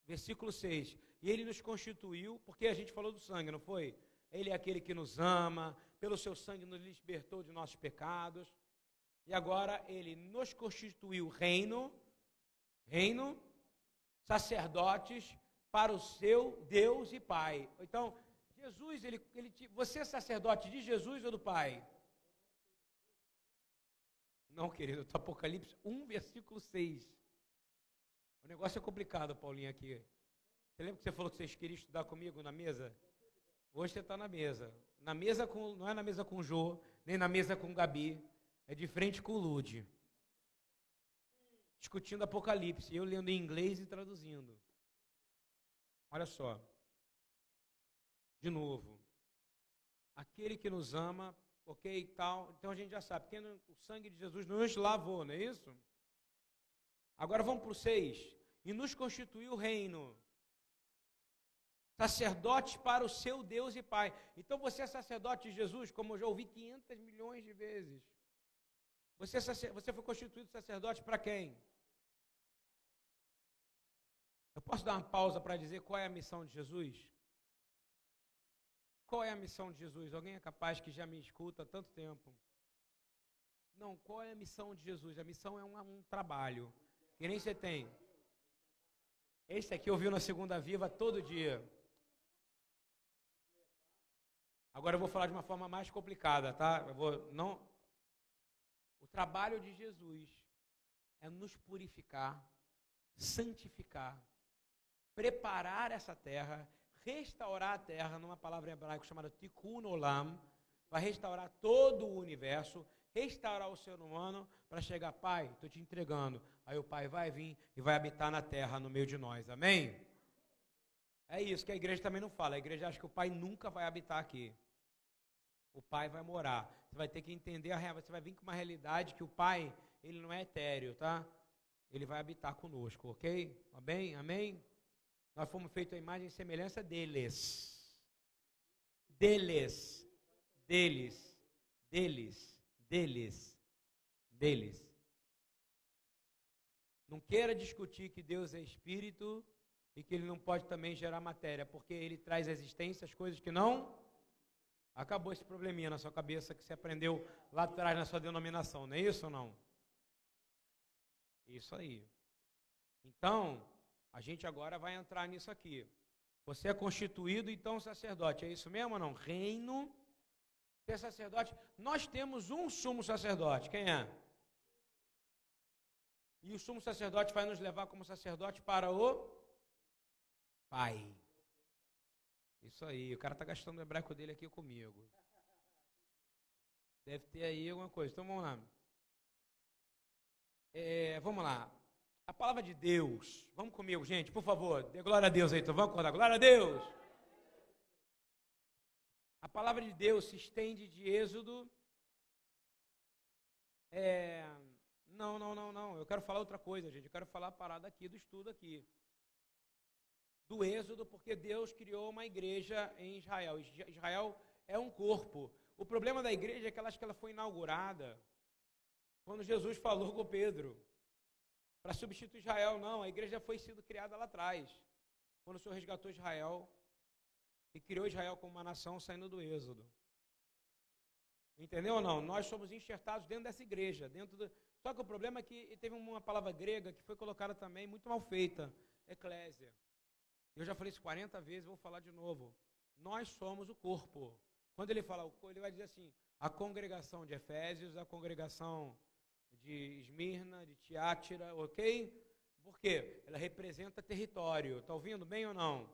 Versículo 6. E ele nos constituiu, porque a gente falou do sangue, não foi? Ele é aquele que nos ama, pelo seu sangue nos libertou de nossos pecados. E agora ele nos constituiu reino, reino, sacerdotes para o seu Deus e Pai. Então, Jesus, ele, ele, você é sacerdote de Jesus ou do Pai? Não, querido, está Apocalipse 1, versículo 6. O negócio é complicado, Paulinho, aqui. Você lembra que você falou que vocês queriam estudar comigo na mesa? Hoje você está na mesa. Na mesa com, não é na mesa com o Jô, nem na mesa com o Gabi. É de frente com o Lude. Discutindo Apocalipse. Eu lendo em inglês e traduzindo. Olha só. De novo. Aquele que nos ama ok e tal. Então a gente já sabe, porque o sangue de Jesus nos lavou, não é isso? Agora vamos para o 6. E nos constituiu o reino. Sacerdote para o seu Deus e Pai. Então você é sacerdote de Jesus, como eu já ouvi 500 milhões de vezes. Você, é você foi constituído sacerdote para quem? Eu posso dar uma pausa para dizer qual é a missão de Jesus? Qual é a missão de Jesus? Alguém é capaz que já me escuta há tanto tempo? Não, qual é a missão de Jesus? A missão é um, um trabalho, que nem você tem. Esse aqui ouviu na segunda viva todo dia. Agora eu vou falar de uma forma mais complicada, tá? Eu vou não O trabalho de Jesus é nos purificar, santificar, preparar essa terra restaurar a terra numa palavra hebraica chamada tikkun olam, vai restaurar todo o universo, restaurar o ser humano para chegar, pai, estou te entregando. Aí o pai vai vir e vai habitar na terra no meio de nós. Amém? É isso que a igreja também não fala. A igreja acha que o pai nunca vai habitar aqui. O pai vai morar. Você vai ter que entender a. Você vai vir com uma realidade que o pai, ele não é etéreo, tá? Ele vai habitar conosco, ok? Amém? Amém? Nós fomos feitos a imagem e semelhança deles. Deles. Deles. Deles. Deles. Deles. Não queira discutir que Deus é espírito e que ele não pode também gerar matéria, porque ele traz à existência as coisas que não. Acabou esse probleminha na sua cabeça que você aprendeu lá atrás na sua denominação, não é isso ou não? Isso aí. Então, a gente agora vai entrar nisso aqui. Você é constituído, então, sacerdote. É isso mesmo ou não? Reino. Ser sacerdote. Nós temos um sumo sacerdote. Quem é? E o sumo sacerdote vai nos levar como sacerdote para o Pai. Isso aí. O cara está gastando o hebraico dele aqui comigo. Deve ter aí alguma coisa. Então vamos lá. É, vamos lá. A palavra de Deus. Vamos comigo, gente, por favor. Dê glória a Deus aí, então. Vamos acordar. Glória a Deus. Palavra de Deus se estende de Êxodo. É, não, não, não, não. Eu quero falar outra coisa, gente. Eu quero falar a parada aqui do estudo aqui. Do Êxodo, porque Deus criou uma igreja em Israel. Israel é um corpo. O problema da igreja é que ela acha que ela foi inaugurada quando Jesus falou com Pedro para substituir Israel. Não, a igreja foi sendo criada lá atrás, quando o Senhor resgatou Israel e criou Israel como uma nação saindo do Êxodo. Entendeu ou não? Nós somos enxertados dentro dessa igreja, dentro do... Só que o problema é que teve uma palavra grega que foi colocada também muito mal feita, eclésia. Eu já falei isso 40 vezes, vou falar de novo. Nós somos o corpo. Quando ele fala, ele vai dizer assim: a congregação de Efésios, a congregação de Esmirna, de Tiátira, ok? Por quê? Ela representa território. Está ouvindo bem ou não?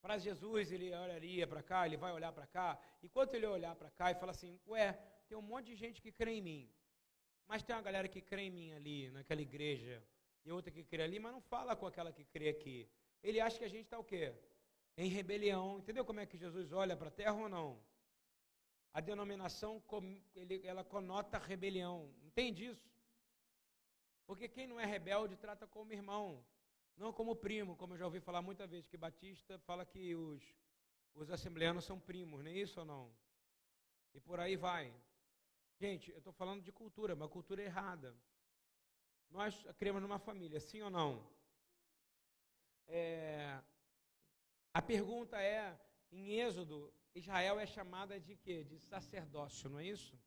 Para Jesus, ele olharia para cá, ele vai olhar para cá. Enquanto ele olhar para cá e fala assim: Ué, tem um monte de gente que crê em mim. Mas tem uma galera que crê em mim ali, naquela igreja, e outra que crê ali, mas não fala com aquela que crê aqui. Ele acha que a gente está o quê? Em rebelião. Entendeu como é que Jesus olha para a terra ou não? A denominação, ela conota rebelião. Entende isso? Porque quem não é rebelde trata como irmão, não como primo, como eu já ouvi falar muitas vezes, que Batista fala que os, os assembleanos são primos, não é isso ou não? E por aí vai. Gente, eu estou falando de cultura, uma cultura errada. Nós criamos numa família, sim ou não? É, a pergunta é, em Êxodo, Israel é chamada de quê? De sacerdócio, não é isso?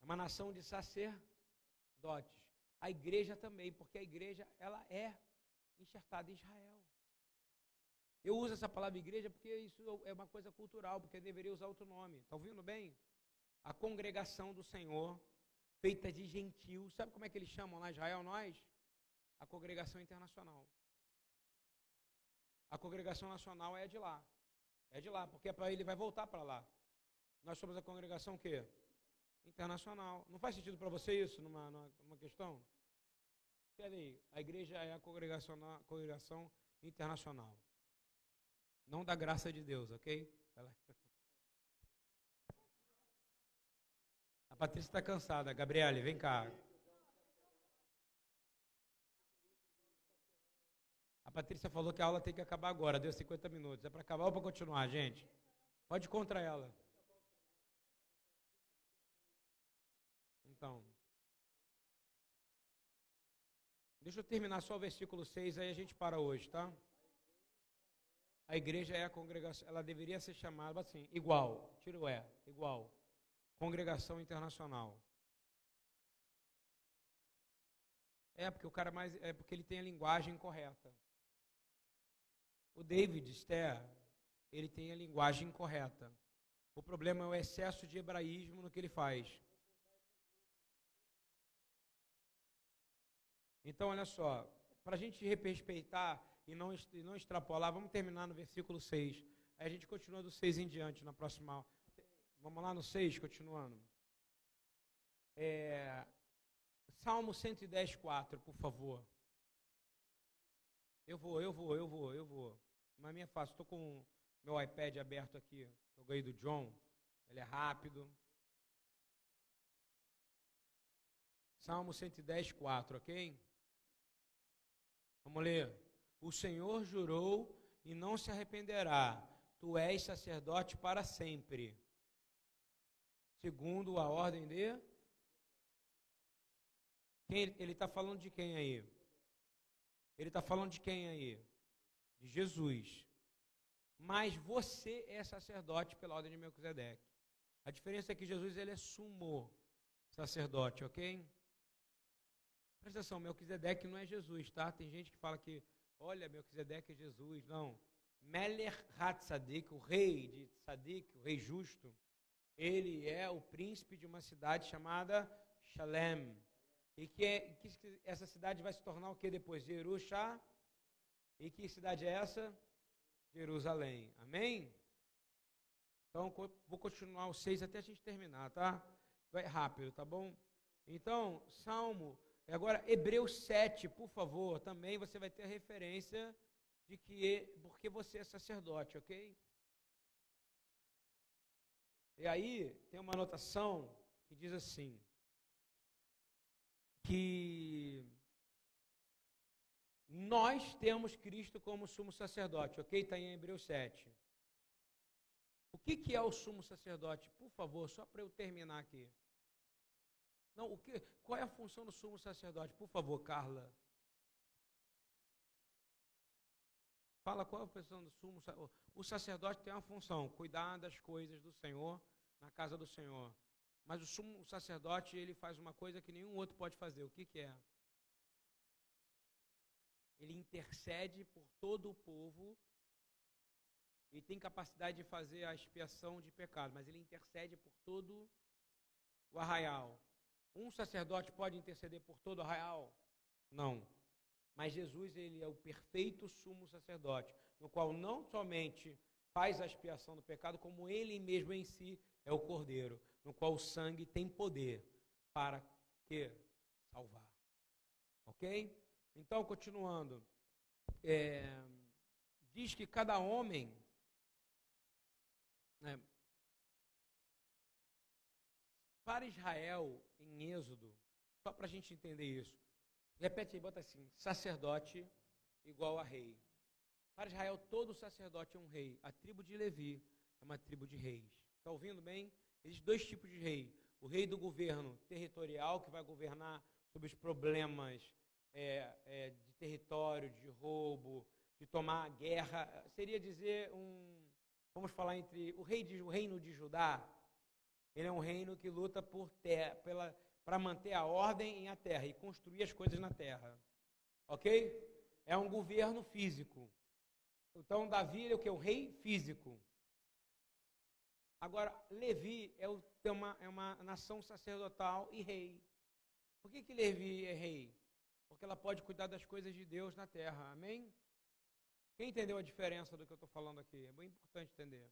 É uma nação de sacerdotes. A igreja também, porque a igreja ela é enxertada em Israel. Eu uso essa palavra igreja porque isso é uma coisa cultural, porque deveria usar outro nome. Está ouvindo bem? A congregação do Senhor, feita de gentios. Sabe como é que eles chamam lá Israel nós? A congregação internacional. A congregação nacional é de lá. É de lá, porque é para ele vai voltar para lá. Nós somos a congregação quê? Internacional. Não faz sentido para você isso numa, numa questão? Espera aí, a igreja é a congregação, internacional. Não da graça de Deus, ok? Ela... A Patrícia está cansada. Gabriele, vem cá. A Patrícia falou que a aula tem que acabar agora, deu 50 minutos. É para acabar ou para continuar, gente? Pode contra ela. Então. Deixa eu terminar só o versículo 6, aí a gente para hoje, tá? A igreja é a congregação, ela deveria ser chamada assim, igual, tira o é, igual. Congregação internacional. É porque o cara mais é porque ele tem a linguagem correta. O David Ster, ele tem a linguagem correta. O problema é o excesso de hebraísmo no que ele faz. Então, olha só, para a gente respeitar e não, e não extrapolar, vamos terminar no versículo 6. Aí a gente continua do 6 em diante na próxima. Vamos lá no 6, continuando. É, Salmo 110, 4, por favor. Eu vou, eu vou, eu vou, eu vou. Mas minha é fácil, estou com meu iPad aberto aqui. Eu ganhei do John. Ele é rápido. Salmo 110, 4, ok? Vamos ler. O Senhor jurou e não se arrependerá. Tu és sacerdote para sempre. Segundo a ordem de. Quem, ele está falando de quem aí? Ele está falando de quem aí? De Jesus. Mas você é sacerdote pela ordem de Melquisedeque. A diferença é que Jesus ele é sumo sacerdote, ok? Presta atenção, Melquisedeque não é Jesus, tá? Tem gente que fala que, olha, Melquisedeque é Jesus. Não. Meler Hatzadik, o rei de Tzadik, o rei justo, ele é o príncipe de uma cidade chamada Shalem. E que, é, que essa cidade vai se tornar o que depois? Jerusalém. E que cidade é essa? Jerusalém. Amém? Então, vou continuar o 6 até a gente terminar, tá? Vai rápido, tá bom? Então, Salmo Agora, Hebreus 7, por favor, também você vai ter a referência de que, porque você é sacerdote, ok? E aí, tem uma anotação que diz assim, que nós temos Cristo como sumo sacerdote, ok? Está em Hebreus 7. O que, que é o sumo sacerdote? Por favor, só para eu terminar aqui. Não, o que, qual é a função do sumo sacerdote? Por favor, Carla. Fala qual é a função do sumo sacerdote. O sacerdote tem uma função, cuidar das coisas do Senhor na casa do Senhor. Mas o sumo sacerdote, ele faz uma coisa que nenhum outro pode fazer. O que, que é? Ele intercede por todo o povo e tem capacidade de fazer a expiação de pecado, mas ele intercede por todo o arraial. Um sacerdote pode interceder por todo o arraial? Não. Mas Jesus, ele é o perfeito sumo sacerdote, no qual não somente faz a expiação do pecado, como ele mesmo em si é o cordeiro, no qual o sangue tem poder para que salvar. Ok? Então, continuando, é, diz que cada homem né, para Israel em Êxodo, só para a gente entender isso. Repete aí, bota assim: sacerdote igual a rei. Para Israel, todo sacerdote é um rei. A tribo de Levi é uma tribo de reis. Está ouvindo bem? Existem dois tipos de rei. O rei do governo territorial, que vai governar sobre os problemas é, é, de território, de roubo, de tomar guerra. Seria dizer um. Vamos falar entre o rei de, o reino de Judá, ele é um reino que luta por terra, pela, para manter a ordem em a terra e construir as coisas na terra. Ok? É um governo físico. Então, Davi é o que? O rei físico. Agora, Levi é, o, é, uma, é uma nação sacerdotal e rei. Por que, que Levi é rei? Porque ela pode cuidar das coisas de Deus na terra. Amém? Quem entendeu a diferença do que eu estou falando aqui? É bem importante entender.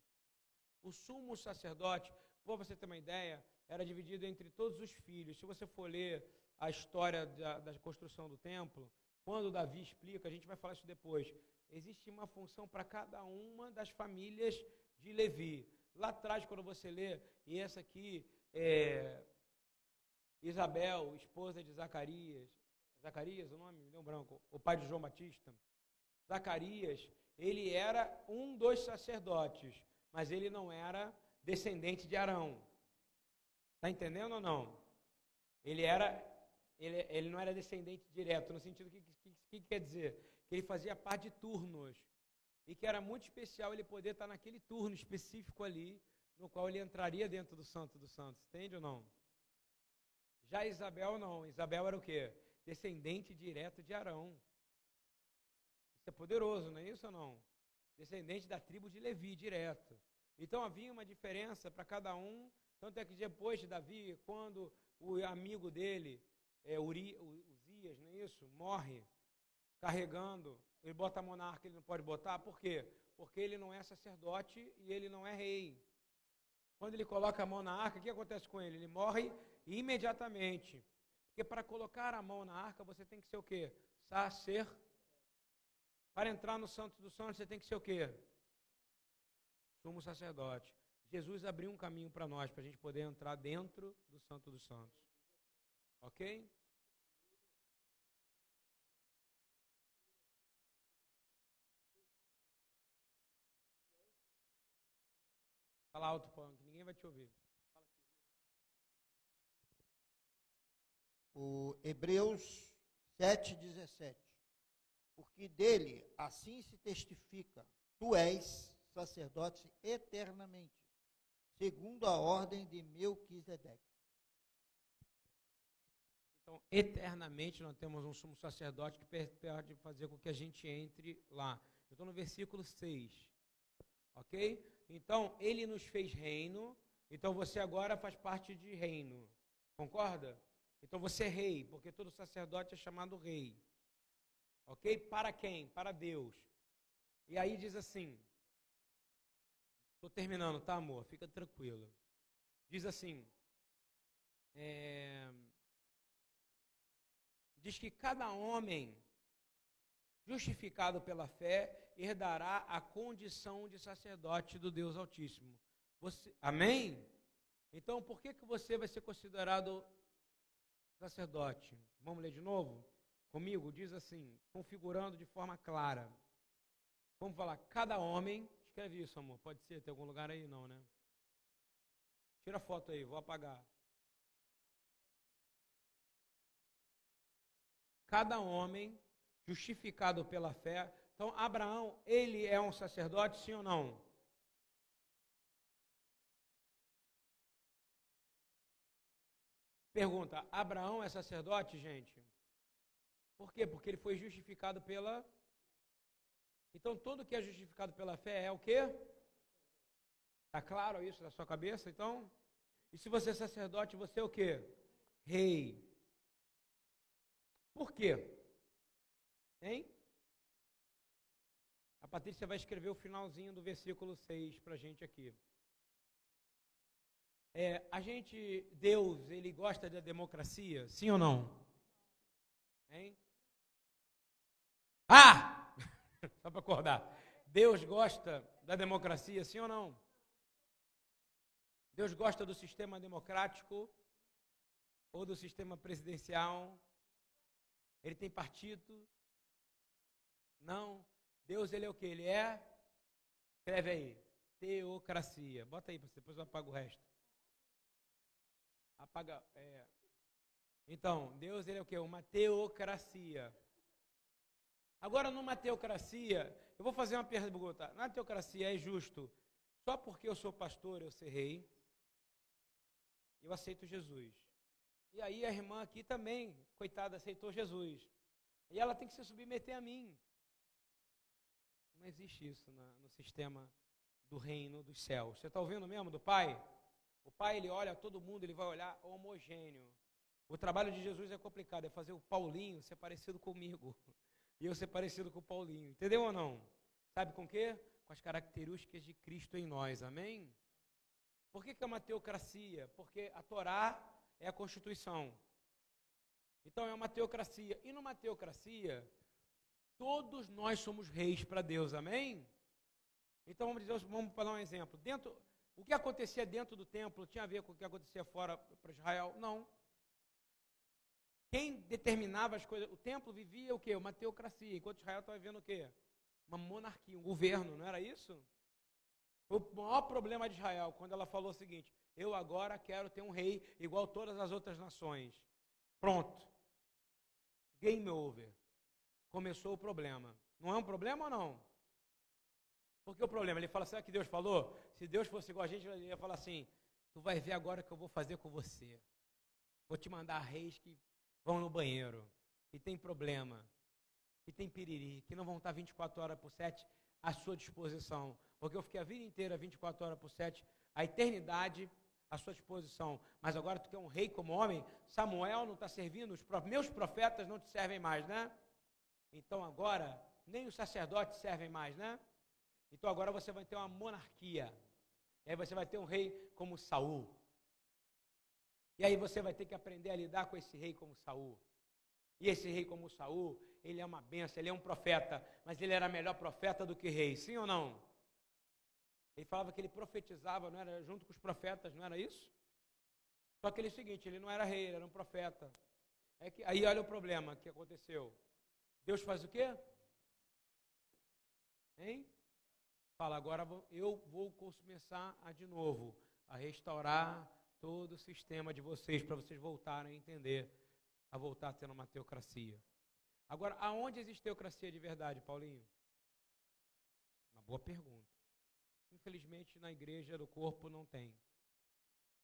O sumo sacerdote, para você ter uma ideia, era dividido entre todos os filhos. Se você for ler a história da, da construção do templo, quando Davi explica, a gente vai falar isso depois, existe uma função para cada uma das famílias de Levi. Lá atrás, quando você lê, e essa aqui é Isabel, esposa de Zacarias, Zacarias, o nome me deu um branco, o pai de João Batista. Zacarias, ele era um dos sacerdotes, mas ele não era descendente de Arão. Está entendendo ou não? Ele era, ele, ele não era descendente direto, no sentido que, que, que, quer dizer? Que ele fazia parte de turnos. E que era muito especial ele poder estar naquele turno específico ali, no qual ele entraria dentro do Santo dos Santos. Entende ou não? Já Isabel não. Isabel era o quê? Descendente direto de Arão. Isso é poderoso, não é isso ou não? Descendente da tribo de Levi, direto. Então havia uma diferença para cada um. Tanto é que depois de Davi, quando o amigo dele, é, Uri, Uzias, não é isso? Morre carregando, ele bota monarca, monarca, ele não pode botar. Por quê? Porque ele não é sacerdote e ele não é rei. Quando ele coloca a mão na arca, o que acontece com ele? Ele morre imediatamente. Porque para colocar a mão na arca, você tem que ser o quê? Sacer. Para entrar no Santo dos Santos, você tem que ser o quê? Sumo sacerdote. Jesus abriu um caminho para nós, para a gente poder entrar dentro do Santo dos Santos. Ok? Fala alto, Punk, ninguém vai te ouvir. O Hebreus 7,17. Porque dele assim se testifica: tu és sacerdote eternamente, segundo a ordem de Melquisedeque. Então, eternamente nós temos um sumo sacerdote que pode fazer com que a gente entre lá. Eu estou no versículo 6. Ok? Então, ele nos fez reino, então você agora faz parte de reino. Concorda? Então você é rei, porque todo sacerdote é chamado rei. Ok? Para quem? Para Deus. E aí diz assim: estou terminando, tá, amor? Fica tranquilo. Diz assim: é, diz que cada homem justificado pela fé herdará a condição de sacerdote do Deus Altíssimo. Você, amém? Então, por que, que você vai ser considerado sacerdote? Vamos ler de novo? Comigo? Diz assim, configurando de forma clara. Vamos falar, cada homem. Escreve isso, amor. Pode ser, tem algum lugar aí? Não, né? Tira a foto aí, vou apagar. Cada homem, justificado pela fé, então, Abraão, ele é um sacerdote, sim ou não? Pergunta: Abraão é sacerdote, gente? Por quê? Porque ele foi justificado pela. Então, todo que é justificado pela fé é o quê? Está claro isso na sua cabeça? Então, e se você é sacerdote, você é o quê? Rei. Por quê? Hein? A Patrícia vai escrever o finalzinho do versículo 6 para a gente aqui. É, a gente, Deus, ele gosta da democracia, sim ou não? Hein? Ah! Só para acordar. Deus gosta da democracia, sim ou não? Deus gosta do sistema democrático ou do sistema presidencial? Ele tem partido? Não. Deus, ele é o que? Ele é, escreve aí, teocracia. Bota aí, depois eu apago o resto. Apaga, é. Então, Deus, ele é o que? Uma teocracia. Agora, numa teocracia, eu vou fazer uma pergunta. Na teocracia é justo, só porque eu sou pastor, eu ser rei, eu aceito Jesus. E aí a irmã aqui também, coitada, aceitou Jesus. E ela tem que se submeter a mim. Não existe isso na, no sistema do reino dos céus. Você está ouvindo mesmo do Pai? O Pai, ele olha todo mundo, ele vai olhar homogêneo. O trabalho de Jesus é complicado, é fazer o Paulinho ser parecido comigo. *laughs* E eu ser parecido com o Paulinho. Entendeu ou não? Sabe com quê? Com as características de Cristo em nós. Amém? Por que, que é uma teocracia? Porque a Torá é a Constituição. Então é uma teocracia. E numa teocracia, Todos nós somos reis para Deus, amém? Então vamos, dizer, vamos dar um exemplo. Dentro, o que acontecia dentro do templo tinha a ver com o que acontecia fora para Israel? Não. Quem determinava as coisas? O templo vivia o quê? Uma teocracia, enquanto Israel estava vivendo o quê? Uma monarquia, um governo, não era isso? O maior problema de Israel, quando ela falou o seguinte: eu agora quero ter um rei igual todas as outras nações. Pronto. Game over começou o problema. Não é um problema ou não? Porque o problema, ele fala, o que Deus falou? Se Deus fosse igual a gente, ele ia falar assim: Tu vai ver agora o que eu vou fazer com você. Vou te mandar reis que vão no banheiro, que tem problema, que tem piriri, que não vão estar 24 horas por 7 à sua disposição. Porque eu fiquei a vida inteira 24 horas por 7, a eternidade à sua disposição. Mas agora tu quer um rei como homem? Samuel não está servindo, os meus profetas não te servem mais, né? Então agora, nem os sacerdotes servem mais, né? Então agora você vai ter uma monarquia. E aí você vai ter um rei como Saul. E aí você vai ter que aprender a lidar com esse rei como Saul. E esse rei como Saul, ele é uma benção, ele é um profeta, mas ele era melhor profeta do que rei, sim ou não? Ele falava que ele profetizava, não era junto com os profetas, não era isso? Só que ele é o seguinte, ele não era rei, ele era um profeta. É que, aí olha o problema que aconteceu. Deus faz o quê? Hein? Fala, agora eu vou começar a, de novo a restaurar todo o sistema de vocês para vocês voltarem a entender, a voltar a ter uma teocracia. Agora, aonde existe teocracia de verdade, Paulinho? Uma boa pergunta. Infelizmente, na igreja do corpo não tem.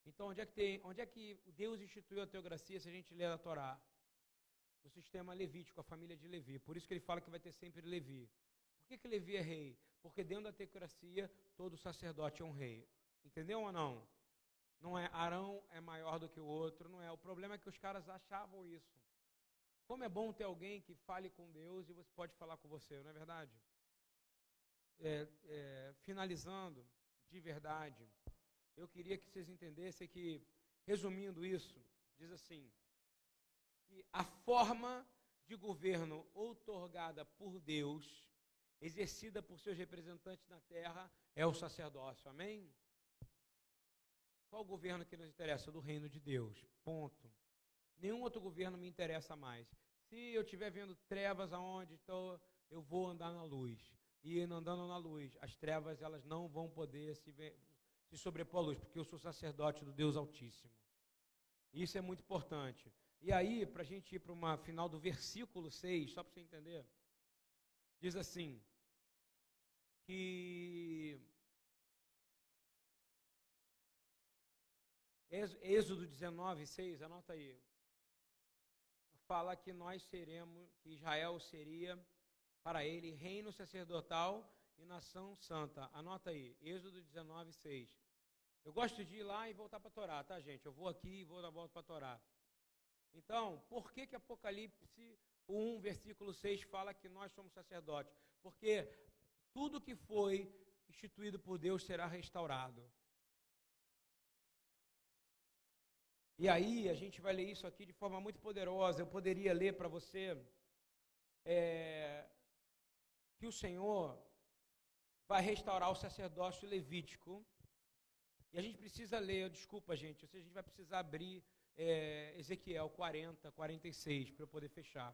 Então, onde é que tem, onde é que Deus instituiu a teocracia se a gente ler a Torá? No sistema levítico, a família de Levi. Por isso que ele fala que vai ter sempre Levi. Por que, que Levi é rei? Porque dentro da teocracia, todo sacerdote é um rei. Entendeu ou não? Não é Arão é maior do que o outro, não é. O problema é que os caras achavam isso. Como é bom ter alguém que fale com Deus e você pode falar com você, não é verdade? É, é, finalizando, de verdade, eu queria que vocês entendessem que, resumindo isso, diz assim: que a forma de governo outorgada por Deus, exercida por seus representantes na terra, é o sacerdócio. Amém? Qual o governo que nos interessa? Do reino de Deus. Ponto. Nenhum outro governo me interessa mais. Se eu estiver vendo trevas aonde estou, eu vou andar na luz. E andando na luz, as trevas elas não vão poder se, se sobrepor à luz, porque eu sou sacerdote do Deus Altíssimo. Isso é muito importante. E aí, para a gente ir para uma final do versículo 6, só para você entender, diz assim: que Êxodo 19, 6, anota aí. Fala que nós seremos, que Israel seria para ele reino sacerdotal e nação santa. Anota aí, Êxodo 19, 6. Eu gosto de ir lá e voltar para Torá, tá, gente? Eu vou aqui e vou dar volta para Torá. Então, por que que Apocalipse 1, versículo 6 fala que nós somos sacerdotes? Porque tudo que foi instituído por Deus será restaurado. E aí, a gente vai ler isso aqui de forma muito poderosa. Eu poderia ler para você é, que o Senhor vai restaurar o sacerdócio levítico e a gente precisa ler, desculpa, gente, a gente vai precisar abrir é, Ezequiel 40, 46 para eu poder fechar.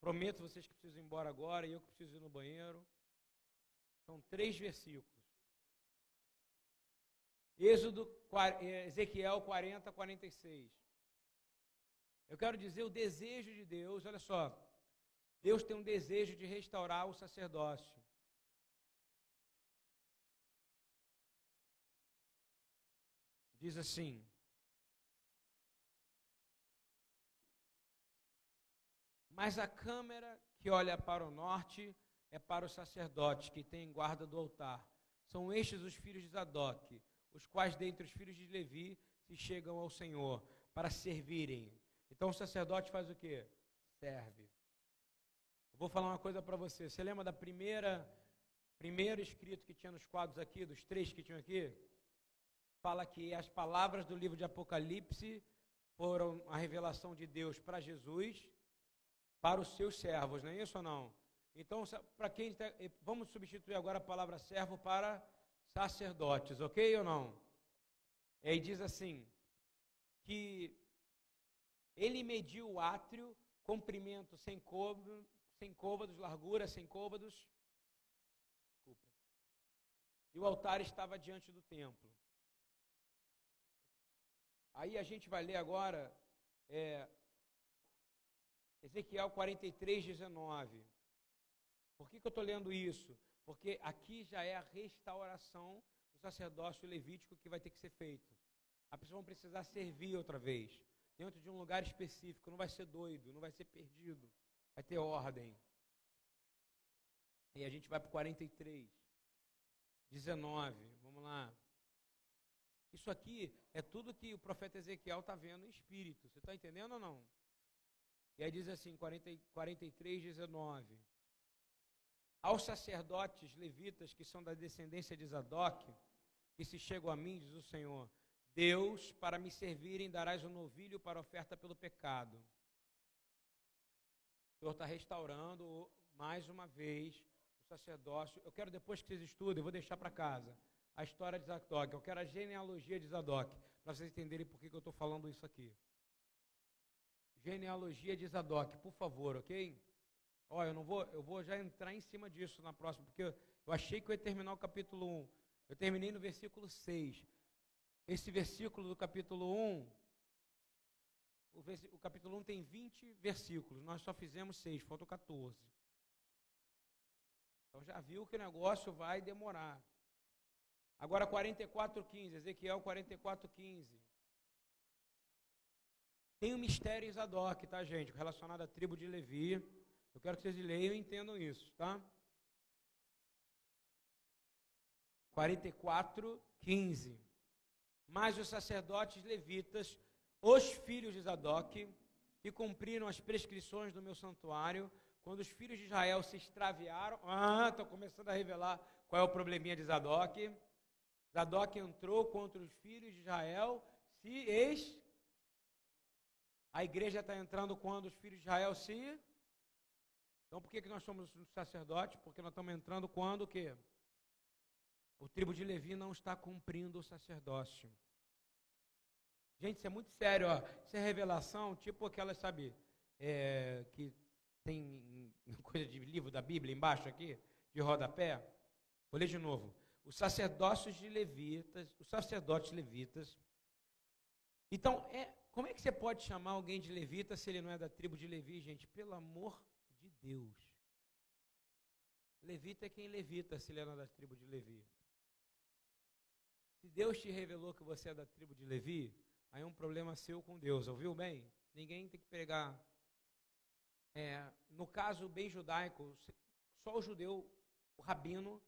Prometo vocês que precisam ir embora agora e eu que preciso ir no banheiro. São três versículos. Êxodo, é, Ezequiel 40, 46. Eu quero dizer o desejo de Deus, olha só. Deus tem um desejo de restaurar o sacerdócio. diz assim: Mas a câmara que olha para o norte é para os sacerdotes que têm guarda do altar. São estes os filhos de Zadok, os quais dentre os filhos de Levi se chegam ao Senhor para servirem. Então o sacerdote faz o quê? Serve. Eu vou falar uma coisa para você. Você lembra da primeira primeiro escrito que tinha nos quadros aqui, dos três que tinham aqui? fala que as palavras do livro de Apocalipse foram a revelação de Deus para Jesus, para os seus servos, não é isso ou não? Então, para quem tá, vamos substituir agora a palavra servo para sacerdotes, ok ou não? E aí diz assim que ele mediu o átrio, comprimento sem côvado, sem côvados, largura sem côvados. Desculpa. E o altar estava diante do templo. Aí a gente vai ler agora é, Ezequiel 43, 19. Por que, que eu estou lendo isso? Porque aqui já é a restauração do sacerdócio levítico que vai ter que ser feito. A pessoa vai precisar servir outra vez, dentro de um lugar específico. Não vai ser doido, não vai ser perdido. Vai ter ordem. E a gente vai para o 43, 19. Vamos lá. Isso aqui é tudo que o profeta Ezequiel está vendo em espírito. Você está entendendo ou não? E aí diz assim, 40, 43, 19. Aos sacerdotes levitas que são da descendência de Zadok, que se chegam a mim, diz o Senhor, Deus, para me servirem, darás um novilho para oferta pelo pecado. O Senhor está restaurando mais uma vez o sacerdócio. Eu quero depois que vocês estudem, eu vou deixar para casa a história de Zadok. Eu quero a genealogia de Zadok, para vocês entenderem por que, que eu estou falando isso aqui. Genealogia de Zadok, por favor, ok? Olha, eu não vou, eu vou já entrar em cima disso na próxima, porque eu, achei que eu ia terminar o capítulo 1. Eu terminei no versículo 6. Esse versículo do capítulo 1, o, o capítulo 1 tem 20 versículos, nós só fizemos 6, faltam 14. Então já viu que o negócio vai demorar. Agora 44:15, Ezequiel 44:15. Tem um mistério em tá, gente? Relacionado à tribo de Levi. Eu quero que vocês leiam e entendam isso, tá? 44, 15. Mas os sacerdotes levitas, os filhos de Zadok, que cumpriram as prescrições do meu santuário, quando os filhos de Israel se extraviaram, ah, estou começando a revelar qual é o probleminha de Zadok. Zadok entrou contra os filhos de Israel, se ex. A igreja está entrando quando os filhos de Israel se. Então por que, que nós somos sacerdotes? Porque nós estamos entrando quando o quê? O tribo de Levi não está cumprindo o sacerdócio. Gente, isso é muito sério. Ó. Isso é revelação, tipo aquelas, sabe, é, que tem *laughs* coisa de livro da Bíblia embaixo aqui, de rodapé. Vou ler de novo. Os sacerdócios de levitas, os sacerdotes levitas. Então, é, como é que você pode chamar alguém de levita se ele não é da tribo de Levi, gente? Pelo amor Deus. Levita é quem levita se não é da tribo de Levi. Se Deus te revelou que você é da tribo de Levi, aí é um problema seu com Deus, ouviu bem? Ninguém tem que pregar. É, no caso bem judaico, só o judeu, o rabino,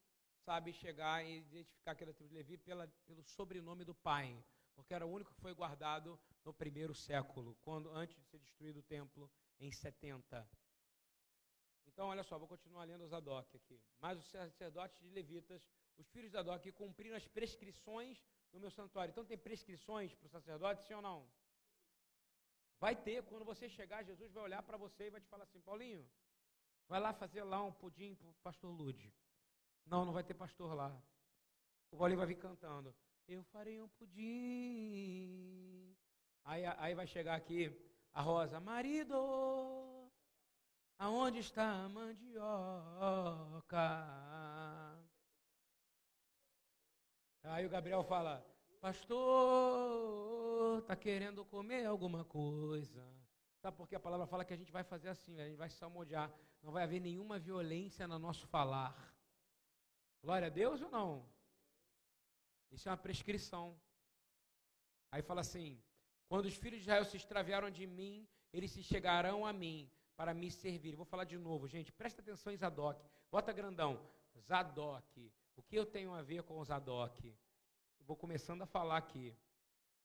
sabe chegar e identificar aquela tribo de Levi pela, pelo sobrenome do pai, porque era o único que foi guardado no primeiro século, quando antes de ser destruído o templo em 70. Então, olha só, vou continuar lendo os Zadok aqui. Mas os sacerdotes de levitas os filhos da Doc cumpriram as prescrições do meu santuário. Então tem prescrições para o sacerdote, sim ou não? Vai ter, quando você chegar, Jesus vai olhar para você e vai te falar assim, Paulinho, vai lá fazer lá um pudim para o pastor Lude. Não, não vai ter pastor lá. O Paulinho vai vir cantando. Eu farei um pudim. Aí, aí vai chegar aqui a Rosa, marido, aonde está a mandioca? Aí o Gabriel fala: Pastor, está querendo comer alguma coisa. Sabe por que a palavra fala que a gente vai fazer assim, a gente vai salmodiar. Não vai haver nenhuma violência no nosso falar. Glória a Deus ou não? Isso é uma prescrição. Aí fala assim: quando os filhos de Israel se extraviaram de mim, eles se chegarão a mim para me servir. Vou falar de novo, gente. Presta atenção em Zadok. Bota grandão. Zadok. O que eu tenho a ver com Zadok? Eu vou começando a falar aqui.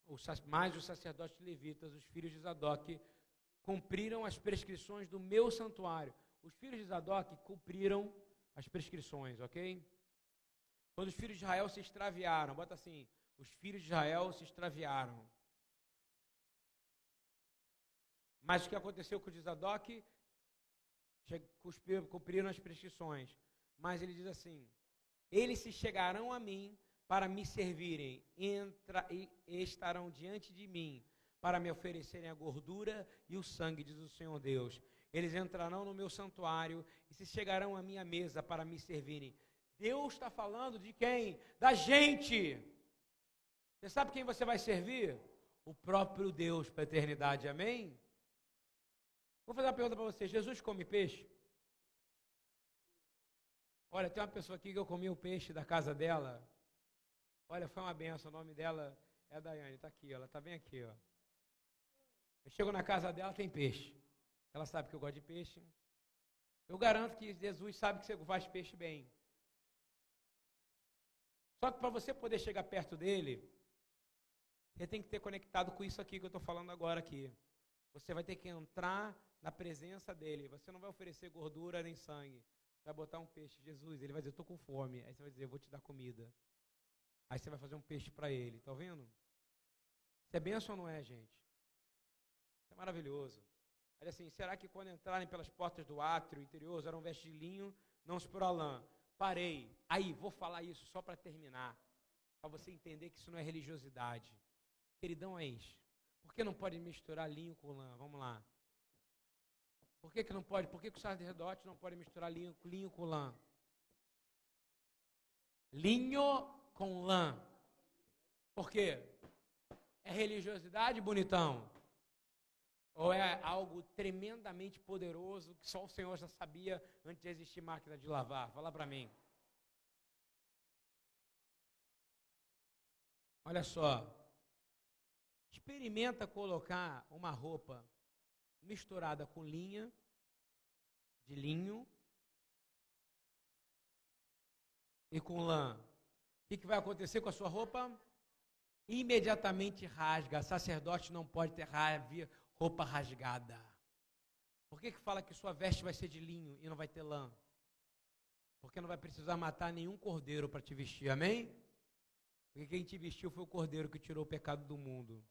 Os, mais os sacerdotes levitas, os filhos de Zadok, cumpriram as prescrições do meu santuário. Os filhos de Zadok cumpriram as prescrições, ok? Quando os filhos de Israel se extraviaram, bota assim: os filhos de Israel se extraviaram. Mas o que aconteceu com o de Zadok? Cumpriram as prescrições. Mas ele diz assim: eles se chegarão a mim para me servirem, entra, e estarão diante de mim para me oferecerem a gordura e o sangue, diz o Senhor Deus. Eles entrarão no meu santuário e se chegarão à minha mesa para me servirem. Deus está falando de quem? Da gente. Você sabe quem você vai servir? O próprio Deus para a eternidade, amém? Vou fazer uma pergunta para você: Jesus come peixe? Olha, tem uma pessoa aqui que eu comi o peixe da casa dela. Olha, foi uma benção. O nome dela é Daiane. Está aqui, ela está bem aqui. Ó. Eu chego na casa dela, tem peixe. Ela sabe que eu gosto de peixe. Eu garanto que Jesus sabe que você faz peixe bem. Só que para você poder chegar perto dele, você tem que ter conectado com isso aqui que eu estou falando agora aqui. Você vai ter que entrar na presença dele. Você não vai oferecer gordura nem sangue. vai botar um peixe, Jesus, ele vai dizer, estou com fome. Aí você vai dizer, eu vou te dar comida. Aí você vai fazer um peixe para ele, tá vendo? Isso é benção ou não é, gente? Isso é maravilhoso. Aí assim, será que quando entrarem pelas portas do átrio interior usarão veste de linho, não se por lã? Parei. Aí, vou falar isso só para terminar. Para você entender que isso não é religiosidade. Queridão é isso. Por que não pode misturar linho com lã? Vamos lá. Por que, que não pode? Por que, que o sacerdote não pode misturar linho, linho com lã? Linho com lã. Por quê? É religiosidade, bonitão? Ou é algo tremendamente poderoso que só o Senhor já sabia antes de existir máquina de lavar? Fala para mim. Olha só. Experimenta colocar uma roupa misturada com linha, de linho e com lã. O que, que vai acontecer com a sua roupa? Imediatamente rasga. Sacerdote não pode ter roupa rasgada. Por que, que fala que sua veste vai ser de linho e não vai ter lã? Porque não vai precisar matar nenhum cordeiro para te vestir, amém? Porque quem te vestiu foi o cordeiro que tirou o pecado do mundo.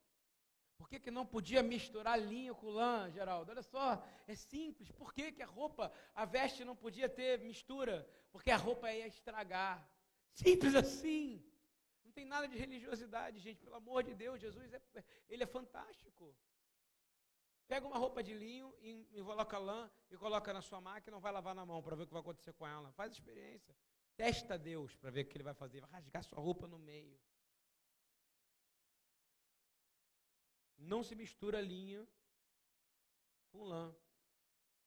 Por que, que não podia misturar linho com lã, Geraldo? Olha só, é simples. Por que, que a roupa, a veste não podia ter mistura? Porque a roupa ia estragar. Simples assim. Não tem nada de religiosidade, gente. Pelo amor de Deus, Jesus é, ele é fantástico. Pega uma roupa de linho, coloca lã e coloca na sua máquina, não vai lavar na mão para ver o que vai acontecer com ela. Faz experiência. Testa Deus para ver o que ele vai fazer. Vai rasgar sua roupa no meio. Não se mistura linha com lã.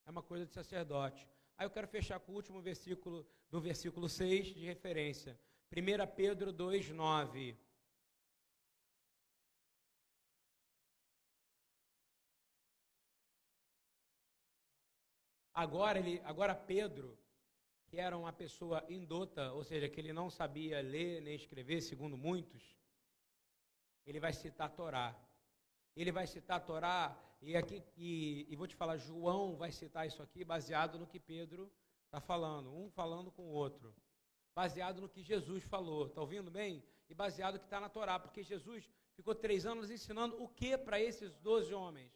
É uma coisa de sacerdote. Aí eu quero fechar com o último versículo do versículo 6 de referência. 1 Pedro 2, 9. Agora, ele, agora Pedro, que era uma pessoa indota, ou seja, que ele não sabia ler nem escrever, segundo muitos, ele vai citar Torá. Ele vai citar a Torá, e, aqui, e, e vou te falar, João vai citar isso aqui baseado no que Pedro está falando, um falando com o outro. Baseado no que Jesus falou, está ouvindo bem? E baseado no que está na Torá, porque Jesus ficou três anos ensinando o que para esses doze homens?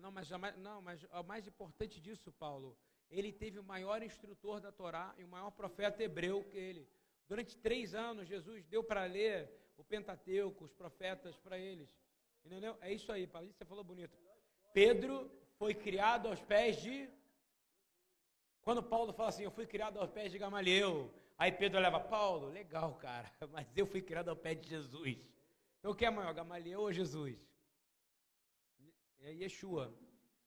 Não, mas, não, mas o mais importante disso, Paulo, ele teve o maior instrutor da Torá e o maior profeta hebreu que ele. Durante três anos, Jesus deu para ler o Pentateuco, os profetas para eles. Entendeu? É isso aí, Paulo. Você falou bonito. Pedro foi criado aos pés de. Quando Paulo fala assim, eu fui criado aos pés de Gamaliel. Aí Pedro leva, Paulo, legal, cara, *laughs* mas eu fui criado aos pés de Jesus. Então o que é maior, Gamaliel ou Jesus? É Yeshua.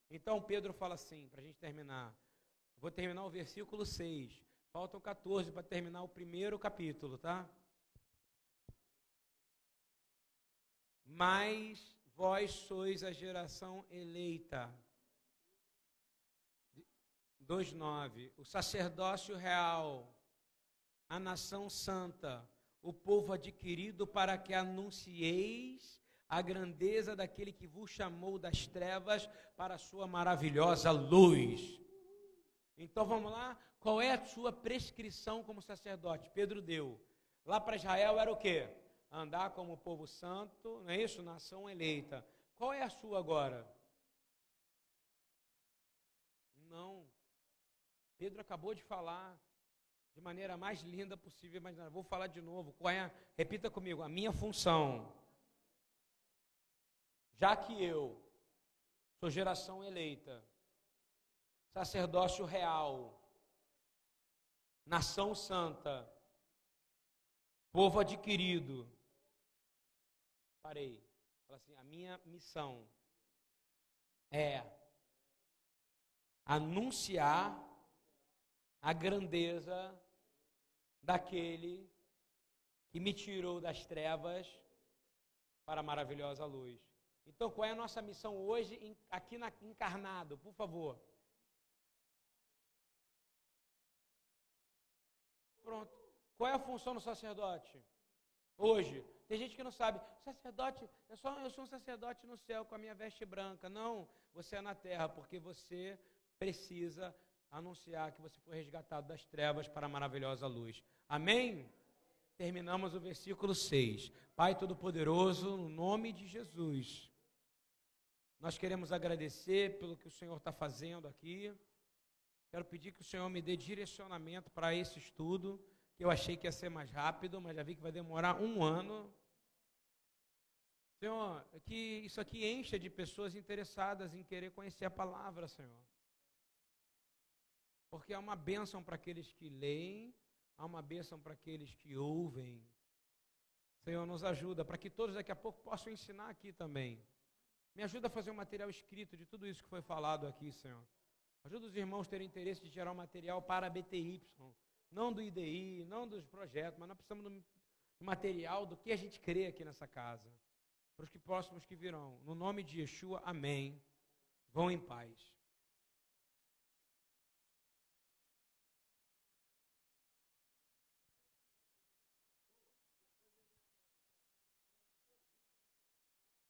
Então Pedro fala assim, para a gente terminar. Vou terminar o versículo 6. Faltam 14 para terminar o primeiro capítulo, tá? Mas vós sois a geração eleita. 2:9. O sacerdócio real, a nação santa, o povo adquirido para que anuncieis a grandeza daquele que vos chamou das trevas para a sua maravilhosa luz. Então vamos lá, qual é a sua prescrição como sacerdote? Pedro deu. Lá para Israel era o quê? Andar como povo santo, não é isso? Nação eleita. Qual é a sua agora? Não. Pedro acabou de falar de maneira mais linda possível, mas vou falar de novo. Qual é? A, repita comigo, a minha função. Já que eu sou geração eleita, sacerdócio real, nação santa, povo adquirido. Parei. Assim: a minha missão é anunciar a grandeza daquele que me tirou das trevas para a maravilhosa luz. Então, qual é a nossa missão hoje, aqui na, encarnado, por favor? Pronto. Qual é a função do sacerdote? Hoje, tem gente que não sabe, sacerdote, eu, só, eu sou um sacerdote no céu com a minha veste branca. Não, você é na terra, porque você precisa anunciar que você foi resgatado das trevas para a maravilhosa luz. Amém? Terminamos o versículo 6. Pai Todo-Poderoso, no nome de Jesus, nós queremos agradecer pelo que o Senhor está fazendo aqui. Quero pedir que o Senhor me dê direcionamento para esse estudo, que eu achei que ia ser mais rápido, mas já vi que vai demorar um ano. Senhor, que isso aqui encha de pessoas interessadas em querer conhecer a palavra, Senhor. Porque é uma bênção para aqueles que leem, há uma bênção para aqueles que ouvem. Senhor, nos ajuda para que todos daqui a pouco possam ensinar aqui também. Me ajuda a fazer um material escrito de tudo isso que foi falado aqui, Senhor. Ajuda os irmãos a terem interesse de gerar um material para a BTY, não do IDI, não dos projetos, mas nós precisamos do material do que a gente crê aqui nessa casa. Para os próximos que virão. No nome de Yeshua, amém. Vão em paz.